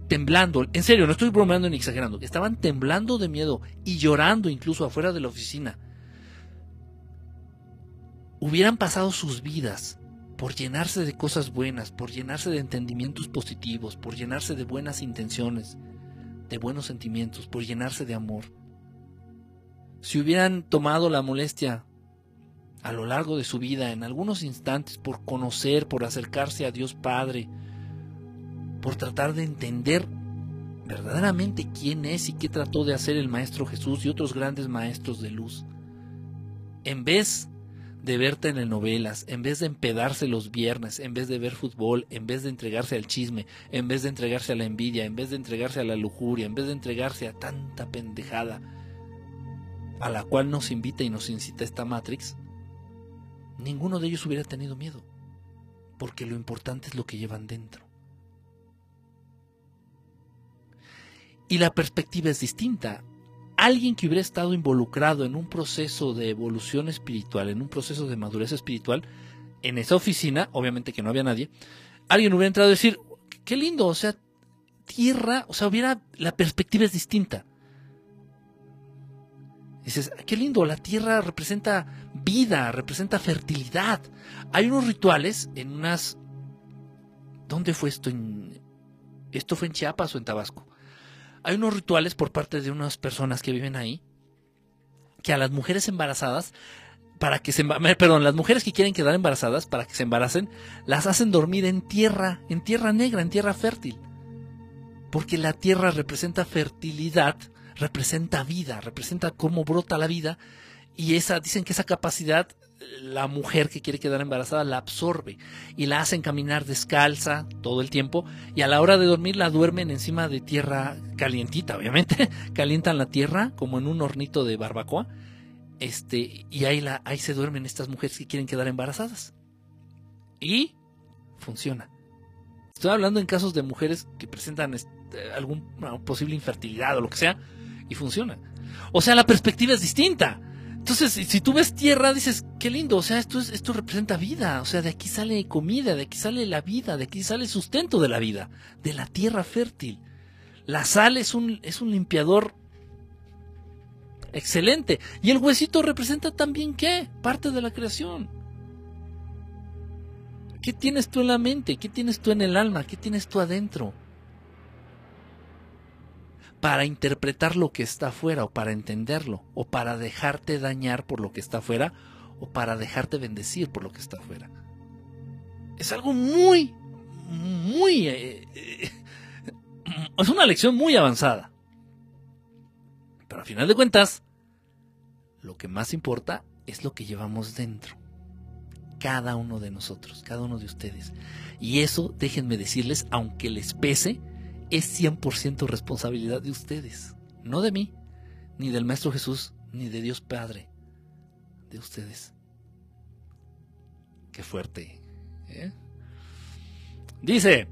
temblando, en serio, no estoy bromeando ni exagerando, estaban temblando de miedo y llorando incluso afuera de la oficina, hubieran pasado sus vidas por llenarse de cosas buenas, por llenarse de entendimientos positivos, por llenarse de buenas intenciones, de buenos sentimientos, por llenarse de amor. Si hubieran tomado la molestia a lo largo de su vida, en algunos instantes, por conocer, por acercarse a Dios Padre, por tratar de entender verdaderamente quién es y qué trató de hacer el Maestro Jesús y otros grandes maestros de luz, en vez de ver telenovelas, en vez de empedarse los viernes, en vez de ver fútbol, en vez de entregarse al chisme, en vez de entregarse a la envidia, en vez de entregarse a la lujuria, en vez de entregarse a tanta pendejada a la cual nos invita y nos incita esta Matrix, ninguno de ellos hubiera tenido miedo, porque lo importante es lo que llevan dentro. Y la perspectiva es distinta alguien que hubiera estado involucrado en un proceso de evolución espiritual, en un proceso de madurez espiritual, en esa oficina, obviamente que no había nadie, alguien hubiera entrado a decir, qué lindo, o sea, tierra, o sea, hubiera, la perspectiva es distinta. Dices, qué lindo, la tierra representa vida, representa fertilidad. Hay unos rituales en unas... ¿Dónde fue esto? ¿Esto fue en Chiapas o en Tabasco? Hay unos rituales por parte de unas personas que viven ahí que a las mujeres embarazadas para que se perdón, las mujeres que quieren quedar embarazadas para que se embaracen, las hacen dormir en tierra, en tierra negra, en tierra fértil. Porque la tierra representa fertilidad, representa vida, representa cómo brota la vida y esa dicen que esa capacidad la mujer que quiere quedar embarazada la absorbe y la hacen caminar descalza todo el tiempo y a la hora de dormir la duermen encima de tierra calientita, obviamente, calientan la tierra como en un hornito de barbacoa. Este, y ahí la ahí se duermen estas mujeres que quieren quedar embarazadas. Y funciona. Estoy hablando en casos de mujeres que presentan este, algún posible infertilidad o lo que sea y funciona. O sea, la perspectiva es distinta. Entonces, si tú ves tierra, dices, qué lindo, o sea, esto, es, esto representa vida, o sea, de aquí sale comida, de aquí sale la vida, de aquí sale sustento de la vida, de la tierra fértil. La sal es un, es un limpiador excelente. Y el huesito representa también qué? Parte de la creación. ¿Qué tienes tú en la mente? ¿Qué tienes tú en el alma? ¿Qué tienes tú adentro? Para interpretar lo que está afuera o para entenderlo o para dejarte dañar por lo que está afuera o para dejarte bendecir por lo que está afuera. Es algo muy, muy... Eh, eh, es una lección muy avanzada. Pero a final de cuentas, lo que más importa es lo que llevamos dentro. Cada uno de nosotros, cada uno de ustedes. Y eso, déjenme decirles, aunque les pese, es 100% responsabilidad de ustedes, no de mí, ni del Maestro Jesús, ni de Dios Padre, de ustedes. Qué fuerte. ¿eh? Dice,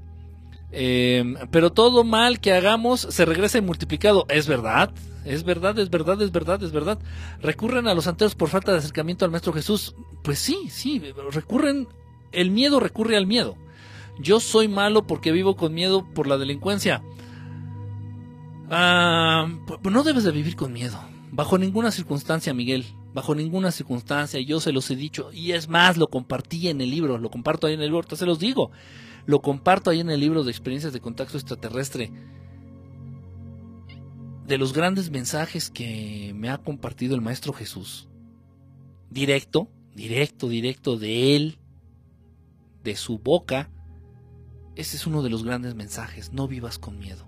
em, pero todo mal que hagamos se regresa multiplicado. Es verdad, es verdad, es verdad, es verdad, es verdad. ¿Recurren a los santeros por falta de acercamiento al Maestro Jesús? Pues sí, sí, recurren, el miedo recurre al miedo. Yo soy malo porque vivo con miedo por la delincuencia. Ah, pues no debes de vivir con miedo. Bajo ninguna circunstancia, Miguel. Bajo ninguna circunstancia. Yo se los he dicho. Y es más, lo compartí en el libro. Lo comparto ahí en el libro. se los digo. Lo comparto ahí en el libro de experiencias de contacto extraterrestre. De los grandes mensajes que me ha compartido el Maestro Jesús. Directo, directo, directo de él. De su boca ese es uno de los grandes mensajes. No vivas con miedo.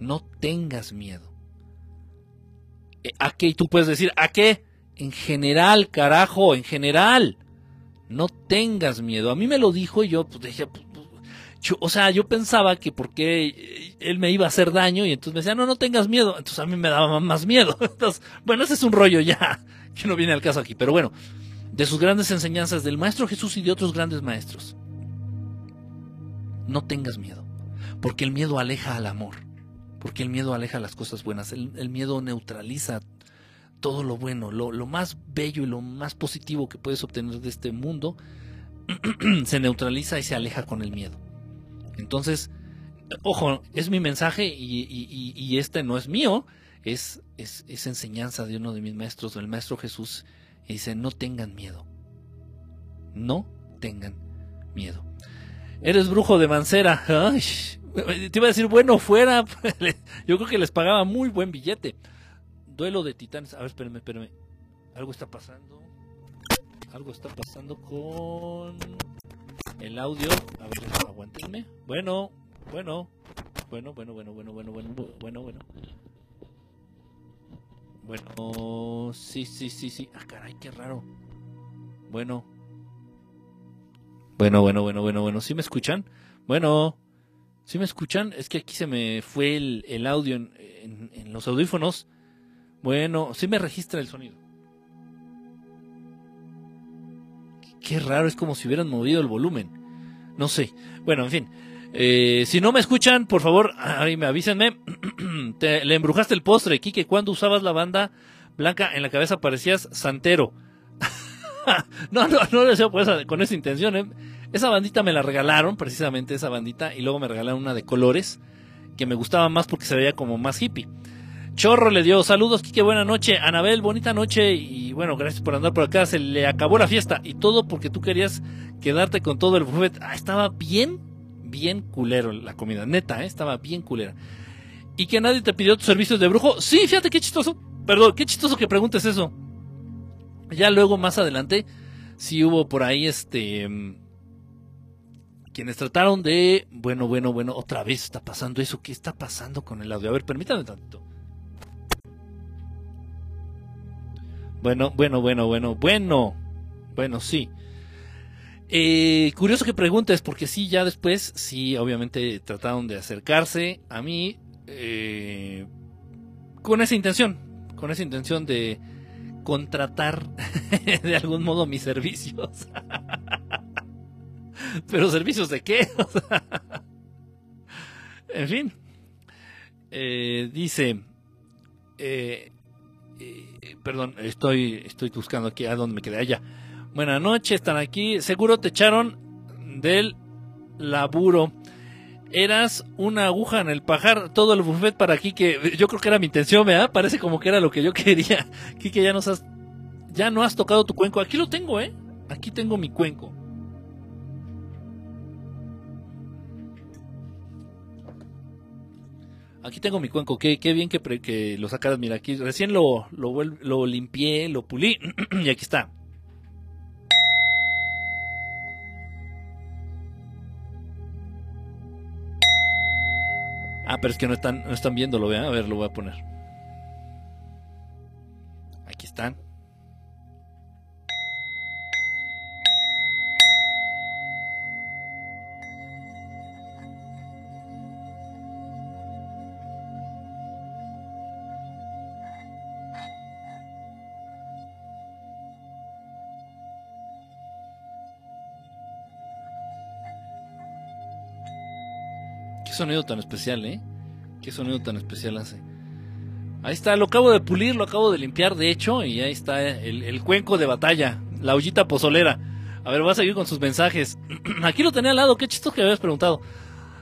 No tengas miedo. Eh, ¿A qué? Y tú puedes decir, ¿a qué? En general, carajo, en general. No tengas miedo. A mí me lo dijo y yo pues, dije, pues, pues, o sea, yo pensaba que porque él me iba a hacer daño y entonces me decía, no, no tengas miedo. Entonces a mí me daba más miedo. Entonces, bueno, ese es un rollo ya, que no viene al caso aquí. Pero bueno, de sus grandes enseñanzas del Maestro Jesús y de otros grandes maestros. No tengas miedo, porque el miedo aleja al amor, porque el miedo aleja las cosas buenas, el, miedo neutraliza todo lo bueno, lo, más bello y lo más positivo que puedes obtener de este mundo, se neutraliza y se aleja con el miedo. Entonces, ojo, es mi mensaje y, este no es mío, es, es, es, enseñanza de uno de mis maestros, del maestro Jesús, y dice, no tengan miedo, no tengan miedo. Eres brujo de Mancera. te iba a decir, bueno, fuera. Yo creo que les pagaba muy buen billete. Duelo de titanes. A ver, espérame, espérame. Algo está pasando. Algo está pasando con el audio. A ver, aguántenme. Bueno, bueno. Bueno, bueno, bueno, bueno, bueno, bueno, bueno, bueno. Bueno, sí, sí, sí, sí. Ah, caray, qué raro. Bueno, bueno, bueno, bueno, bueno, bueno. ¿Sí me escuchan? Bueno, ¿sí me escuchan? Es que aquí se me fue el, audio en, los audífonos. Bueno, sí me registra el sonido. Qué raro, es como si hubieran movido el volumen. No sé. Bueno, en fin. Eh, si no me escuchan, por favor, ahí me avísenme. le embrujaste el postre, Kike. Cuando usabas la banda blanca en la cabeza parecías santero. no, no, no lo decía con esa intención. ¿eh? Esa bandita me la regalaron, precisamente esa bandita, y luego me regalaron una de colores, que me gustaba más porque se veía como más hippie. Chorro le dio saludos, Kike, buena noche. Anabel, bonita noche. Y bueno, gracias por andar por acá. Se le acabó la fiesta. Y todo porque tú querías quedarte con todo el buffet. Ah, estaba bien, bien culero la comida. Neta, ¿eh? estaba bien culera. ¿Y que nadie te pidió tus servicios de brujo? Sí, fíjate qué chistoso. Perdón, qué chistoso que preguntes eso. Ya luego más adelante, sí hubo por ahí este mm, quienes trataron de, bueno, bueno, bueno, otra vez está pasando eso, ¿qué está pasando con el audio? A ver, permítame tantito. Bueno, bueno, bueno, bueno, bueno, bueno, sí. Eh, curioso que preguntes, porque sí, ya después, sí, obviamente trataron de acercarse a mí eh, con esa intención, con esa intención de contratar de algún modo mis servicios. Pero servicios de qué? en fin. Eh, dice, eh, eh, perdón, estoy, estoy buscando aquí a dónde me quedé allá. Buenas noches, están aquí. Seguro te echaron del laburo. Eras una aguja en el pajar, todo el buffet para que yo creo que era mi intención, ¿verdad? Parece como que era lo que yo quería. Kike, ya nos has, ya no has tocado tu cuenco. Aquí lo tengo, ¿eh? Aquí tengo mi cuenco. Aquí tengo mi cuenco, qué, qué bien que, que, lo sacaras. Mira, aquí recién lo, lo, lo limpié, lo pulí y aquí está. Ah, pero es que no están, no están viéndolo, vean. A ver, lo voy a poner. Aquí están. Sonido tan especial, ¿eh? Qué sonido tan especial hace. Ahí está, lo acabo de pulir, lo acabo de limpiar, de hecho, y ahí está el, cuenco de batalla, la ollita pozolera. A ver, va a seguir con sus mensajes. Aquí lo tenía al lado, qué chistoso que habías preguntado.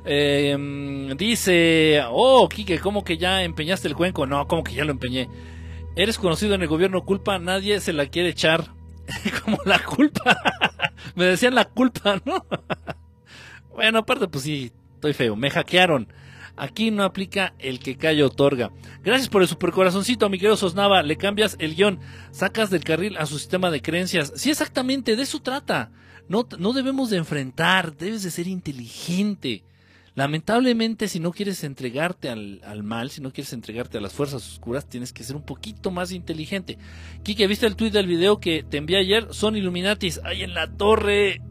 Em, dice, oh, Kike, ¿cómo que ya empeñaste el cuenco? No, ¿cómo que ya lo empeñé? Eres conocido en el gobierno, culpa, nadie se la quiere echar. Como la culpa. Me decían la culpa, ¿no? bueno, aparte, pues sí, estoy feo, me hackearon. Aquí no aplica el que calla otorga. Gracias por el supercorazoncito, mi querido Sosnava. Le cambias el guion, sacas del carril a su sistema de creencias. Sí, exactamente, de eso trata. No, no debemos de enfrentar, debes de ser inteligente. Lamentablemente, si no quieres entregarte al, al, mal, si no quieres entregarte a las fuerzas oscuras, tienes que ser un poquito más inteligente. Kike, ¿viste el tweet del video que te envié ayer? Son Illuminatis. Ahí en la torre.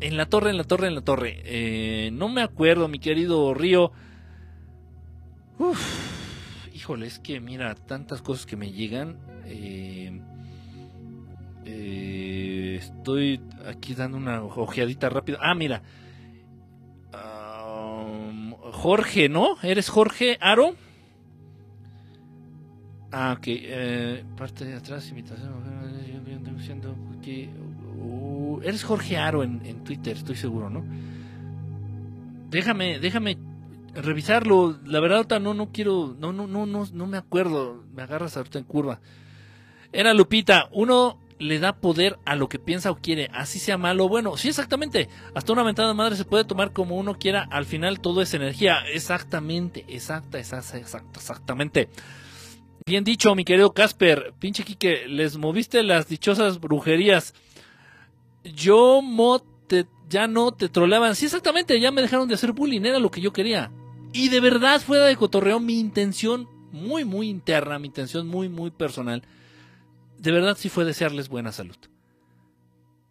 En la torre, en la torre, en la torre. Eh, no me acuerdo, mi querido Río. Uf, híjole, es que mira, tantas cosas que me llegan. Eh, eh, estoy aquí dando una ojeadita rápida. Ah, mira. Um, Jorge, ¿no? ¿Eres Jorge Aro? Ah, ok. parte de atrás, invitación. Que eres Jorge Aro en, Twitter, estoy seguro, ¿no? Déjame, déjame revisarlo. La verdad, no, no quiero, no, no, no, no, no me acuerdo. Me agarras ahorita en curva. Era Lupita, uno le da poder a lo que piensa o quiere, así sea malo o bueno. Sí, exactamente. Hasta una mentada madre se puede tomar como uno quiera. Al final todo es energía. Exactamente, exacta, exacta, exacta, exactamente. Bien dicho, mi querido Casper. Pinche Quique, les moviste las dichosas brujerías yo mo ya no te troleaban. Sí, exactamente, ya me dejaron de hacer bullying, era lo que yo quería. Y de verdad, fuera de cotorreo, mi intención muy, muy interna, mi intención muy, muy personal, de verdad sí fue desearles buena salud.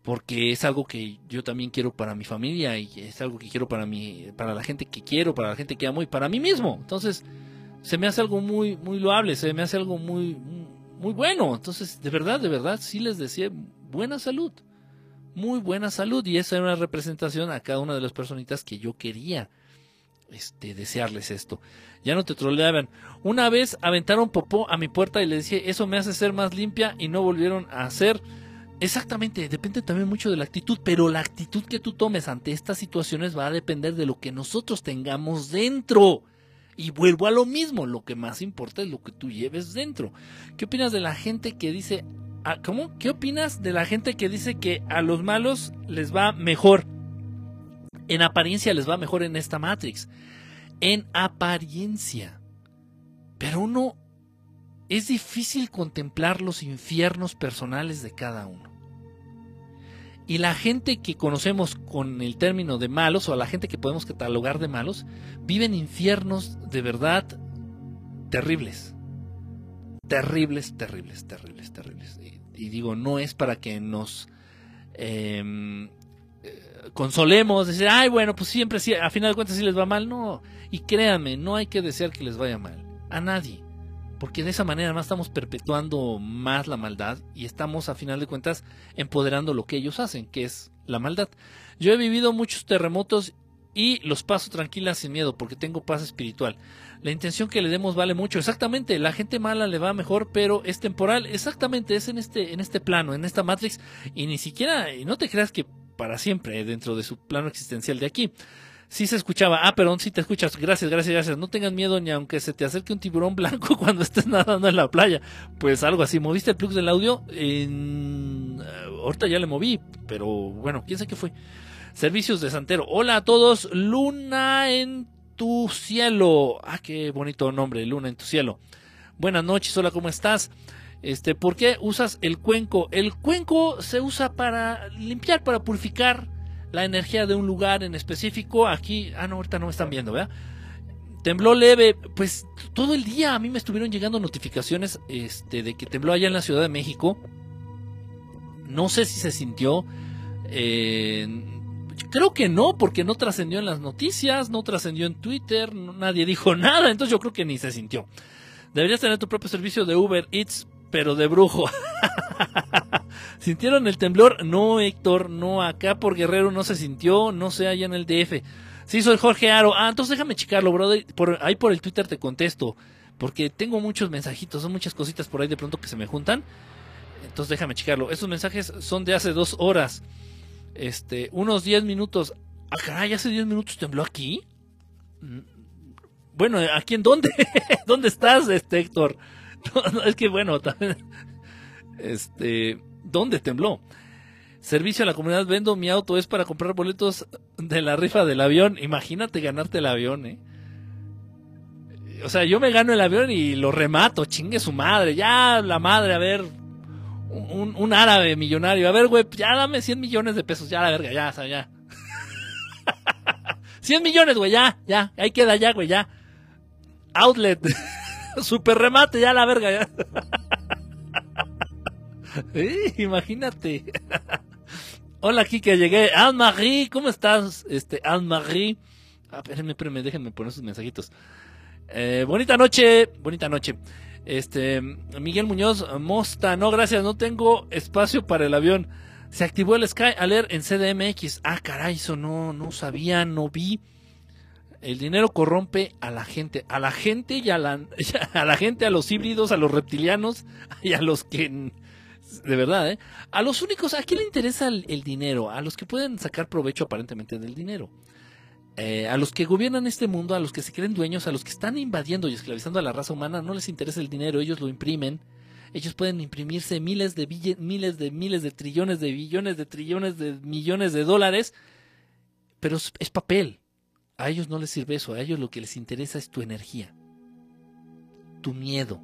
Porque es algo que yo también quiero para mi familia y es algo que quiero para mi, para la gente que quiero, para la gente que amo y para mí mismo. Entonces, se me hace algo muy, muy loable, se me hace algo muy, muy bueno. Entonces, de verdad, de verdad, sí les decía buena salud muy buena salud y esa era una representación a cada una de las personitas que yo quería este, desearles esto. Ya no te troleaban. Una vez aventaron popó a mi puerta y le decía, eso me hace ser más limpia y no volvieron a hacer. Exactamente, depende también mucho de la actitud, pero la actitud que tú tomes ante estas situaciones va a depender de lo que nosotros tengamos dentro. Y vuelvo a lo mismo, lo que más importa es lo que tú lleves dentro. ¿Qué opinas de la gente que dice, ¿Cómo? ¿Qué opinas de la gente que dice que a los malos les va mejor? En apariencia les va mejor en esta Matrix. En apariencia. Pero uno es difícil contemplar los infiernos personales de cada uno. Y la gente que conocemos con el término de malos, o a la gente que podemos catalogar de malos, viven infiernos de verdad terribles. Terribles, terribles, terribles, terribles y digo, no es para que nos em, eh, consolemos, decir, ay, bueno, pues siempre, sí, a final de cuentas sí les va mal. No, y créanme, no hay que desear que les vaya mal. A nadie. Porque de esa manera más estamos perpetuando más la maldad y estamos a final de cuentas empoderando lo que ellos hacen, que es la maldad. Yo he vivido muchos terremotos y los paso tranquila sin miedo porque tengo paz espiritual. La intención que le demos vale mucho. Exactamente, la gente mala le va mejor, pero es temporal. Exactamente, es en este, en este plano, en esta Matrix. Y ni siquiera, y no te creas que para siempre, eh, dentro de su plano existencial de aquí. Sí se escuchaba, ah, perdón, sí te escuchas, gracias, gracias, gracias. No tengan miedo ni aunque se te acerque un tiburón blanco cuando estés nadando en la playa. Pues algo así, ¿moviste el plug del audio? En... Ahorita ya le moví, pero bueno, quién sabe qué fue. Servicios de Santero. Hola a todos. Luna en tu cielo. Ah, qué bonito nombre, Luna en tu cielo. Buenas noches, hola, ¿cómo estás? Este, ¿por qué usas el cuenco? El cuenco se usa para limpiar, para purificar la energía de un lugar en específico. Aquí, ah, no, ahorita no me están viendo, ¿verdad? Tembló leve, pues todo el día a mí me estuvieron llegando notificaciones este, de que tembló allá en la Ciudad de México. No sé si se sintió. Eh, Creo que no, porque no trascendió en las noticias, no trascendió en Twitter, nadie dijo nada, entonces yo creo que ni se sintió. Deberías tener tu propio servicio de Uber Eats, pero de brujo. ¿Sintieron el temblor? No, Héctor, no, acá por Guerrero no se sintió, no sé, allá en el DF. Sí, soy Jorge Aro. Ah, entonces déjame checarlo, brother. Ahí por el Twitter te contesto, porque tengo muchos mensajitos, son muchas cositas por ahí de pronto que se me juntan. Entonces déjame checarlo. Esos mensajes son de hace dos horas. Este, unos 10 minutos. Ah, caray, hace 10 minutos tembló aquí. Mm, bueno, ¿aquí en dónde? ¿Dónde estás, este Héctor? es que bueno, también. Este, ¿dónde tembló? Servicio a la comunidad, vendo mi auto, es para comprar boletos de la rifa del avión. Imagínate ganarte el avión, ¿eh? O sea, yo me gano el avión y lo remato, chingue su madre, ya la madre, a ver, un, árabe millonario. A ver, güey, ya dame 100 millones de pesos. Ya, la verga, ya, o ya. 100 millones, güey, ya, ya. Ahí queda ya, güey, ya. Outlet. Super remate, ya, la verga, ya. imagínate. Hola, Kike, llegué. Anne-Marie, ¿cómo estás? Este, Anne-Marie. Ah, espérenme, espérenme, déjenme poner sus mensajitos. Eh, bonita noche, bonita noche. Este, Miguel Muñoz, Mosta, no gracias, no tengo espacio para el avión. Se activó el Sky Alert en CDMX. Ah, caray, eso no, no sabía, no vi. El dinero corrompe a la gente, a la gente y a la, a la gente, a los híbridos, a los reptilianos y a los que, de verdad, ¿eh? A los únicos, ¿a quién le interesa el dinero? A los que pueden sacar provecho aparentemente del dinero. Eh, a los que gobiernan este mundo, a los que se creen dueños, a los que están invadiendo y esclavizando a la raza humana, no les interesa el dinero, ellos lo imprimen. Ellos pueden imprimirse miles de miles de miles de trillones de billones de trillones de millones de dólares, pero es papel. A ellos no les sirve eso, a ellos lo que les interesa es tu energía, tu miedo,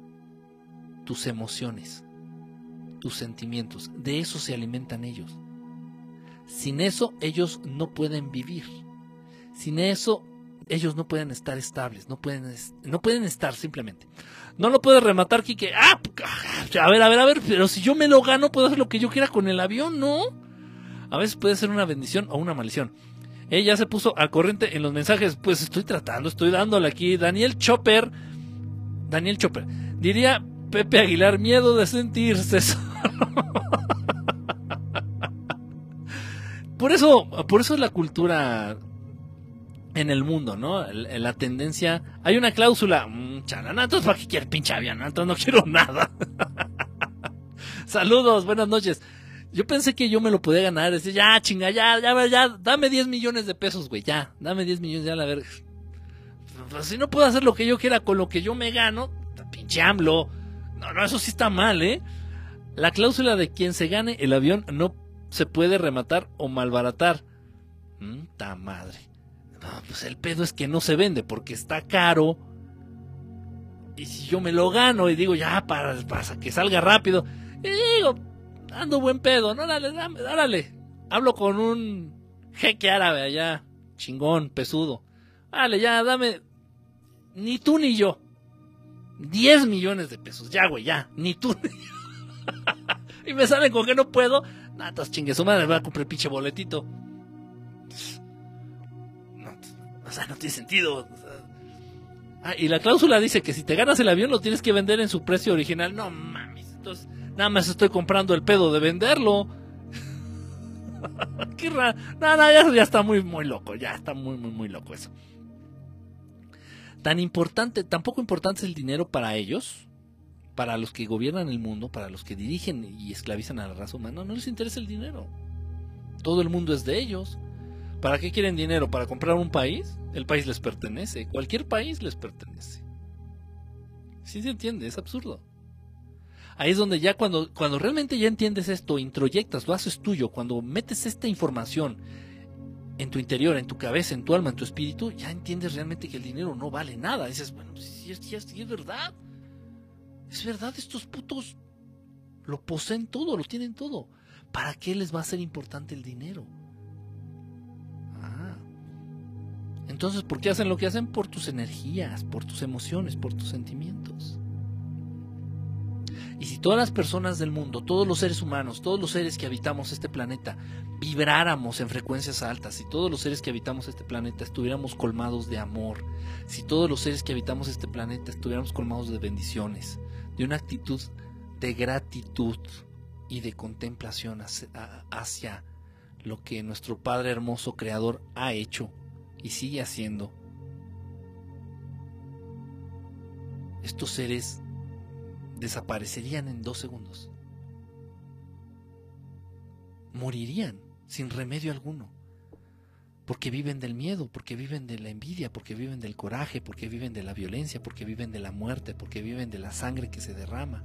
tus emociones, tus sentimientos. De eso se alimentan ellos. Sin eso ellos no pueden vivir. Sin eso, ellos no pueden estar estables, no pueden, no pueden estar simplemente. No lo puede rematar Kike. Ah, a ver, a ver, a ver, pero si yo me lo gano, puedo hacer lo que yo quiera con el avión, ¿no? A veces puede ser una bendición o una maldición. Ella se puso al corriente en los mensajes. Pues estoy tratando, estoy dándole aquí. Daniel Chopper. Daniel Chopper. Diría Pepe Aguilar, miedo de sentirse por eso, por eso es la cultura en el mundo, ¿no? La tendencia. Hay una cláusula. Mmm, entonces, ¿para qué quiere pinche avión? Entonces, no quiero nada. Saludos, buenas noches. Yo pensé que yo me lo podía ganar. Decir, ya, chinga, ya, ya, ya, dame 10 millones de pesos, güey, ya. Dame 10 millones, ya, la verga. Pues, si no puedo hacer lo que yo quiera con lo que yo me gano, pinche AMLO. No, no, eso sí está mal, ¿eh? La cláusula de quien se gane el avión no se puede rematar o malbaratar. Mmm, ta madre pues el pedo es que no se vende porque está caro. Y si yo me lo gano y digo, ya, para, que salga rápido, y digo, ando buen pedo, no, dale, dame, dale. Hablo con un jeque árabe allá, chingón, pesudo. Dale, ya, dame, ni tú ni yo. 10 millones de pesos, ya, güey, ya, ni tú ni yo. y me salen con que no puedo, natas chingue su madre, va a comprar pinche boletito. Sea, no tiene sentido. Ah, y la cláusula dice que si te ganas el avión lo tienes que vender en su precio original. No mames, entonces nada más estoy comprando el pedo de venderlo. Qué. No, no, ya, ya, está muy, muy loco. Ya está muy, muy, muy loco eso. Tan importante, tan poco importante es el dinero para ellos, para los que gobiernan el mundo, para los que dirigen y esclavizan a la raza humana. No les interesa el dinero. Todo el mundo es de ellos. ¿Para qué quieren dinero? ¿Para comprar un país? El país les pertenece. Cualquier país les pertenece. Sí se entiende, es absurdo. Ahí es donde ya cuando, cuando realmente ya entiendes esto, introyectas, lo haces tuyo, cuando metes esta información en tu interior, en tu cabeza, en tu alma, en tu espíritu, ya entiendes realmente que el dinero no vale nada. Dices, bueno, si es, si es verdad. Es verdad, estos putos lo poseen todo, lo tienen todo. ¿Para qué les va a ser importante el dinero? Entonces, ¿por qué hacen lo que hacen? Por tus energías, por tus emociones, por tus sentimientos. Y si todas las personas del mundo, todos los seres humanos, todos los seres que habitamos este planeta, vibráramos en frecuencias altas, si todos los seres que habitamos este planeta estuviéramos colmados de amor, si todos los seres que habitamos este planeta estuviéramos colmados de bendiciones, de una actitud de gratitud y de contemplación hacia, lo que nuestro Padre hermoso Creador ha hecho y sigue haciendo, estos seres desaparecerían en dos segundos. Morirían sin remedio alguno. Porque viven del miedo, porque viven de la envidia, porque viven del coraje, porque viven de la violencia, porque viven de la muerte, porque viven de la sangre que se derrama.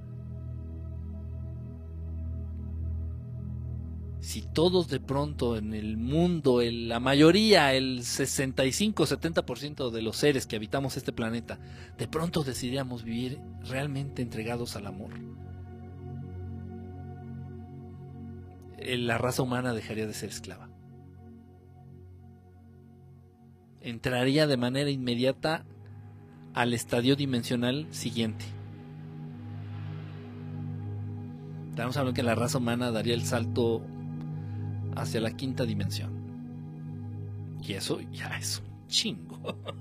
Si todos de pronto en el mundo, la mayoría, el 65-70% de los seres que habitamos este planeta, de pronto decidiéramos vivir realmente entregados al amor, eh, la raza humana dejaría de ser esclava. Entraría de manera inmediata al estadio dimensional siguiente. Estamos hablando que la raza humana daría el salto hacia la quinta dimensión. Y eso ya es un chingo.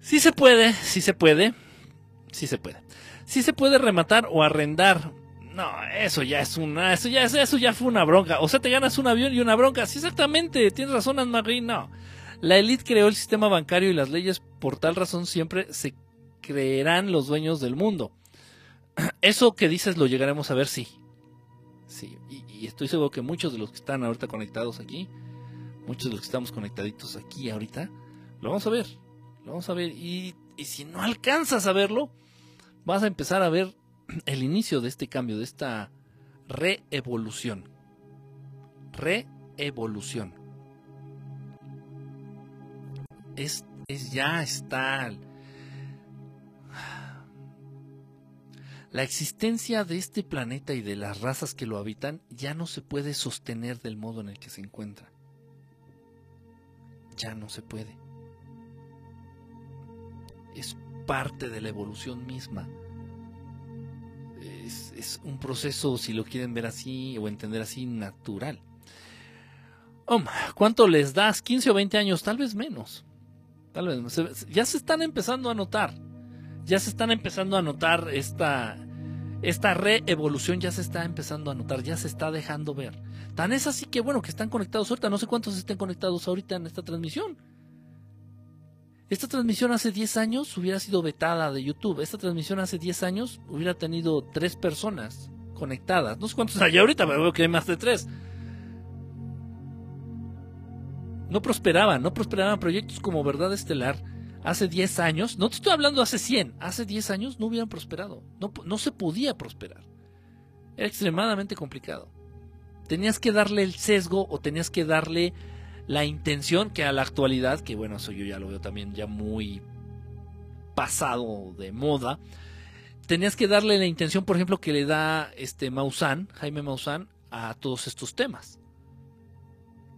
sí se puede, sí se puede, sí se puede. Sí se puede rematar o arrendar. No, eso ya es una, eso ya, eso ya fue una bronca. O sea, te ganas un avión y una bronca. Sí, exactamente, tienes razón, Anne-Marie, no. La élite creó el sistema bancario y las leyes, por tal razón siempre se creerán los dueños del mundo. Eso que dices lo llegaremos a ver, sí. Y, estoy seguro que muchos de los que están ahorita conectados aquí, muchos de los que estamos conectaditos aquí ahorita, lo vamos a ver, lo vamos a ver. Y, y si no alcanzas a verlo, vas a empezar a ver el inicio de este cambio, de esta reevolución. Reevolución. Es, es ya está La existencia de este planeta y de las razas que lo habitan ya no se puede sostener del modo en el que se encuentra. Ya no se puede. Es parte de la evolución misma. Es, un proceso, si lo quieren ver así o entender así, natural. ¿Cuánto les das? ¿15 o 20 años? Tal vez menos. Tal vez. Ya se están empezando a notar ya se están empezando a notar esta, esta reevolución, ya se está empezando a notar, ya se está dejando ver. Tan es así que bueno, que están conectados ahorita, no sé cuántos estén conectados ahorita en esta transmisión. Esta transmisión hace 10 años hubiera sido vetada de YouTube. Esta transmisión hace 10 años hubiera tenido 3 personas conectadas. No sé cuántos hay ahorita, pero veo que hay más de 3. No prosperaban, no prosperaban proyectos como Verdad Estelar hace 10 años, no te estoy hablando hace 100, hace 10 años no hubieran prosperado, no, no se podía prosperar. Era extremadamente complicado. Tenías que darle el sesgo o tenías que darle la intención que a la actualidad, que bueno, eso yo ya lo veo también ya muy pasado de moda, tenías que darle la intención, por ejemplo, que le da este Maussan, Jaime Maussan, a todos estos temas.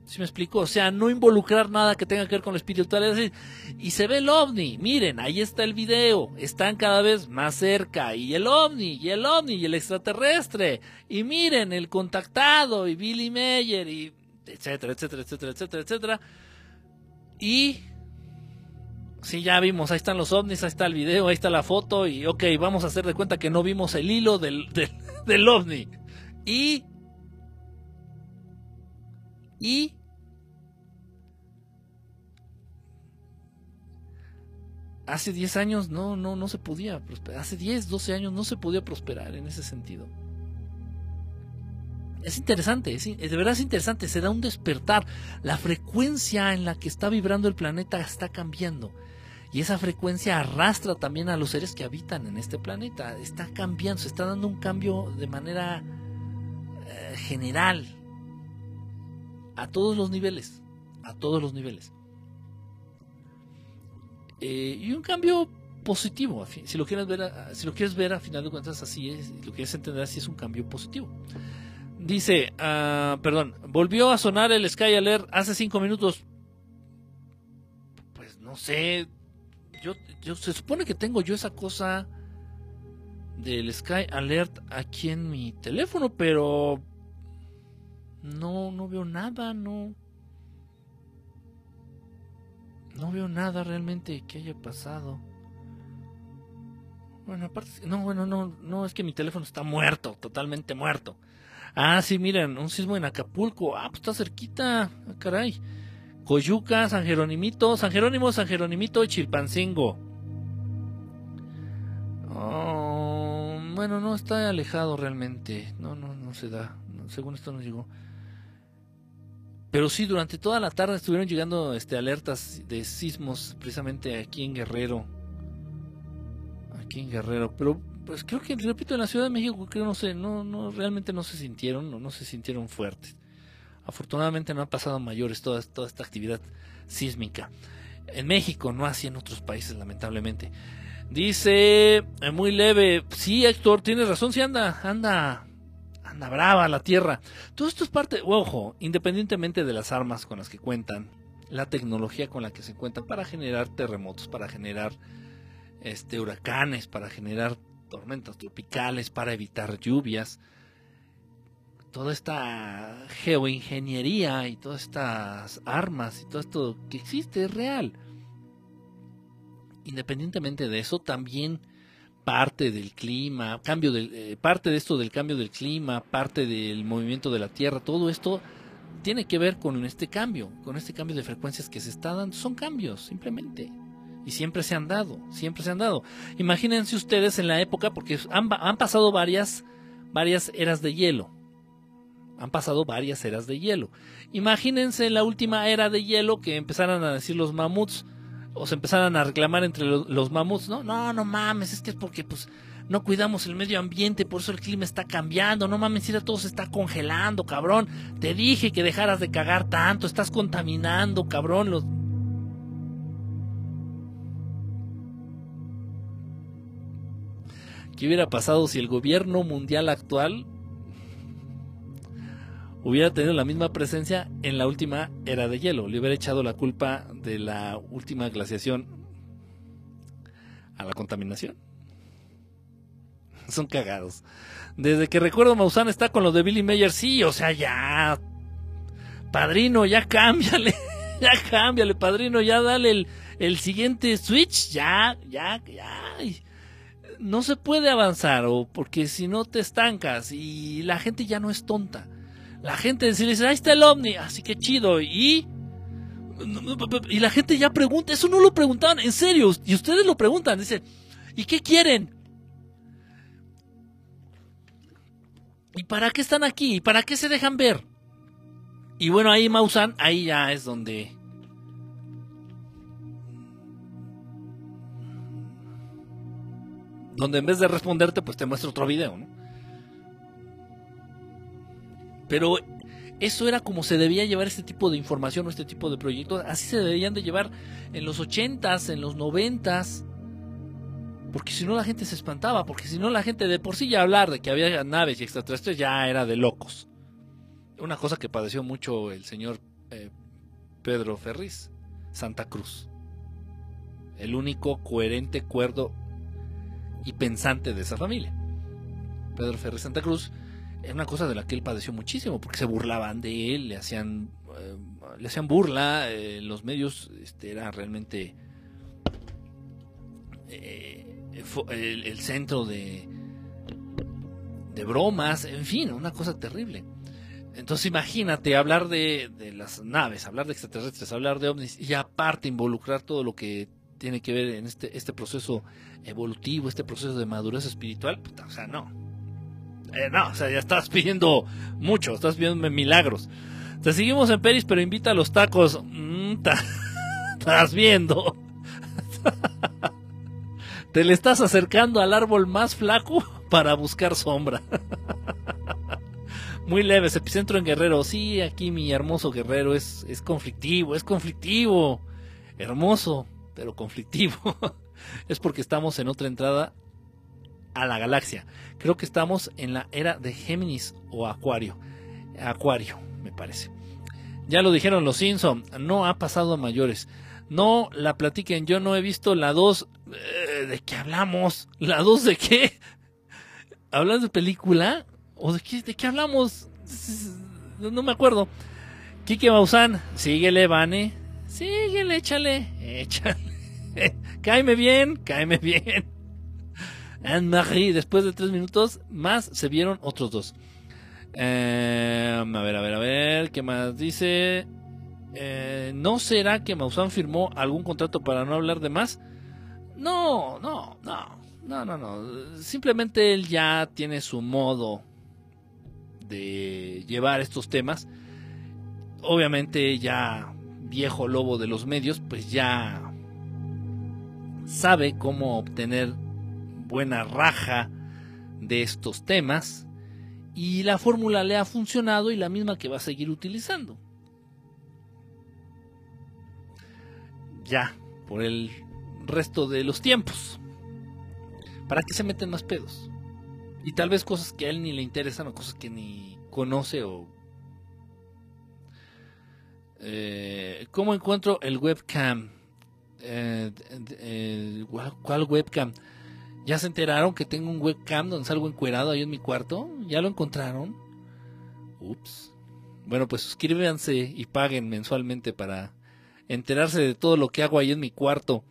¿Sí me explico? O sea, no involucrar nada que tenga que ver con la espiritualidad. Y se ve el ovni. Miren, ahí está el video. Están cada vez más cerca. Y el ovni, y el ovni, y el extraterrestre. Y miren, el contactado, y Billy Mayer, y etcétera, etcétera, etcétera, etcétera, etcétera. Y... Sí, ya vimos, ahí están los ovnis, ahí está el video, ahí está la foto. Y ok, vamos a hacer de cuenta que no vimos el hilo del, del ovni. Y Y hace 10 años no, no, no se podía prosperar. Hace 10, 12 años no se podía prosperar en ese sentido. Es interesante, es, de verdad es interesante, se da un despertar. La frecuencia en la que está vibrando el planeta está cambiando. Y esa frecuencia arrastra también a los seres que habitan en este planeta. Está cambiando, se está dando un cambio de manera eh, general. A todos los niveles. A todos los niveles. Eh, y un cambio positivo. Si lo quieres ver, si lo quieres ver a final de cuentas así es, lo quieres entender así es un cambio positivo. Dice, uh, perdón, volvió a sonar el Sky Alert hace cinco minutos. Pues no sé, yo se supone que tengo yo esa cosa del Sky Alert aquí en mi teléfono, pero no, no veo nada, no. No veo nada realmente que haya pasado. Bueno, aparte, no, bueno, no, no, es que mi teléfono está muerto, totalmente muerto. Ah, sí, miren, un sismo en Acapulco. Ah, pues está cerquita, ah, caray. Coyuca, San Jerónimito, San Jerónimo, San Jerónimito y Chilpancingo. Oh, bueno, no está alejado realmente. No, no, no se da. según esto nos llegó. Pero sí, durante toda la tarde estuvieron llegando este, alertas de sismos precisamente aquí en Guerrero. Aquí en Guerrero. Pero pues creo que, repito, en la Ciudad de México, creo, no sé, no, no, realmente no se sintieron, no, no se sintieron fuertes. Afortunadamente no ha pasado mayores toda, toda esta actividad sísmica. En México, no así en otros países, lamentablemente. Dice, eh, muy leve, sí, Héctor, tienes razón, sí anda, anda, anda brava la Tierra. Todo esto es parte, ojo, independientemente de las armas con las que cuentan, la tecnología con la que se cuentan para generar terremotos, para generar este, huracanes, para generar tormentas tropicales, para evitar lluvias, toda esta geoingeniería y todas estas armas y todo esto que existe es real. Independientemente de eso, también parte del clima, cambio del, eh, parte de esto del cambio del clima, parte del movimiento de la Tierra, todo esto tiene que ver con este cambio, con este cambio de frecuencias que se está dando. Son cambios, simplemente. Y siempre se han dado, siempre se han dado. Imagínense ustedes en la época, porque han, pasado varias, varias eras de hielo. Han pasado varias eras de hielo. Imagínense en la última era de hielo que empezaran a decir los mamuts, o se empezaran a reclamar entre los, mamuts, ¿no? No, no mames, es que es porque pues no cuidamos el medio ambiente, por eso el clima está cambiando, no mames, mira, todo se está congelando, cabrón. Te dije que dejaras de cagar tanto, estás contaminando, cabrón. Los... ¿Qué hubiera pasado si el gobierno mundial actual hubiera tenido la misma presencia en la última era de hielo. Le hubiera echado la culpa de la última glaciación a la contaminación. Son cagados. Desde que recuerdo Maussan está con los de Billy Mayer, sí, o sea, ya. Padrino, ya cámbiale. ya cámbiale, padrino, ya dale el, el siguiente switch, ya, ya, ya. No se puede avanzar, o porque si no te estancas y la gente ya no es tonta la gente dice, ahí está el ovni, así que chido. Y y la gente ya pregunta, eso no lo preguntaban, en serio, y ustedes lo preguntan, dicen, ¿y qué quieren? ¿Y para qué están aquí? ¿Y para qué se dejan ver? Y bueno, ahí Mausan, ahí ya es donde... Donde en vez de responderte, pues te muestra otro video, ¿no? Pero eso era como se debía llevar este tipo de información o este tipo de proyectos. Así se debían de llevar en los 80s, en los 90s. Porque si no la gente se espantaba, porque si no la gente de por sí ya hablar de que había naves y extraterrestres ya era de locos. Una cosa que padeció mucho el señor eh, Pedro Ferriz, Santa Cruz. El único coherente, cuerdo y pensante de esa familia. Pedro Ferriz Santa Cruz es una cosa de la que él padeció muchísimo, porque se burlaban de él, le hacían, eh, le hacían burla, eh, los medios este, era realmente eh, el, centro de, de bromas, en fin, una cosa terrible. Entonces imagínate hablar de, las naves, hablar de extraterrestres, hablar de ovnis y aparte involucrar todo lo que tiene que ver en este, este proceso evolutivo, este proceso de madurez espiritual, puta, o sea, no. Eh, no, o sea, ya estás pidiendo mucho, estás pidiendo milagros. Te seguimos en Peris, pero invita a los tacos. Mm, estás viendo. Te le estás acercando al árbol más flaco para buscar sombra. Muy leve, epicentro en Guerrero. Sí, aquí mi hermoso Guerrero es, es conflictivo, es conflictivo. Hermoso, pero conflictivo. es porque estamos en otra entrada a la galaxia. Creo que estamos en la era de Géminis o Acuario. Acuario, me parece. Ya lo dijeron los Simpson, no ha pasado a mayores. No la platiquen, yo no he visto la 2. Eh, ¿De qué hablamos? ¿La 2 de qué? ¿Hablas de película? ¿O de qué, de qué hablamos? No me acuerdo. Kike Maussan, síguele, Vane. Síguele, échale, échale. cáeme bien, cáeme bien. Anne-Marie, después de tres minutos más, se vieron otros dos. Eh, a ver, a ver, a ver, ¿qué más dice? Eh, ¿No será que Maussan firmó algún contrato para no hablar de más? No, no, no, no, no, no. Simplemente él ya tiene su modo de llevar estos temas. Obviamente ya viejo lobo de los medios, pues ya sabe cómo obtener buena raja de estos temas y la fórmula le ha funcionado y la misma que va a seguir utilizando. Ya, por el resto de los tiempos. ¿Para qué se meten más pedos? Y tal vez cosas que a él ni le interesan o cosas que ni conoce o... Eh, ¿Cómo encuentro el webcam? Eh, ¿Cuál webcam? ¿Ya se enteraron que tengo un webcam donde salgo encuerado ahí en mi cuarto? ¿Ya lo encontraron? Ups. Bueno, pues suscríbanse y paguen mensualmente para enterarse de todo lo que hago ahí en mi cuarto.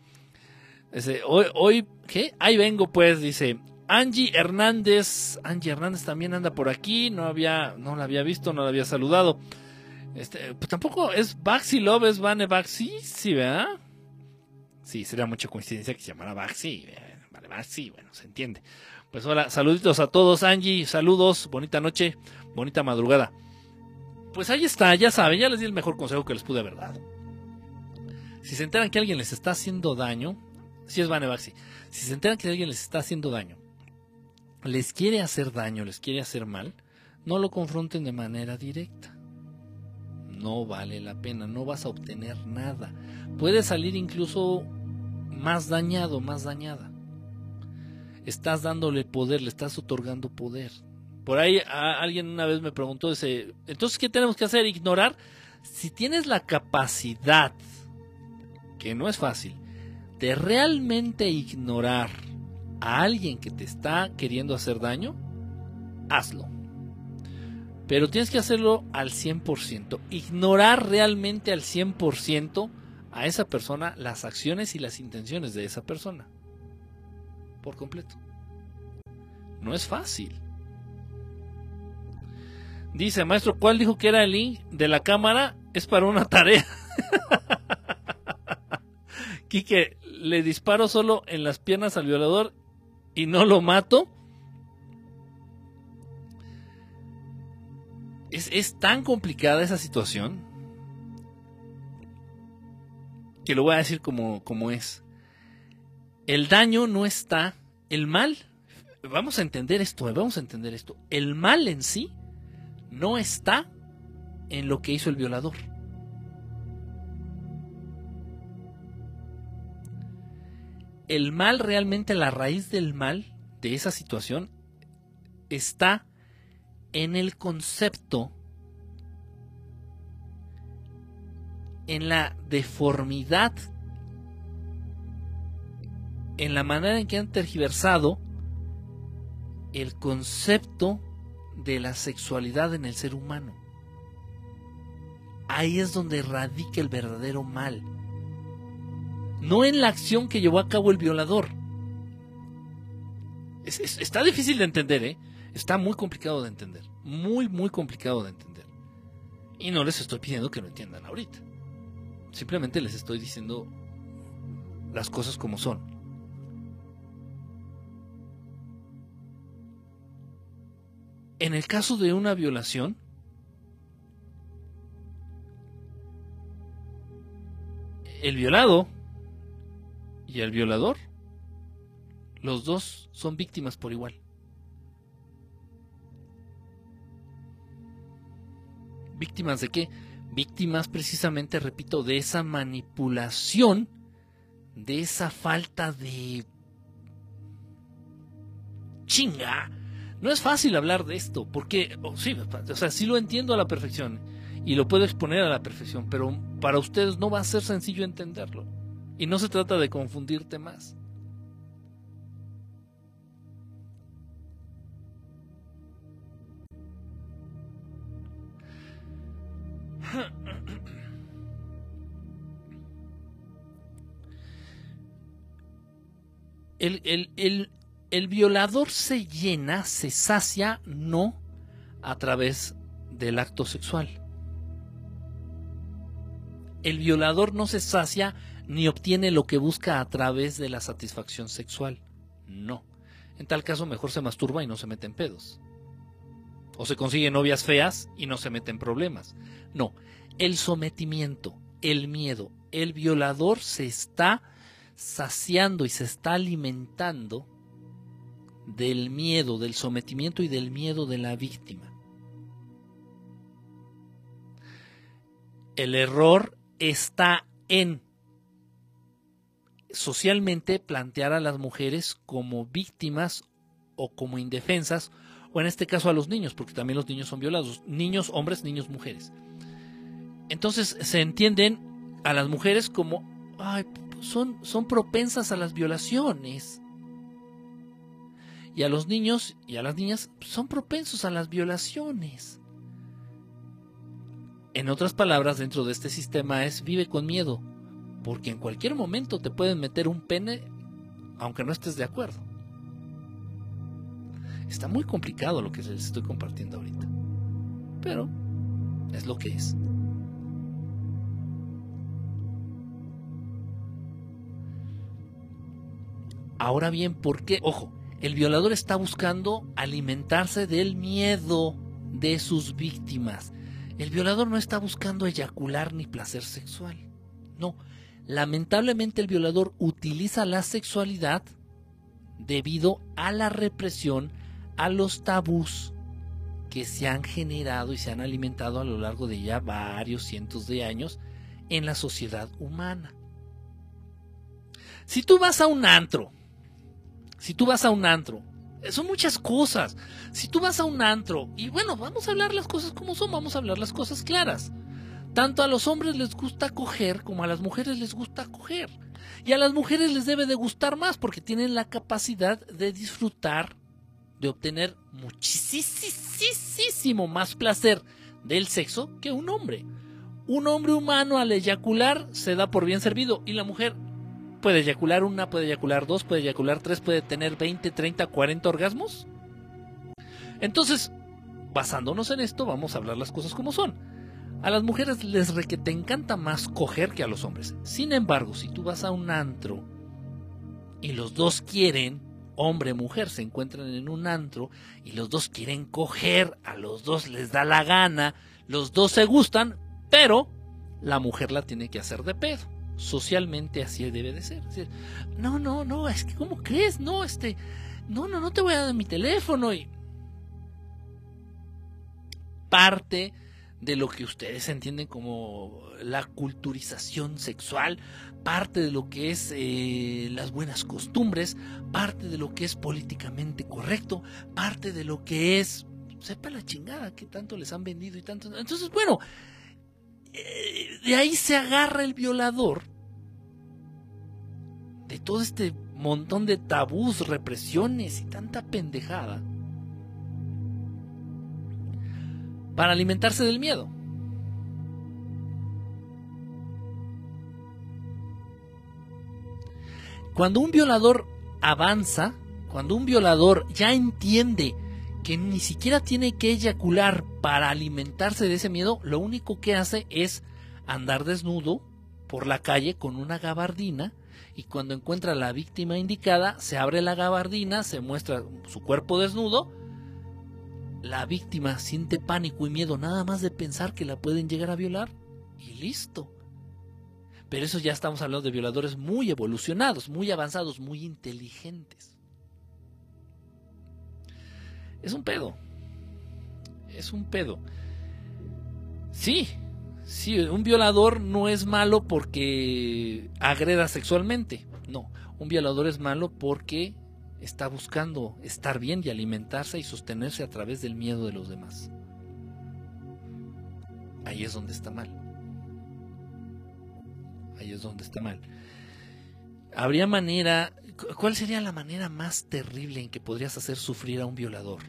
hoy, hoy, ¿qué? Ahí vengo pues, dice Angie Hernández. Angie Hernández también anda por aquí. No había, no la había visto, no la había saludado. Este, pues tampoco es Baxi Love, es Vane Baxi, sí, ¿verdad? Sí, sería mucha coincidencia que se llamara Baxi. Ah, sí, bueno, se entiende. Pues hola, saluditos a todos, Angie, saludos, bonita noche, bonita madrugada. Pues ahí está, ya saben, ya les di el mejor consejo que les pude haber dado. Si se enteran que alguien les está haciendo daño, si es Vanebaxi, si se enteran que alguien les está haciendo daño, les quiere hacer daño, les quiere hacer mal, no lo confronten de manera directa. No vale la pena, no vas a obtener nada. Puede salir incluso más dañado, más dañada estás dándole poder, le estás otorgando poder. Por ahí alguien una vez me preguntó, entonces, ¿qué tenemos que hacer? Ignorar. Si tienes la capacidad, que no es fácil, de realmente ignorar a alguien que te está queriendo hacer daño, hazlo. Pero tienes que hacerlo al 100%. Ignorar realmente al 100% a esa persona las acciones y las intenciones de esa persona por completo. No es fácil. Dice, maestro, ¿cuál dijo que era el link de la cámara? Es para una tarea. Quique, le disparo solo en las piernas al violador y no lo mato. Es, es, tan complicada esa situación que lo voy a decir como, como es el daño no está, el mal, vamos a entender esto, vamos a entender esto, el mal en sí no está en lo que hizo el violador. El mal realmente, la raíz del mal de esa situación está en el concepto, en la deformidad en la manera en que han tergiversado el concepto de la sexualidad en el ser humano. Ahí es donde radica el verdadero mal. No en la acción que llevó a cabo el violador. está difícil de entender, ¿eh? Está muy complicado de entender. Muy, muy complicado de entender. Y no les estoy pidiendo que lo entiendan ahorita. Simplemente les estoy diciendo las cosas como son. En el caso de una violación, el violado y el violador, los dos son víctimas por igual. ¿Víctimas de qué? Víctimas precisamente, repito, de esa manipulación, de esa falta de... chinga. No es fácil hablar de esto, porque, oh, sí, o sea, sí lo entiendo a la perfección y lo puedo exponer a la perfección, pero para ustedes no va a ser sencillo entenderlo. Y no se trata de confundirte más. El, el, violador se llena, se sacia, no a través del acto sexual. El violador no se sacia ni obtiene lo que busca a través de la satisfacción sexual. No. En tal caso mejor se masturba y no se mete en pedos. O se consigue novias feas y no se mete en problemas. No. El sometimiento, el miedo, el violador se está saciando y se está alimentando del miedo, del sometimiento y del miedo de la víctima. El error está en socialmente plantear a las mujeres como víctimas o como indefensas, o en este caso a los niños, porque también los niños son violados, niños, hombres, niños, mujeres. Entonces se entienden a las mujeres como, son, son propensas a las violaciones. Y a los niños y a las niñas son propensos a las violaciones. En otras palabras, dentro de este sistema es vive con miedo, porque en cualquier momento te pueden meter un pene aunque no estés de acuerdo. Está muy complicado lo que les estoy compartiendo ahorita, pero es lo que es. Ahora bien, ¿por qué? Ojo, el violador está buscando alimentarse del miedo de sus víctimas. El violador no está buscando eyacular ni placer sexual. No, lamentablemente el violador utiliza la sexualidad debido a la represión, a los tabús que se han generado y se han alimentado a lo largo de ya varios cientos de años en la sociedad humana. Si tú vas a un antro si tú vas a un antro, son muchas cosas. Si tú vas a un antro, y bueno, vamos a hablar las cosas como son, vamos a hablar las cosas claras. Tanto a los hombres les gusta coger como a las mujeres les gusta coger. Y a las mujeres les debe de gustar más porque tienen la capacidad de disfrutar, de obtener muchísimo más placer del sexo que un hombre. Un hombre humano al eyacular se da por bien servido y la mujer puede eyacular una, puede eyacular dos, puede eyacular tres, puede tener 20, 30, 40 orgasmos. Entonces, basándonos en esto, vamos a hablar las cosas como son. A las mujeres les re que te encanta más coger que a los hombres. Sin embargo, si tú vas a un antro y los dos quieren, hombre mujer, se encuentran en un antro y los dos quieren coger, a los dos les da la gana, los dos se gustan, pero la mujer la tiene que hacer de pedo socialmente así debe de ser. no, no, no, es que ¿cómo crees? No, este, no, no, no te voy a dar mi teléfono y parte de lo que ustedes entienden como la culturización sexual, parte de lo que es eh, las buenas costumbres, parte de lo que es políticamente correcto, parte de lo que es, sepa la chingada que tanto les han vendido y tanto. Entonces, bueno, de ahí se agarra el violador de todo este montón de tabús, represiones y tanta pendejada para alimentarse del miedo. Cuando un violador avanza, cuando un violador ya entiende que ni siquiera tiene que eyacular para alimentarse de ese miedo, lo único que hace es andar desnudo por la calle con una gabardina y cuando encuentra a la víctima indicada, se abre la gabardina, se muestra su cuerpo desnudo, la víctima siente pánico y miedo nada más de pensar que la pueden llegar a violar y listo. Pero eso ya estamos hablando de violadores muy evolucionados, muy avanzados, muy inteligentes. Es un pedo. Es un pedo. Sí, sí, un violador no es malo porque agreda sexualmente. No, un violador es malo porque está buscando estar bien y alimentarse y sostenerse a través del miedo de los demás. Ahí es donde está mal. Ahí es donde está mal. Habría manera, ¿cuál sería la manera más terrible en que podrías hacer sufrir a un violador?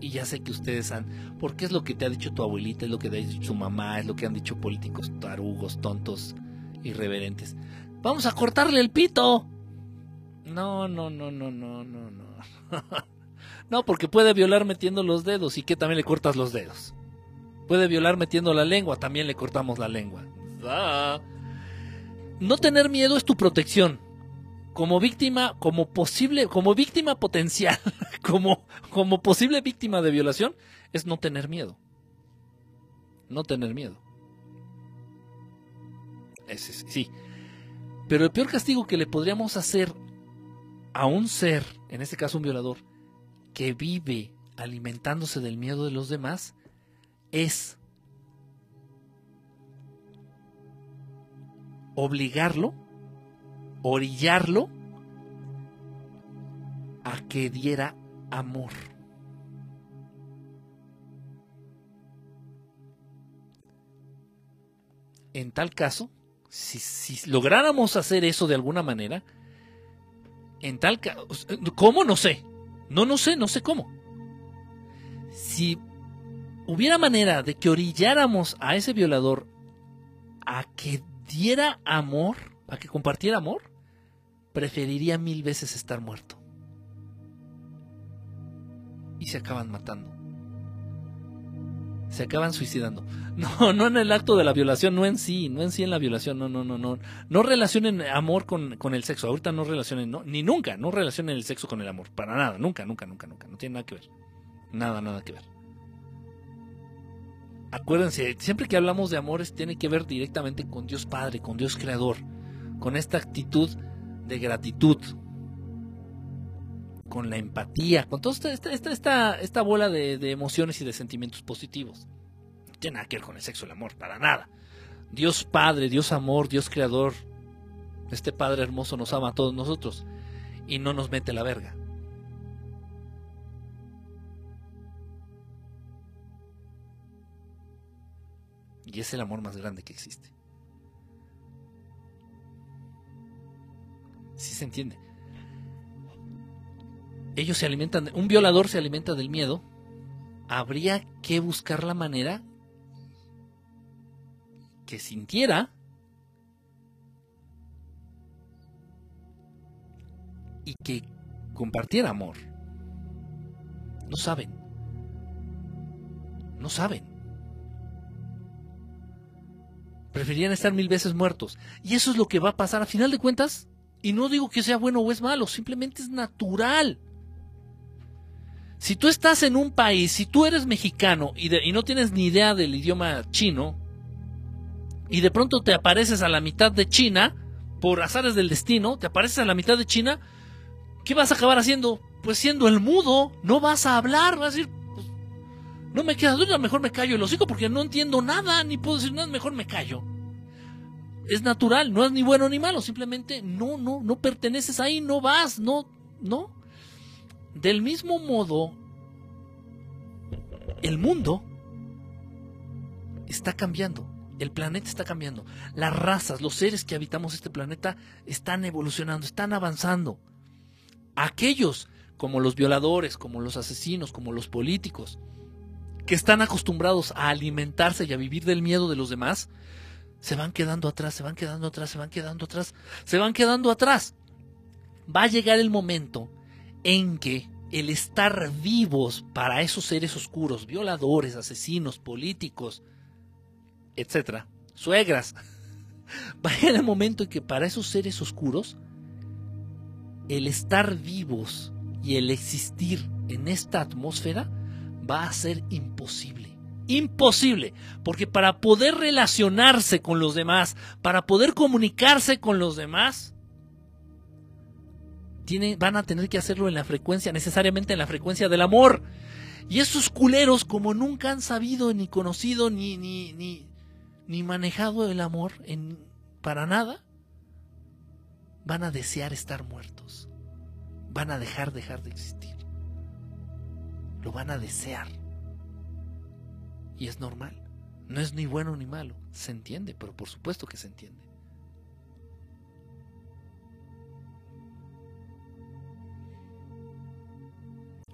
Y ya sé que ustedes han, porque es lo que te ha dicho tu abuelita, es lo que te ha dicho tu mamá, es lo que han dicho políticos tarugos, tontos, irreverentes. Vamos a cortarle el pito. No, no, no, no, no, no, no. no, porque puede violar metiendo los dedos y que también le cortas los dedos. Puede violar metiendo la lengua, también le cortamos la lengua. No tener miedo es tu protección. Como víctima, como posible, como víctima potencial, como, como posible víctima de violación, es no tener miedo. No tener miedo. Ese, sí. Pero el peor castigo que le podríamos hacer a un ser, en este caso un violador, que vive alimentándose del miedo de los demás, es obligarlo, orillarlo a que diera amor. En tal caso, si, lográramos hacer eso de alguna manera, en tal caso, ¿cómo? No sé. No, no sé, no sé cómo. Si hubiera manera de que orilláramos a ese violador a que diera amor, a que compartiera amor, preferiría mil veces estar muerto. Y se acaban matando se acaban suicidando. No, no en el acto de la violación, no en sí, no en sí en la violación, no, no, no, no. No relacionen amor con, con el sexo, ahorita no relacionen, no, ni nunca, no relacionen el sexo con el amor, para nada, nunca, nunca, nunca, nunca, no tiene nada que ver. Nada, nada que ver. Acuérdense, siempre que hablamos de amores tiene que ver directamente con Dios Padre, con Dios Creador, con esta actitud de gratitud, con la empatía, con toda esta, esta, esta, esta bola de, de, emociones y de sentimientos positivos. No tiene nada que ver con el sexo, el amor, para nada. Dios Padre, Dios Amor, Dios Creador, este Padre hermoso nos ama a todos nosotros y no nos mete la verga. Y es el amor más grande que existe. Si se entiende ellos se alimentan, un violador se alimenta del miedo, habría que buscar la manera que sintiera y que compartiera amor. No saben. No saben. Preferían estar mil veces muertos. Y eso es lo que va a pasar a final de cuentas. Y no digo que sea bueno o es malo, simplemente es natural. Si tú estás en un país, si tú eres mexicano y, no tienes ni idea del idioma chino, y de pronto te apareces a la mitad de China, por azares del destino, te apareces a la mitad de China, ¿qué vas a acabar haciendo? Pues siendo el mudo, no vas a hablar, vas a decir, no me queda duda, mejor me callo el hocico porque no entiendo nada, ni puedo decir nada, mejor me callo. Es natural, no es ni bueno ni malo, simplemente no, no, no perteneces ahí, no vas, no, no. Del mismo modo, el mundo está cambiando. El planeta está cambiando. Las razas, los seres que habitamos este planeta están evolucionando, están avanzando. Aquellos como los violadores, como los asesinos, como los políticos, que están acostumbrados a alimentarse y a vivir del miedo de los demás, se van quedando atrás, se van quedando atrás, se van quedando atrás, se van quedando atrás. Va a llegar el momento en que el estar vivos para esos seres oscuros, violadores, asesinos, políticos, etcétera, suegras, vaya el momento en que para esos seres oscuros el estar vivos y el existir en esta atmósfera va a ser imposible. Imposible, porque para poder relacionarse con los demás, para poder comunicarse con los demás, van a tener que hacerlo en la frecuencia, necesariamente en la frecuencia del amor. Y esos culeros, como nunca han sabido, ni conocido, ni, ni, ni, ni manejado el amor para nada, van a desear estar muertos. Van a dejar, dejar de existir. Lo van a desear. Y es normal. No es ni bueno ni malo. Se entiende, pero por supuesto que se entiende.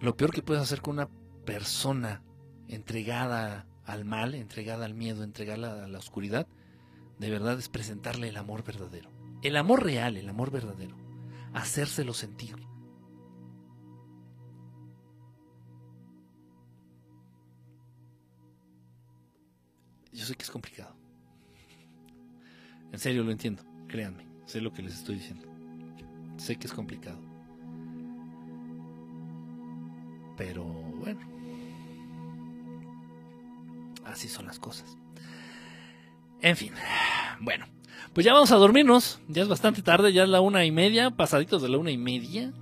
Lo peor que puedes hacer con una persona entregada al mal, entregada al miedo, entregada a la oscuridad, de verdad es presentarle el amor verdadero. El amor real, el amor verdadero. Hacérselo sentir. Yo sé que es complicado. En serio lo entiendo, créanme, sé lo que les estoy diciendo. Sé que es complicado. Pero bueno, así son las cosas. En fin, bueno, pues ya vamos a dormirnos. Ya es bastante tarde, ya es la una y media, pasaditos de la una y media.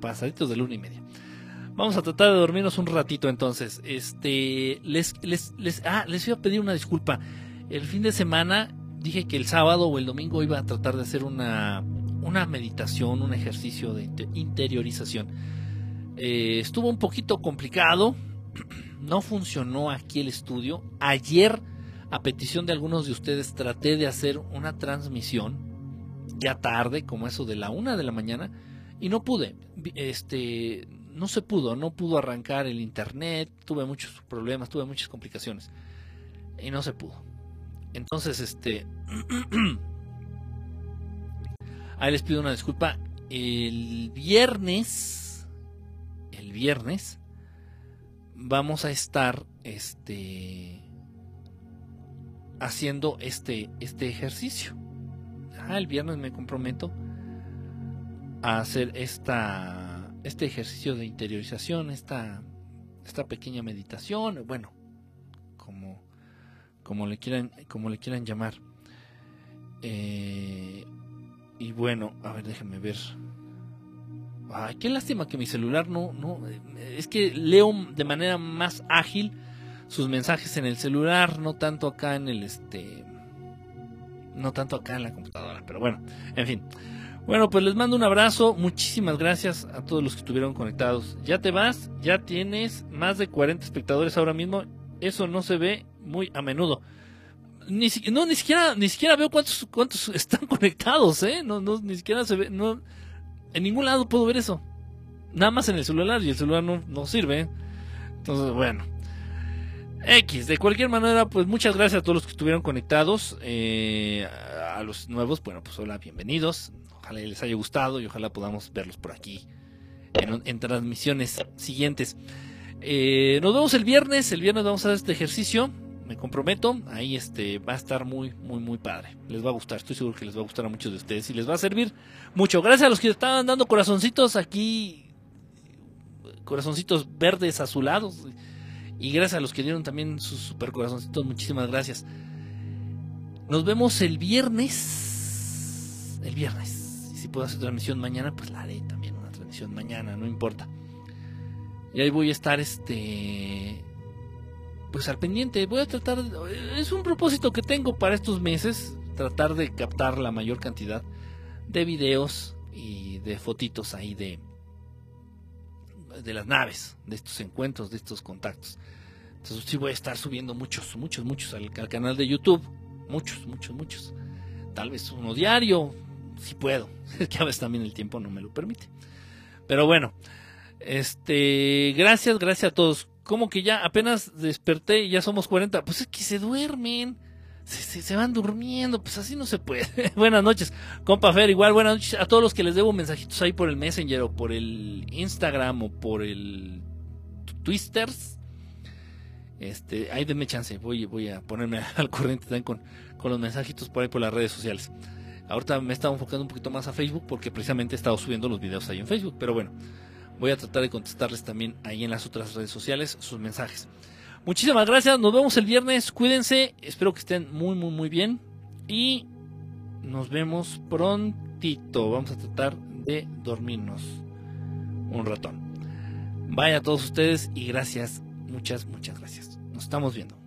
Pasaditos de la una y media. Vamos a tratar de dormirnos un ratito entonces. Este, les, les, les, ah, les iba a pedir una disculpa. El fin de semana dije que el sábado o el domingo iba a tratar de hacer una, una meditación, un ejercicio de interiorización eh, estuvo un poquito complicado, no funcionó aquí el estudio. Ayer, a petición de algunos de ustedes, traté de hacer una transmisión, ya tarde, como eso de la una de la mañana, y no pude. Este, no se pudo, no pudo arrancar el internet, tuve muchos problemas, tuve muchas complicaciones, y no se pudo. Entonces, este, ahí les pido una disculpa. El viernes el viernes vamos a estar este haciendo este este ejercicio. Ah, el viernes me comprometo a hacer esta este ejercicio de interiorización, esta esta pequeña meditación, bueno, como como le quieran como le quieran llamar. Eh, y bueno, a ver, déjenme ver Ay, qué lástima que mi celular no, no, es que leo de manera más ágil sus mensajes en el celular, no tanto acá en el este, no tanto acá en la computadora, pero bueno, en fin. Bueno, pues les mando un abrazo, muchísimas gracias a todos los que estuvieron conectados. Ya te vas, ya tienes más de 40 espectadores ahora mismo, eso no se ve muy a menudo. Ni, no, ni siquiera, ni siquiera veo cuántos, cuántos están conectados, ¿eh? No, no, ni siquiera se ve, no, en ningún lado puedo ver eso. Nada más en el celular y el celular no, no sirve. Entonces, bueno. X, de cualquier manera, pues muchas gracias a todos los que estuvieron conectados. Eh, a los nuevos, bueno, pues hola, bienvenidos. Les haya gustado y ojalá podamos verlos por aquí en, transmisiones siguientes. Eh, nos vemos el viernes. El viernes vamos a hacer este ejercicio me comprometo, ahí este va a estar muy, muy, muy padre. Les va a gustar, estoy seguro que les va a gustar a muchos de ustedes y les va a servir mucho. Gracias a los que estaban dando corazoncitos aquí, corazoncitos verdes azulados. Y gracias a los que dieron también sus super corazoncitos, muchísimas gracias. Nos vemos el viernes. El viernes. Puedo hacer transmisión mañana, pues la haré también una transmisión mañana, no importa. Y ahí voy a estar este pues al pendiente. Voy a tratar, es un propósito que tengo para estos meses, tratar de captar la mayor cantidad de videos y de fotitos ahí de de las naves, de estos encuentros, de estos contactos. Entonces sí voy a estar subiendo muchos, muchos, muchos al, canal de YouTube. Muchos, muchos, muchos. Tal vez uno diario, si puedo. Es que a veces también el tiempo no me lo permite. Pero bueno, este, gracias, gracias a todos como que ya apenas desperté y ya somos 40. Pues es que se duermen. se, van durmiendo, pues así no se puede. buenas noches, compa Fer, igual buenas noches a todos los que les debo mensajitos ahí por el Messenger o por el Instagram o por el Twisters. Este, ahí denme chance, voy, voy a ponerme al corriente también con, con los mensajitos por ahí por las redes sociales. Ahorita me he estado enfocando un poquito más a Facebook porque precisamente he estado subiendo los videos ahí en Facebook, pero bueno, voy a tratar de contestarles también ahí en las otras redes sociales sus mensajes. Muchísimas gracias, nos vemos el viernes, cuídense, espero que estén muy, muy, muy bien y nos vemos prontito. Vamos a tratar de dormirnos un ratón. Vaya a todos ustedes y gracias, muchas, muchas gracias. Nos estamos viendo.